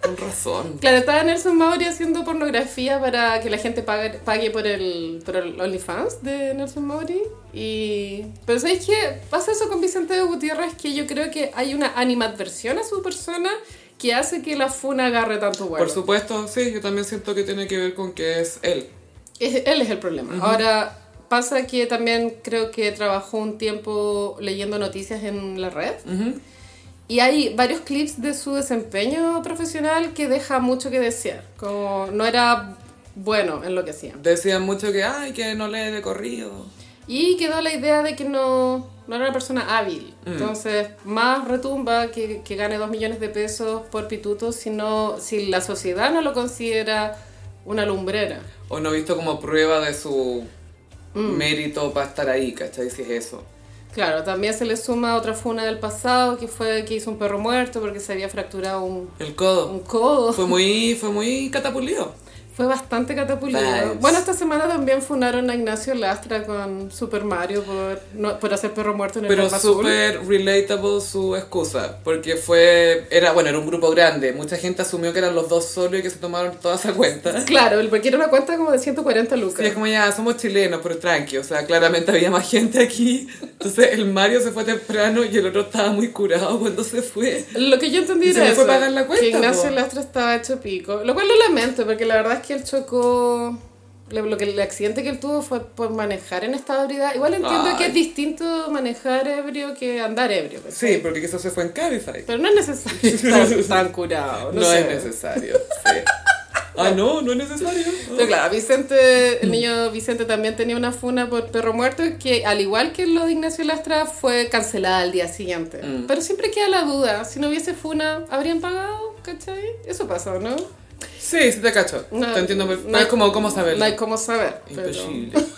Con razón. Claro, estaba Nelson Mauri haciendo pornografía para que la gente pague, pague por el, por el OnlyFans de Nelson Mauri. Y... Pero ¿sabéis qué? Pasa eso con Vicente de Gutiérrez que yo creo que hay una animadversión a su persona que hace que la funa agarre tanto vuelo. Por supuesto, sí, yo también siento que tiene que ver con que es él. Es- él es el problema. Ahora, pasa que también creo que trabajó un tiempo leyendo noticias en la red. Y hay varios clips de su desempeño profesional que deja mucho que desear. Como no era bueno en lo que hacía. Decían mucho que, ay, que no lee de corrido. Y quedó la idea de que no, no era una persona hábil. Entonces, más retumba que, que gane dos millones de pesos por pituto si, no- si la sociedad no lo considera una lumbrera. O no visto como prueba de su mérito para estar ahí, ¿cachai? Si es eso. Claro, también se le suma otra funa del pasado que fue que hizo un perro muerto porque se había fracturado un, El codo. un codo. Fue muy, fue muy catapulido. Fue bastante catapulido. Vibes. Bueno, esta semana también funaron a Ignacio Lastra con Super Mario por, no, por hacer perro muerto en el Pero súper relatable su excusa, porque fue, era, bueno, era un grupo grande, mucha gente asumió que eran los dos solos y que se tomaron toda esa cuenta. Claro, porque era una cuenta como de 140 lucas. Sí, es como ya, somos chilenos, pero tranqui, o sea, claramente había más gente aquí. Entonces el Mario se fue temprano y el otro estaba muy curado cuando se fue. Lo que yo entendí Y se era fue eso, a pagar la cuenta, que Ignacio po. Lastra estaba hecho pico. Lo cual lo lamento, porque la verdad es que él chocó... Lo que el accidente que él tuvo fue por manejar en estado de ebriedad. Igual entiendo Ay. que es distinto manejar ebrio que andar ebrio. Sí, porque quizás se fue en Cabify. Pero no es necesario estar tan curado. No, No, sé. es necesario, sí. Ah, no, no es necesario. Pero claro, Vicente, el niño Vicente también tenía una funa por perro muerto que, al igual que lo de Ignacio Lastra, fue cancelada al día siguiente. Mm. Pero siempre queda la duda, si no hubiese funa, ¿habrían pagado? ¿Cachai? Eso pasó, ¿no? Sí, sí te cacho. No, te entiendo, no no hay- es como cómo saberlo. No hay cómo saber. pero- Imposible.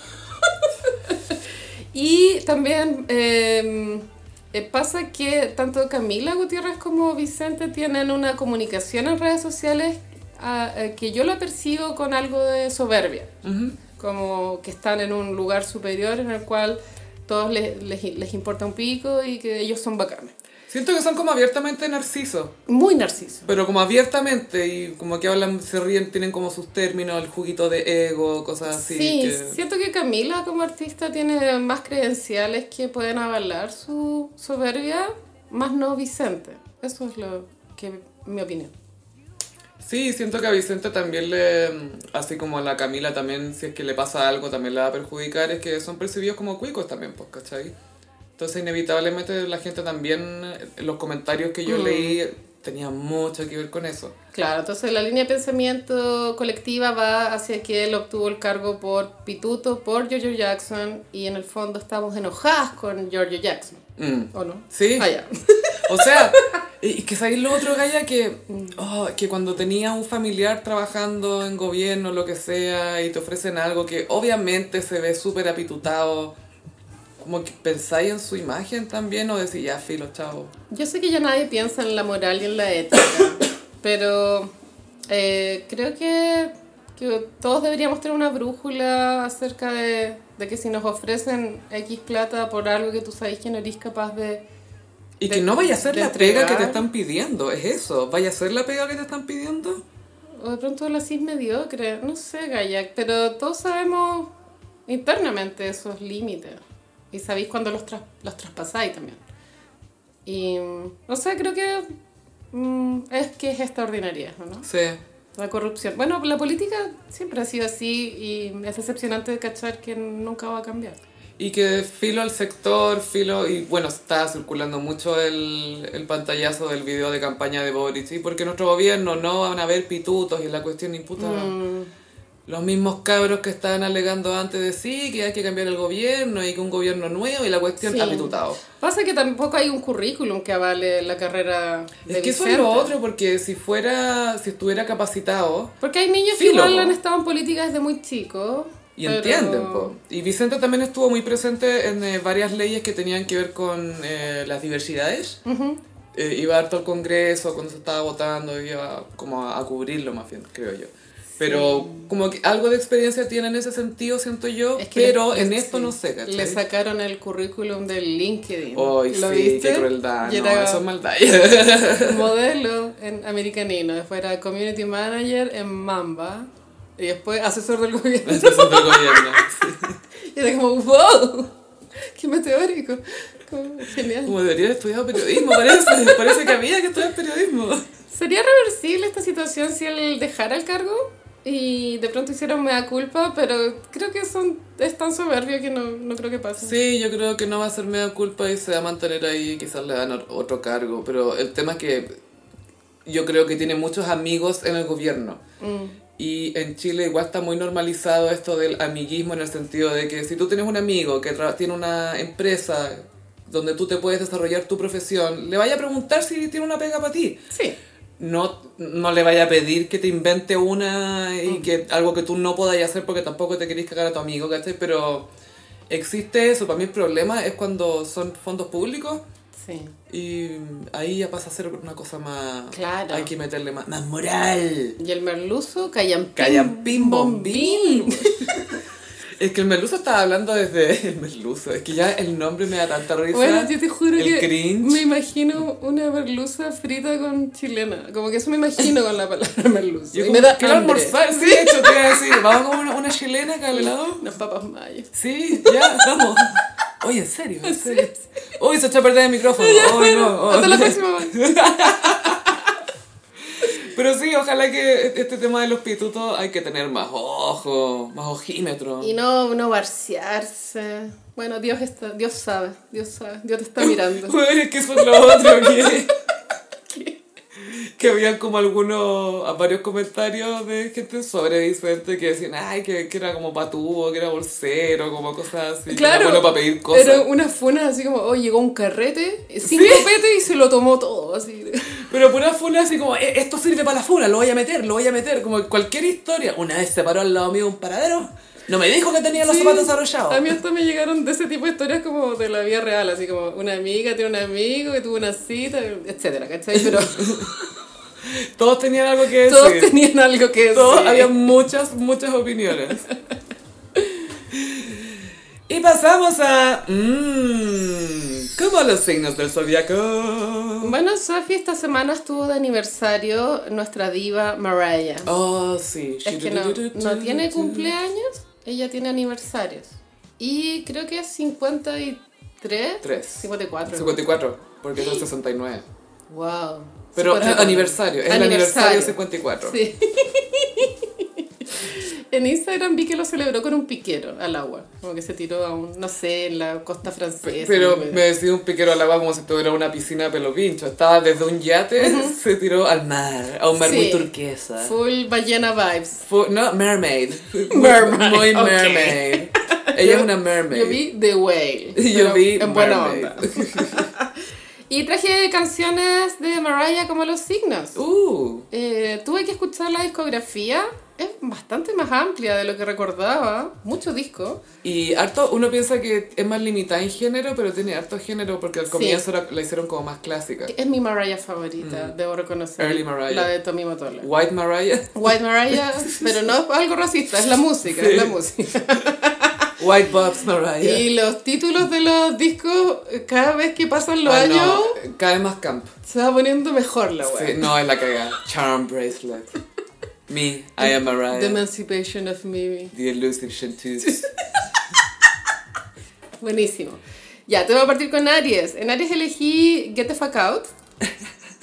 Y también eh, eh, pasa que tanto Camila Gutiérrez como Vicente tienen una comunicación en redes sociales ah, eh, que yo la percibo con algo de soberbia. Ujú. Como que están en un lugar superior en el cual todos les, les, les importa un pico y que ellos son bacanes. Siento que son como abiertamente narcisos. Muy narciso. Pero como abiertamente y como que hablan, se ríen, tienen como sus términos, el juguito de ego, cosas así. Sí, que- siento que Camila como artista tiene más credenciales que pueden avalar su soberbia, más no Vicente. Eso es lo que mi opinión. Sí, siento que a Vicente también le, así como a la Camila también, si es que le pasa algo, también le va a perjudicar, es que son percibidos como cuicos también, pues, ¿cachai? Entonces, inevitablemente la gente también, eh, los comentarios que yo Mm. leí tenían mucho que ver con eso. Claro, entonces la línea de pensamiento colectiva va hacia que él obtuvo el cargo por pituto, por Giorgio Jackson, y en el fondo estamos enojadas con Giorgio Jackson, Mm. ¿o no? Sí. Ah. O sea, y que sabéis lo otro, Gaya, que, oh, que cuando tenías un familiar trabajando en gobierno, lo que sea, y te ofrecen algo que obviamente se ve súper apitutado, como que pensáis en su imagen también, o decís, ya, filo, chavo. Yo sé que ya nadie piensa en la moral y en la ética, pero eh, creo que, que todos deberíamos tener una brújula acerca de, de que si nos ofrecen X plata por algo que tú sabes que no eres capaz de... Y de- que no vaya a ser la pega que te entregar. están pidiendo, es eso, vaya a ser la pega que te están pidiendo. O de pronto la cis mediocre, no sé, Gayak, pero todos sabemos internamente esos límites. Y sabéis cuando los, tras- los traspasáis también. Y no sé, creo que mm, es que es extraordinaria, ¿no? Sí. La corrupción. Bueno, la política siempre ha sido así y es decepcionante de cachar que nunca va a cambiar. Y que filo al sector, filo, y bueno, está circulando mucho el, el pantallazo del video de campaña de Boric, ¿sí? porque nuestro gobierno no van a haber pitutos y la cuestión imputa. Mm, Los mismos cabros que estaban alegando antes de sí, que hay que cambiar el gobierno y que un gobierno nuevo y la cuestión Sí. apitutado. Pasa que tampoco hay un currículum que avale la carrera de Es que eso es lo otro, porque si fuera, si estuviera capacitado, Porque hay niños que igual han estado en política desde muy chicos. Y pero- entienden, po. Y Vicente también estuvo muy presente en eh, varias leyes que tenían que ver con eh, las diversidades. Eh, iba harto al Congreso cuando se estaba votando, iba como a, a cubrirlo más bien, creo yo. Pero como que algo de experiencia tiene en ese sentido, siento yo, Es que pero le- en sí. esto no sé, ¿cachai? Le sacaron el currículum del LinkedIn. Ay, ¿Lo sí, viste? qué crueldad, no, eso es maldad. modelo en Americanino. Después era community manager en Mamba. Y después asesor del gobierno. Eso es otro gobierno, sí. Y era como, wow, qué meteórico. Como, genial. Como debería haber estudiado periodismo, parece. Parece que había que estudiar periodismo. ¿Sería reversible esta situación si él dejara el cargo? Y de pronto hiciera un mea culpa, pero creo que son, es tan soberbio que no, no creo que pase. Sí, yo creo que no va a ser media culpa y se va a mantener ahí, quizás le dan otro cargo, pero el tema es que yo creo que tiene muchos amigos en el gobierno. Y en Chile igual está muy normalizado esto del amiguismo en el sentido de que si tú tienes un amigo que tiene una empresa donde tú te puedes desarrollar tu profesión, le vaya a preguntar si tiene una pega para ti. Sí. No, no le vaya a pedir que te invente una y que algo que tú no podáis hacer porque tampoco te querés cagar a tu amigo, ¿cachai? Pero existe eso. Para mí el problema es cuando son fondos públicos Sí. y ahí ya pasa a ser una cosa más... Claro. Hay que meterle más, más moral. Y el merluzo, Callampín, Callampín Bombín. Es que el merluzo estaba hablando desde el merluzo. Es que ya el nombre me da tanta risa. Bueno, yo te juro el que cringe. me imagino una merluza frita con chilena. Como que eso me imagino con la palabra merluza. Yo y me da quiero hambre. almorzar. Sí, de hecho te iba a decir, vamos con una, una chilena acá al lado. Unas papas mayas. Sí, ya, vamos. Oye, en serio, en serio. Uy, se echó a perder el micrófono. Uy, no. oh. Hasta la próxima. Pero sí, ojalá que este tema de los pitutos hay que tener más ojo, más ojímetro. Y no, no barciarse. Bueno, Dios está, Dios sabe, Dios sabe, Dios te está mirando. Bueno, es que eso es lo otro que... Que habían como algunos, varios comentarios de gente sobre Vicente que decían, ay, que, que era como patubo, que era bolsero, como cosas así. que era Claro, bueno para pedir cosas. Era una funa así como, oh, llegó un carrete, cinco Sí. petes y se lo tomó todo, así. Pero pura funa así como, "Eh, esto sirve para la funa, lo voy a meter, lo voy a meter. Como cualquier historia. Una vez se paró al lado mío un paradero, no me dijo que tenía los Sí. zapatos arrollados. A mí hasta me llegaron de ese tipo de historias como de la vida real, así como una amiga tiene un amigo que tuvo una cita, etcétera, ¿cachai? Pero Todos tenían algo que decir. todos tenían algo que decir. Había muchas, muchas opiniones. y pasamos a... Mmm, ¿Cómo los signos del zodiaco? Bueno, Sophie esta semana estuvo de aniversario nuestra diva Mariah. Oh, sí. Es que no, no tiene cumpleaños, ella tiene aniversarios. Y creo que es 53. Tres. 54. 54, porque es el 69. Wow. Pero es aniversario, es el aniversario 54. Sí. en Instagram vi que lo celebró con un piquero al agua. Como que se tiró a un, no sé, en la costa francesa. Pero no me decía un piquero al agua como si estuviera una piscina de pelo pincho. Estaba desde un yate, se tiró al mar, a un mar muy Sí. turquesa. Full ballena vibes. Fu- no, mermaid. Mermaid, Muy ok. mermaid. Ella es Yo- una mermaid. Yo vi The Whale. Yo vi En buena Mermaid. onda. Y traje canciones de Mariah como los signos. Uh, Eh, tuve que escuchar la discografía. Es bastante más amplia de lo que recordaba. Mucho disco. y harto, uno piensa que es más limitada en género, pero tiene harto género porque al Sí. comienzo la, la hicieron como más clásica. Es mi Mariah favorita, debo reconocer. Mm. Early Mariah. La de Tommy Motola. White Mariah, White Mariah, pero no es algo racista, es la música, es la música. White Bobs Mariah. Y los títulos de los discos, cada vez que pasan los Ah, años, no, cada vez más camp. se va poniendo mejor la Sí, wea. no, es la cagada. Charm Bracelet. Me, I am The Mariah. Emancipation of Mimi. The Elusive Chanteuse. Buenísimo. Ya, te voy a partir con Aries. En Aries elegí Get the Fuck Out,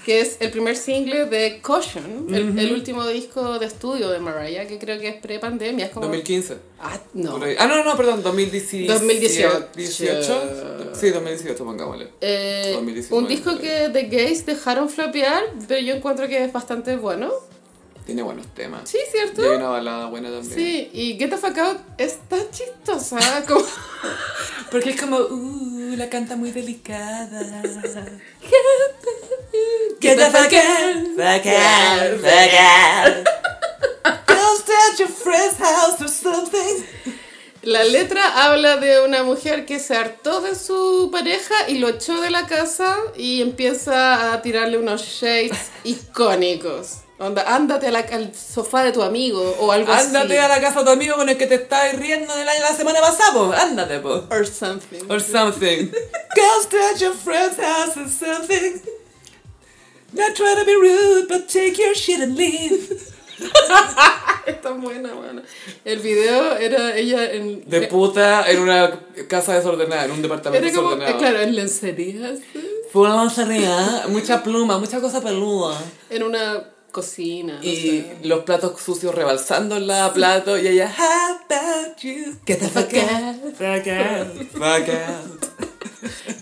que es el primer single de Caution, el, el último disco de estudio de Mariah, que creo que es pre-pandemia. Es como... 2015. Ah, no. Ah, no, no, perdón, 2018. 2018. 18. Sí, 2018, pongámosle. Eh, 2019, un disco que The Gays dejaron flopear, pero yo encuentro que es bastante bueno. Tiene buenos temas. Sí, Y hay ¿cierto? una balada buena también. Sí, y Get the Fuck Out es tan chistosa como... Porque es como, uh, la canta muy delicada. Get the fuck out, fuck out, fuck out. Stay at your friend's house or something. La letra habla de una mujer que se hartó de su pareja y lo echó de la casa y empieza a tirarle unos shades icónicos. Onda, ándate a la- al sofá de tu amigo o algo Ándate a así. la casa de tu amigo con el que te estás riendo del año la semana pasada, po. Ándate, po. Or something. Or something. Go stay at your friend's house or something. Not trying to be rude, but take your shit and leave. Es tan buena, buena. El video era ella en... De puta en una casa desordenada, en un departamento Era como, desordenado. claro, en lencería, así, Fue una lanzaría, mucha pluma, mucha cosa peluda. en una cocina, no Y sé. los platos sucios rebalsando en la plato y ella, how about you? Get the fuck out, fuck out, fuck out.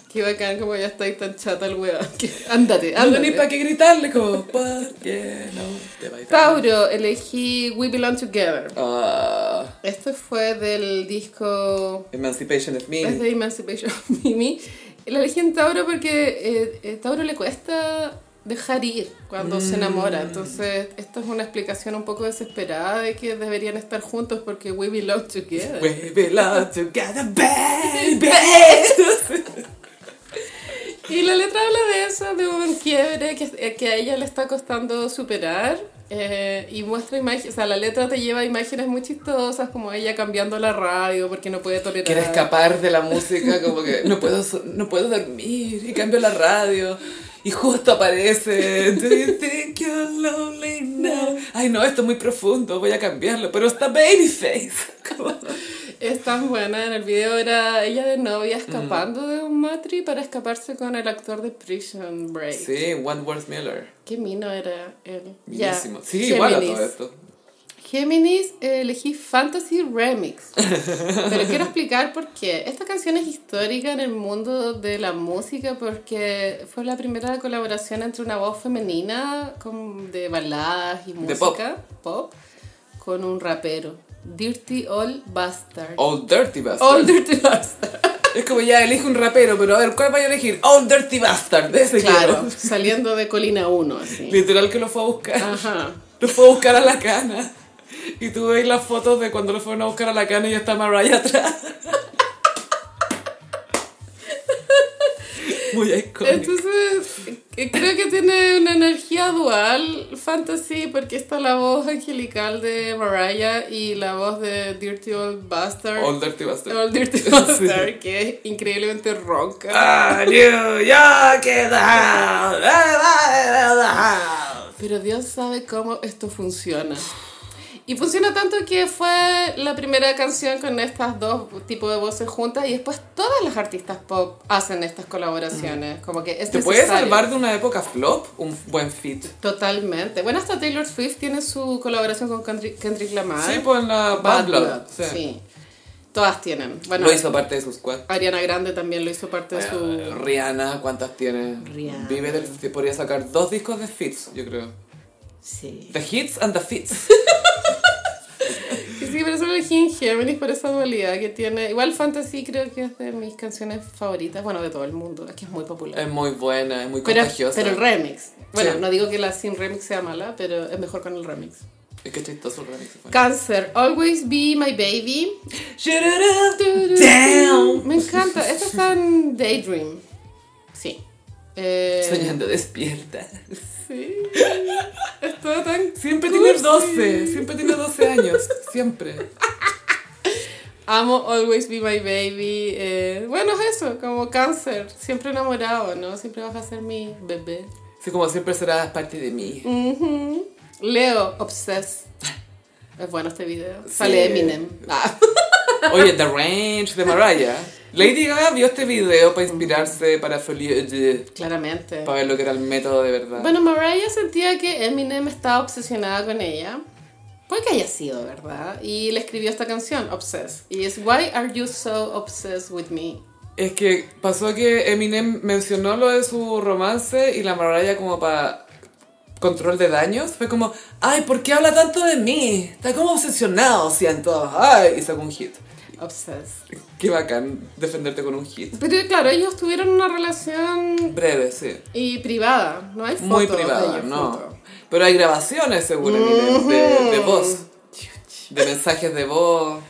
Qué bacán como ya estáis tan chata el weón. que- Ándate, No ni ándate. para qué gritarle como, ¿por qué no te bailas? Tauro, elegí We Belong Together. Ah, Esto fue del disco Emancipation of Me. es de Emancipation of Mimi. La elegí en Tauro porque eh, eh, Tauro le cuesta dejar ir cuando se enamora. Entonces, esto es una explicación un poco desesperada de que deberían estar juntos porque we belong together. We belong together, baby. Y la letra habla de eso, de un quiebre que, eh, que a ella le está costando superar. eh, y muestra imágenes, o sea, la letra te lleva a imágenes muy chistosas, como ella cambiando la radio porque no puede tolerar. Quiere escapar de la música, como que no puedo, no puedo dormir y cambio la radio. Y justo aparece, do you think you're lonely now? Ay no, esto es muy profundo, voy a cambiarlo, pero está babyface. Como- Es tan buena, en el video era ella de novia escapando de un matri para escaparse con el actor de Prison Break. Sí, Wentworth Miller. Qué mino era él. Sí, igual a todo esto. Géminis eh, elegí Fantasy Remix. Pero quiero explicar por qué. Esta canción es histórica en el mundo de la música porque fue la primera colaboración entre una voz femenina con, de baladas y música pop. pop con un rapero. Dirty Old Bastard. Old Dirty Bastard. Old Dirty Bastard. Es como ya elige un rapero, pero a ver, ¿cuál voy a elegir? Old Dirty Bastard, de ese Claro, quiero. saliendo de Colina 1, así. Literal que lo fue a buscar. Ajá. Lo fue a buscar a la cana. Y tú ves las fotos de cuando lo fueron a buscar a la cana y ya está Mariah atrás. Muy icónico. Entonces, eh, creo que tiene una energía dual fantasy porque está la voz angelical de Mariah y la voz de Dirty Old Bastard. Old Dirty Bastard. Old Dirty Bastard, que es increíblemente ronca. Ah, New York is house. the house. Pero Dios sabe cómo esto funciona. Y funciona tanto que fue la primera canción con estas dos tipos de voces juntas y después todas las artistas pop hacen estas colaboraciones. Como que es ¿Te puede necesario. salvar de una época flop? Un buen fit. Totalmente. Bueno, hasta Taylor Swift tiene su colaboración con Kendrick, Lamar. Sí, pues en la Bad Blood. Sí. Sí. Todas tienen. Bueno, Lo hizo parte de su squad. Ariana Grande también lo hizo parte de su... Rihanna, ¿cuántas tiene? Rihanna. Vive del... Podría sacar dos discos de fits, yo creo. Sí. The hits and the fits. Sí, pero eso lo elegí en Géminis por esa dualidad que tiene. Igual Fantasy creo que es de mis canciones favoritas, bueno, de todo el mundo, es que es muy popular. Es muy buena, es muy pero, contagiosa. pero el remix. Bueno, Sí. no digo que la sin remix sea mala, pero es mejor con el remix. Es que chistoso el remix. bueno. Cáncer, Always Be My Baby. Down. Me encanta. Esta está en Daydream. Sí. Eh, Soñando despierta. Sí. Está tan. Siempre tiene cursi. 12, siempre tiene 12 años, siempre. Amo Always Be My Baby. eh, bueno, es eso, como cáncer. Siempre enamorado, ¿no? Siempre vas a ser mi bebé. Así como siempre serás parte de mí. Leo, Obsessed. Es bueno este video. Sí. Sale Eminem. Ah. Oye, The Range de Mariah. Lady Gaga vio este video para inspirarse para Folie de... Claramente. Para ver lo que era el método de verdad. Bueno, Mariah sentía que Eminem estaba obsesionada con ella. Puede que haya sido, ¿verdad? Y le escribió esta canción, Obsessed. Y es Why Are You So Obsessed With Me? Es que pasó que Eminem mencionó lo de su romance y la Mariah como para control de daños. Fue como, ay, ¿por qué habla tanto de mí? Está como obsesionado, siento. Ay, y sacó un hit. Obsessed. Qué bacán defenderte con un hit. Pero claro, ellos tuvieron una relación Breve, sí. y privada. No hay fotos Muy de privada, ellos no. juntos. Pero hay grabaciones, según Eminem, de, de voz. De mensajes de voz.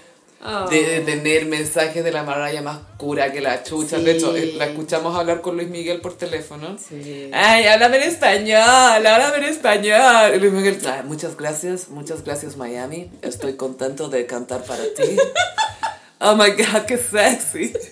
Oh. de, de tener mensajes de la Mariah más cura que la chucha. De Sí. hecho, eh, la escuchamos hablar con Luis Miguel por teléfono. Sí. Ay, háblame en español, háblame en español. Y Luis Miguel, "Ah, muchas gracias, muchas gracias Miami. Estoy contento de cantar para ti. Oh my god, qué sexy.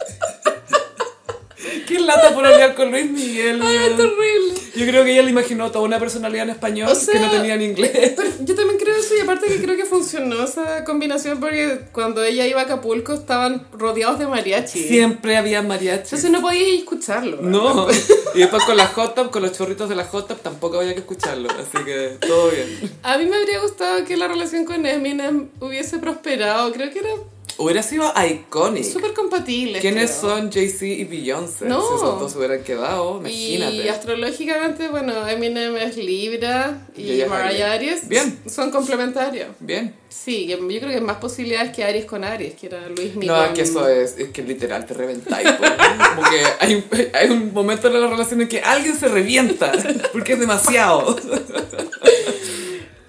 Qué lata por hablar con Luis Miguel. Ay, es terrible. Yo creo que ella le imaginó toda una personalidad en español O sea, que no tenía en inglés. Pero yo también creo eso y aparte que creo que funcionó esa combinación porque cuando ella iba a Acapulco estaban rodeados de mariachi. Siempre había mariachi. Entonces no podías escucharlo. No, y después con la hot tub, con los chorritos de la hot tub, tampoco había que escucharlo, así que todo bien. A mí me habría gustado que la relación con Eminem hubiese prosperado. Creo que era Hubiera sido iconic. súper compatible. ¿Quiénes creo. son Jay-Z y Beyoncé? No. Si esos dos hubieran quedado, Y imagínate. astrológicamente, bueno, Eminem es Libra Y y, Mariah Aries. Bien. son complementarios. Bien. Sí, yo creo que hay más posibilidades que Aries con Aries, que era Luis Miguel. No, es que eso es, es que literal te reventáis. Como que hay, hay un momento en la relación en que alguien se revienta, porque es demasiado.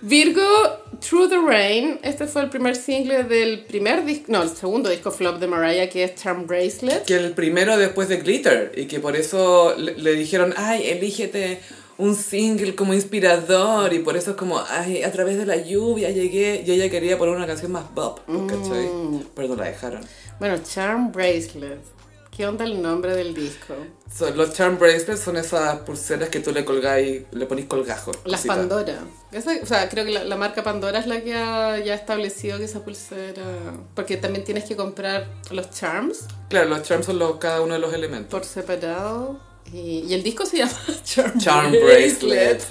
Virgo, Through the Rain. Este fue el primer single del primer disco, no, el segundo disco flop de Mariah, que es Charm Bracelet. Que el primero después de Glitter, y que por eso le, le dijeron, ay, elígete un single como inspirador, y por eso es como, ay, a través de la lluvia llegué, y ella quería poner una canción más pop, ¿cachai? Pero no la dejaron. Bueno, Charm Bracelet. ¿Qué onda el nombre del disco? So, los charm bracelets son esas pulseras que tú le colgáis, le ponís colgajo. Las cosita. Pandora. Esa- o sea, creo que la, la marca Pandora es la que ha ya establecido que esa pulsera... Porque también tienes que comprar los charms Claro, los charms son los, cada uno de los elementos. por separado. Y, y el disco se llama Charm, Charm bracelet.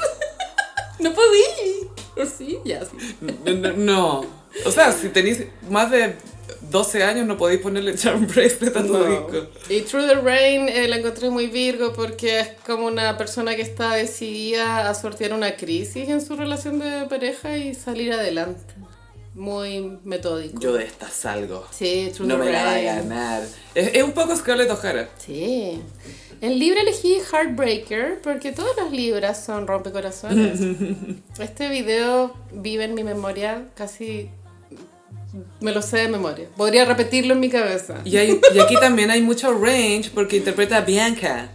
no podí. ¿O sí? Ya, sí. No, no, no. O sea, si tenéis más de 12 años no podéis ponerle charm bracelet a tu No. disco. Y Through the Rain eh, la encontré muy Virgo porque es como una persona que está decidida a sortear una crisis en su relación de pareja y salir adelante. Muy metódico. Yo de esta salgo. Sí, Through No the me la va a Rain. ganar. Es, es un poco Scarlett O'Hara. Sí. En Libra elegí Heartbreaker porque todas las Libras son rompecorazones. Este video vive en mi memoria casi... Me lo sé de memoria. Podría repetirlo en mi cabeza. Y, hay, y aquí también hay mucho range porque interpreta a Bianca.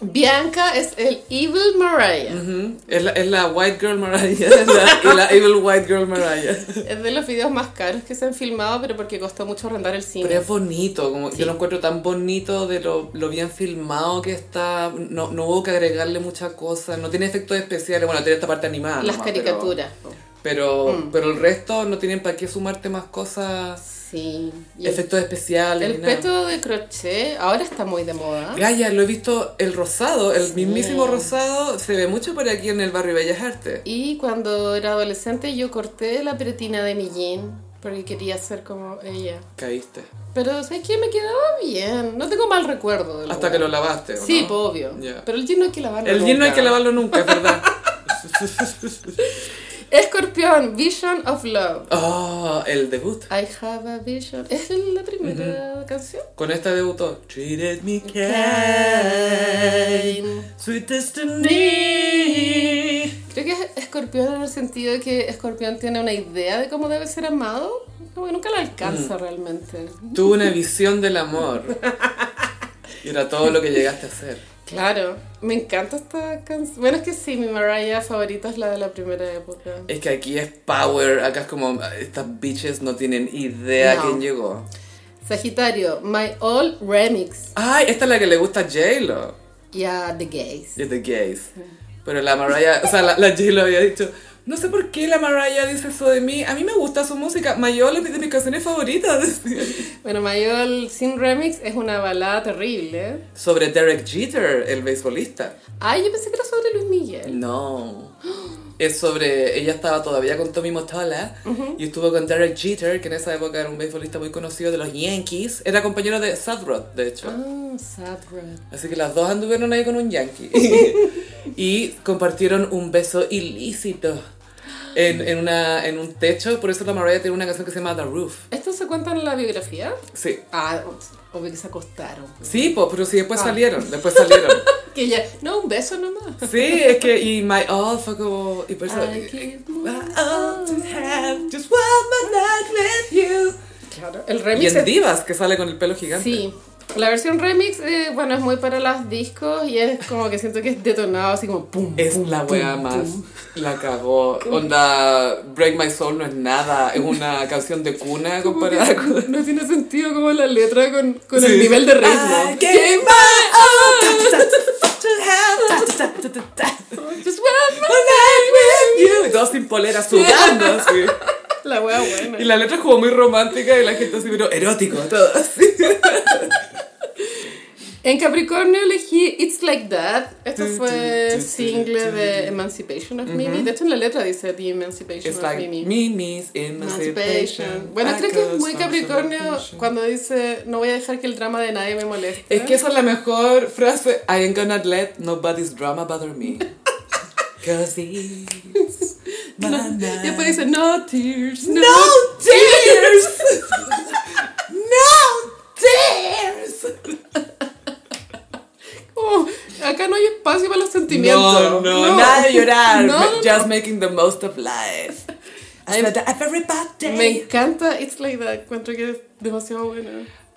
Bianca es el Evil Mariah. Ujú. es, la, es la White Girl Mariah. es la- la Evil White Girl Mariah. Es de los videos más caros que se han filmado, pero porque costó mucho rentar el cine. Pero es bonito, como Sí. yo lo encuentro tan bonito de lo, lo bien filmado que está. No, no hubo que agregarle muchas cosas, no tiene efectos especiales. Bueno, tiene esta parte animada. Las nomás, pero- caricaturas. Pero, Mm. pero, el resto no tienen para qué sumarte más cosas, Sí. Y el, efectos especiales. el peto de crochet ahora está muy de moda. Gaya, lo he visto el rosado, el Sí. mismísimo rosado, se ve mucho por aquí en el barrio Bellas Artes. Y cuando era adolescente yo corté la pretina de mi jean porque quería ser como ella. Caíste. Pero ¿sabes qué? Me quedaba bien. No tengo mal recuerdo. Hasta que lo lavaste, ¿o Sí, no? obvio. Ya. Pero el jean no hay que lavarlo El jean no hay nunca. que lavarlo nunca, es verdad. Escorpión, Vision of Love. Oh, el debut. I have a vision. Es la primera canción. Con esta debutó. Treated me kind, sweet destiny. Creo que es Escorpión en el sentido de que Escorpión tiene una idea de cómo debe ser amado, como que nunca la alcanza realmente. Tuvo una visión del amor. Y era todo lo que llegaste a hacer. Claro, me encanta esta canción. Bueno, es que sí, mi Mariah favorita es la de la primera época. Es que aquí es power, acá es como, estas bitches no tienen idea No. quién llegó. Sagitario, My All Remix. Ay, esta es la que le gusta a J-Lo. Y a The Gays. De The Gays. Pero la Mariah, o sea, la, la J-Lo había dicho, no sé por qué la Mariah dice eso de mí. A mí me gusta su música. Mayol es de mis canciones favoritas. Bueno, All Sin Remix es una balada terrible. Sobre Derek Jeter, el beisbolista. Ay, yo pensé que era sobre Luis Miguel. No. Es sobre. Ella estaba todavía con Tommy Motola y estuvo con Derek Jeter, que en esa época era un beisbolista muy conocido de los Yankees. Era compañero de Sadrod, de hecho. Ah, Sad Red. Así que las dos anduvieron ahí con un yankee. y compartieron un beso ilícito en, en, una, en un techo. Por eso la Mariah tiene una canción que se llama The Roof. ¿Esto se cuenta en la biografía? Sí. Ah, obvio que se acostaron. Sí, po, pero sí, después Ah. salieron. Después salieron. Que ya, no, un beso nomás. Sí, es que. Y My All fue como. Y por eso. I give my all to have just one more night with you. Claro. El Y remix en es- Divas, que sale con el pelo gigante. Sí. La versión remix, eh, bueno, es muy para los discos y es como que siento que es detonado así como pum. Es pum, la wea pum. más. La cagó. Onda, Break My Soul no es nada. Es una canción de cuna comparada con. No tiene sentido como la letra con, con el nivel de ritmo. Ta, Just one todos sin polera sudando así. La wea buena. Y la letra es como muy romántica y la gente así, pero erótico, todo así. En Capricornio elegí It's Like That. Esto Tu, fue single de. Emancipation of Mimi. De hecho, en la letra dice The Emancipation It's of like Mimi. Mimi's emancipation. Bueno, creo que es muy Capricornio cuando dice no voy a dejar que el drama de nadie me moleste. Es que esa es la mejor frase. I ain't gonna let nobody's drama bother me. Cause it's my No, y después dice no tears, no, No tears! no tears! Acá no hay espacio para los sentimientos. No, no, nada de llorar. No, no, Just no. making the most of life. Ay, But I have a very bad day. Me encanta It's Like That. Encuentro que es demasiado buena.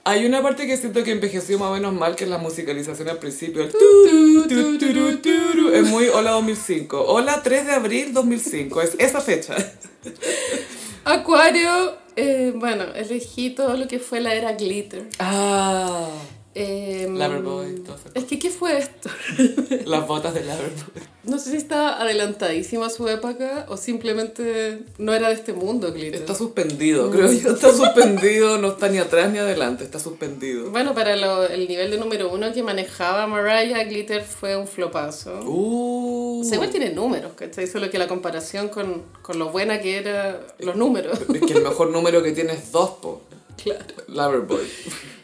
Hay una parte que siento que envejeció más o menos mal, que es la musicalización al principio. El tu, tu, tu. Es muy Hola 2005. Hola 3 de abril 2005. Es esa fecha. Acuario, eh, bueno, elegí todo lo que fue la era glitter. Ah. Eh, Loverboy, todo. Es que, ¿qué fue esto? Las botas de Loverboy. No sé si estaba adelantadísima a su época o simplemente no era de este mundo glitter. Está suspendido, creo yo. Está suspendido, no está ni atrás ni adelante, está suspendido. Bueno, para lo- el nivel de número uno que manejaba Mariah, glitter fue un flopazo. Uh. O sea, igual tiene números, ¿cachai? Solo que la comparación con, con lo buena que era los números. Es que el mejor número que tiene es dos, po. claro. Loverboy.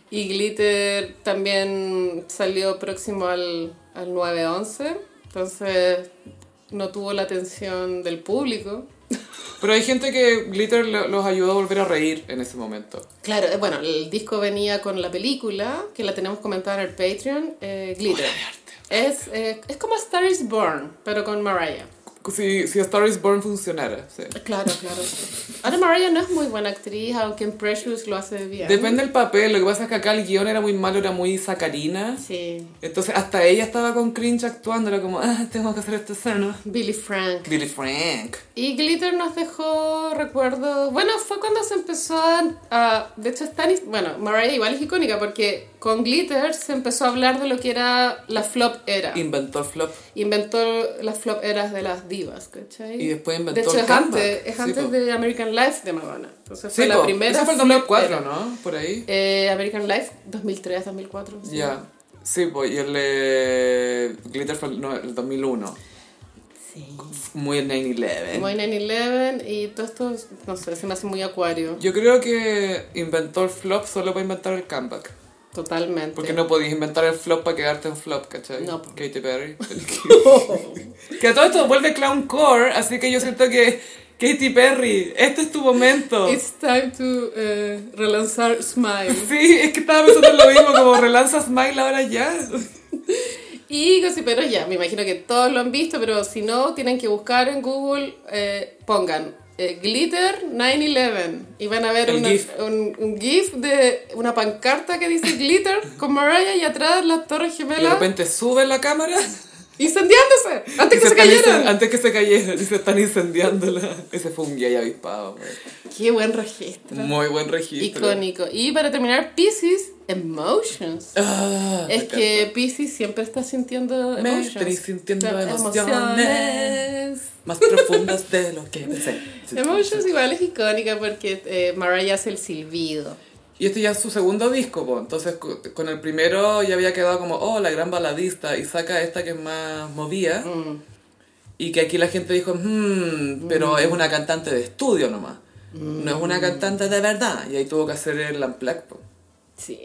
Y Glitter también salió próximo al, al 9-11, entonces no tuvo la atención del público. Pero hay gente que Glitter lo- los ayudó a volver a reír en ese momento. Claro, eh, bueno, el disco venía con la película, que la tenemos comentada en el Patreon, eh, Glitter. Es, eh, es como Star is Born, pero con Mariah. Si, si A Star is Born funcionara, sí. Claro, claro. Ahora Mariah no es muy buena actriz, aunque en Precious lo hace bien. Depende del papel, lo que pasa es que acá el guion era muy malo, era muy sacarina. Sí. Entonces hasta ella estaba con cringe actuando, era como, ah, tengo que hacer esta escena. Billy Frank. Billy Frank. Y Glitter nos dejó recuerdos. Bueno, fue cuando se empezó a. a- de hecho, es tan. is- Bueno, Mariah igual es icónica porque con Glitter se empezó a hablar de lo que era la flop era. Inventó el flop. Inventó las flop eras de las ¿cachai? Y después inventó De hecho, el es comeback. antes, es Sí, antes po. de American Life de Madonna. Entonces fue Sí, la po. primera. Ese fue el flop 2004, era. ¿no? Por ahí. Eh, American Life 2003, 2004. sí. Ya. Sí, pues, y el de Glitter fue no, el 2001. Sí. Muy el 9-11. Como en 9-11 y todo esto, no sé, se me hace muy acuario. Yo creo que inventó el flop solo para inventar el comeback. Totalmente. Porque no podías inventar el flop para quedarte en flop, ¿cachai? No. Katy Perry. que a todo esto vuelve Clown Core, así que yo siento que Katy Perry, este es tu momento. It's time to eh, relanzar Smile. Sí, es que estaba pensando en lo mismo, como relanza Smile ahora ya. Y Gossiperos ya, me imagino que todos lo han visto, pero si no, tienen que buscar en Google, eh, pongan eh, Glitter 9-11 y van a ver una- GIF. Un, un GIF de una pancarta que dice Glitter con Mariah y atrás las torres Y de gemelas. repente sube la cámara incendiándose antes y que se cayeran. Antes que se cayera, y se están incendiándola. Ese fue un guía y avispado. güey. Qué buen registro. Muy buen registro. Icónico. Y para terminar, Pisces, Emotions. Ah, me Es que Pisces siempre está sintiendo Me emotions. estoy sintiendo O sea, emociones. Más profundas de lo que pensé. Emotions igual es icónica porque eh, Mariah hace el silbido. Y este ya es su segundo disco, po. entonces co- con el primero ya había quedado como, oh, la gran baladista, y saca esta que es más movida, Mm. y que aquí la gente dijo, hmm, pero es una cantante de estudio nomás, no es una cantante de verdad, y ahí tuvo que hacer el unplugged, po. Sí.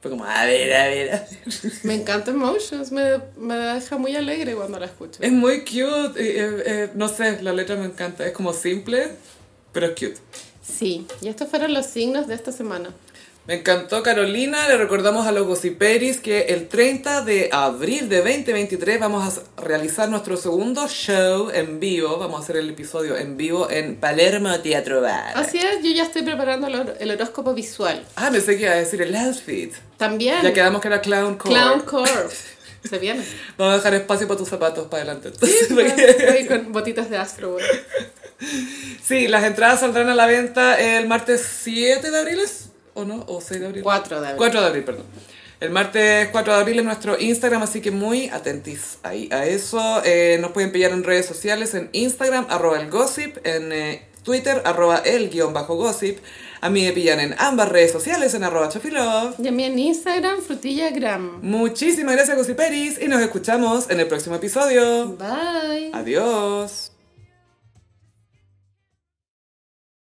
Fue como, a ver, a ver, a ver. Me encanta Emotions, me, me deja muy alegre cuando la escucho. Es muy cute, eh, eh, eh, no sé, la letra me encanta, es como simple, pero es cute. Sí, y estos fueron los signos de esta semana. Me encantó Carolina, le recordamos a los gossiperis que el 30 de abril de 2023 vamos a realizar nuestro segundo show en vivo, vamos a hacer el episodio en vivo en Palermo Teatro Bar. Así es, yo ya estoy preparando el, hor- el horóscopo visual. Ah, pensé que iba a decir el outfit. También. Ya quedamos que era Clown Core. Clown Core. Se viene. Vamos a dejar espacio para tus zapatos para adelante. Voy con botitas de astro. Sí, las entradas saldrán a la venta el martes 7 de abril, ¿es? ¿o no? ¿O 6 de abril? 4 de abril. 4 de abril, perdón. El martes 4 de abril en nuestro Instagram, así que muy atentis ahí a eso. Eh, nos pueden pillar en redes sociales, en Instagram, arroba el gossip, en eh, Twitter, arroba el guion bajo gossip. A mí me pillan en ambas redes sociales, en arroba chofilove. Y a mí en Instagram, frutillagram. Muchísimas gracias, Gossiperis, y nos escuchamos en el próximo episodio. Bye. Adiós.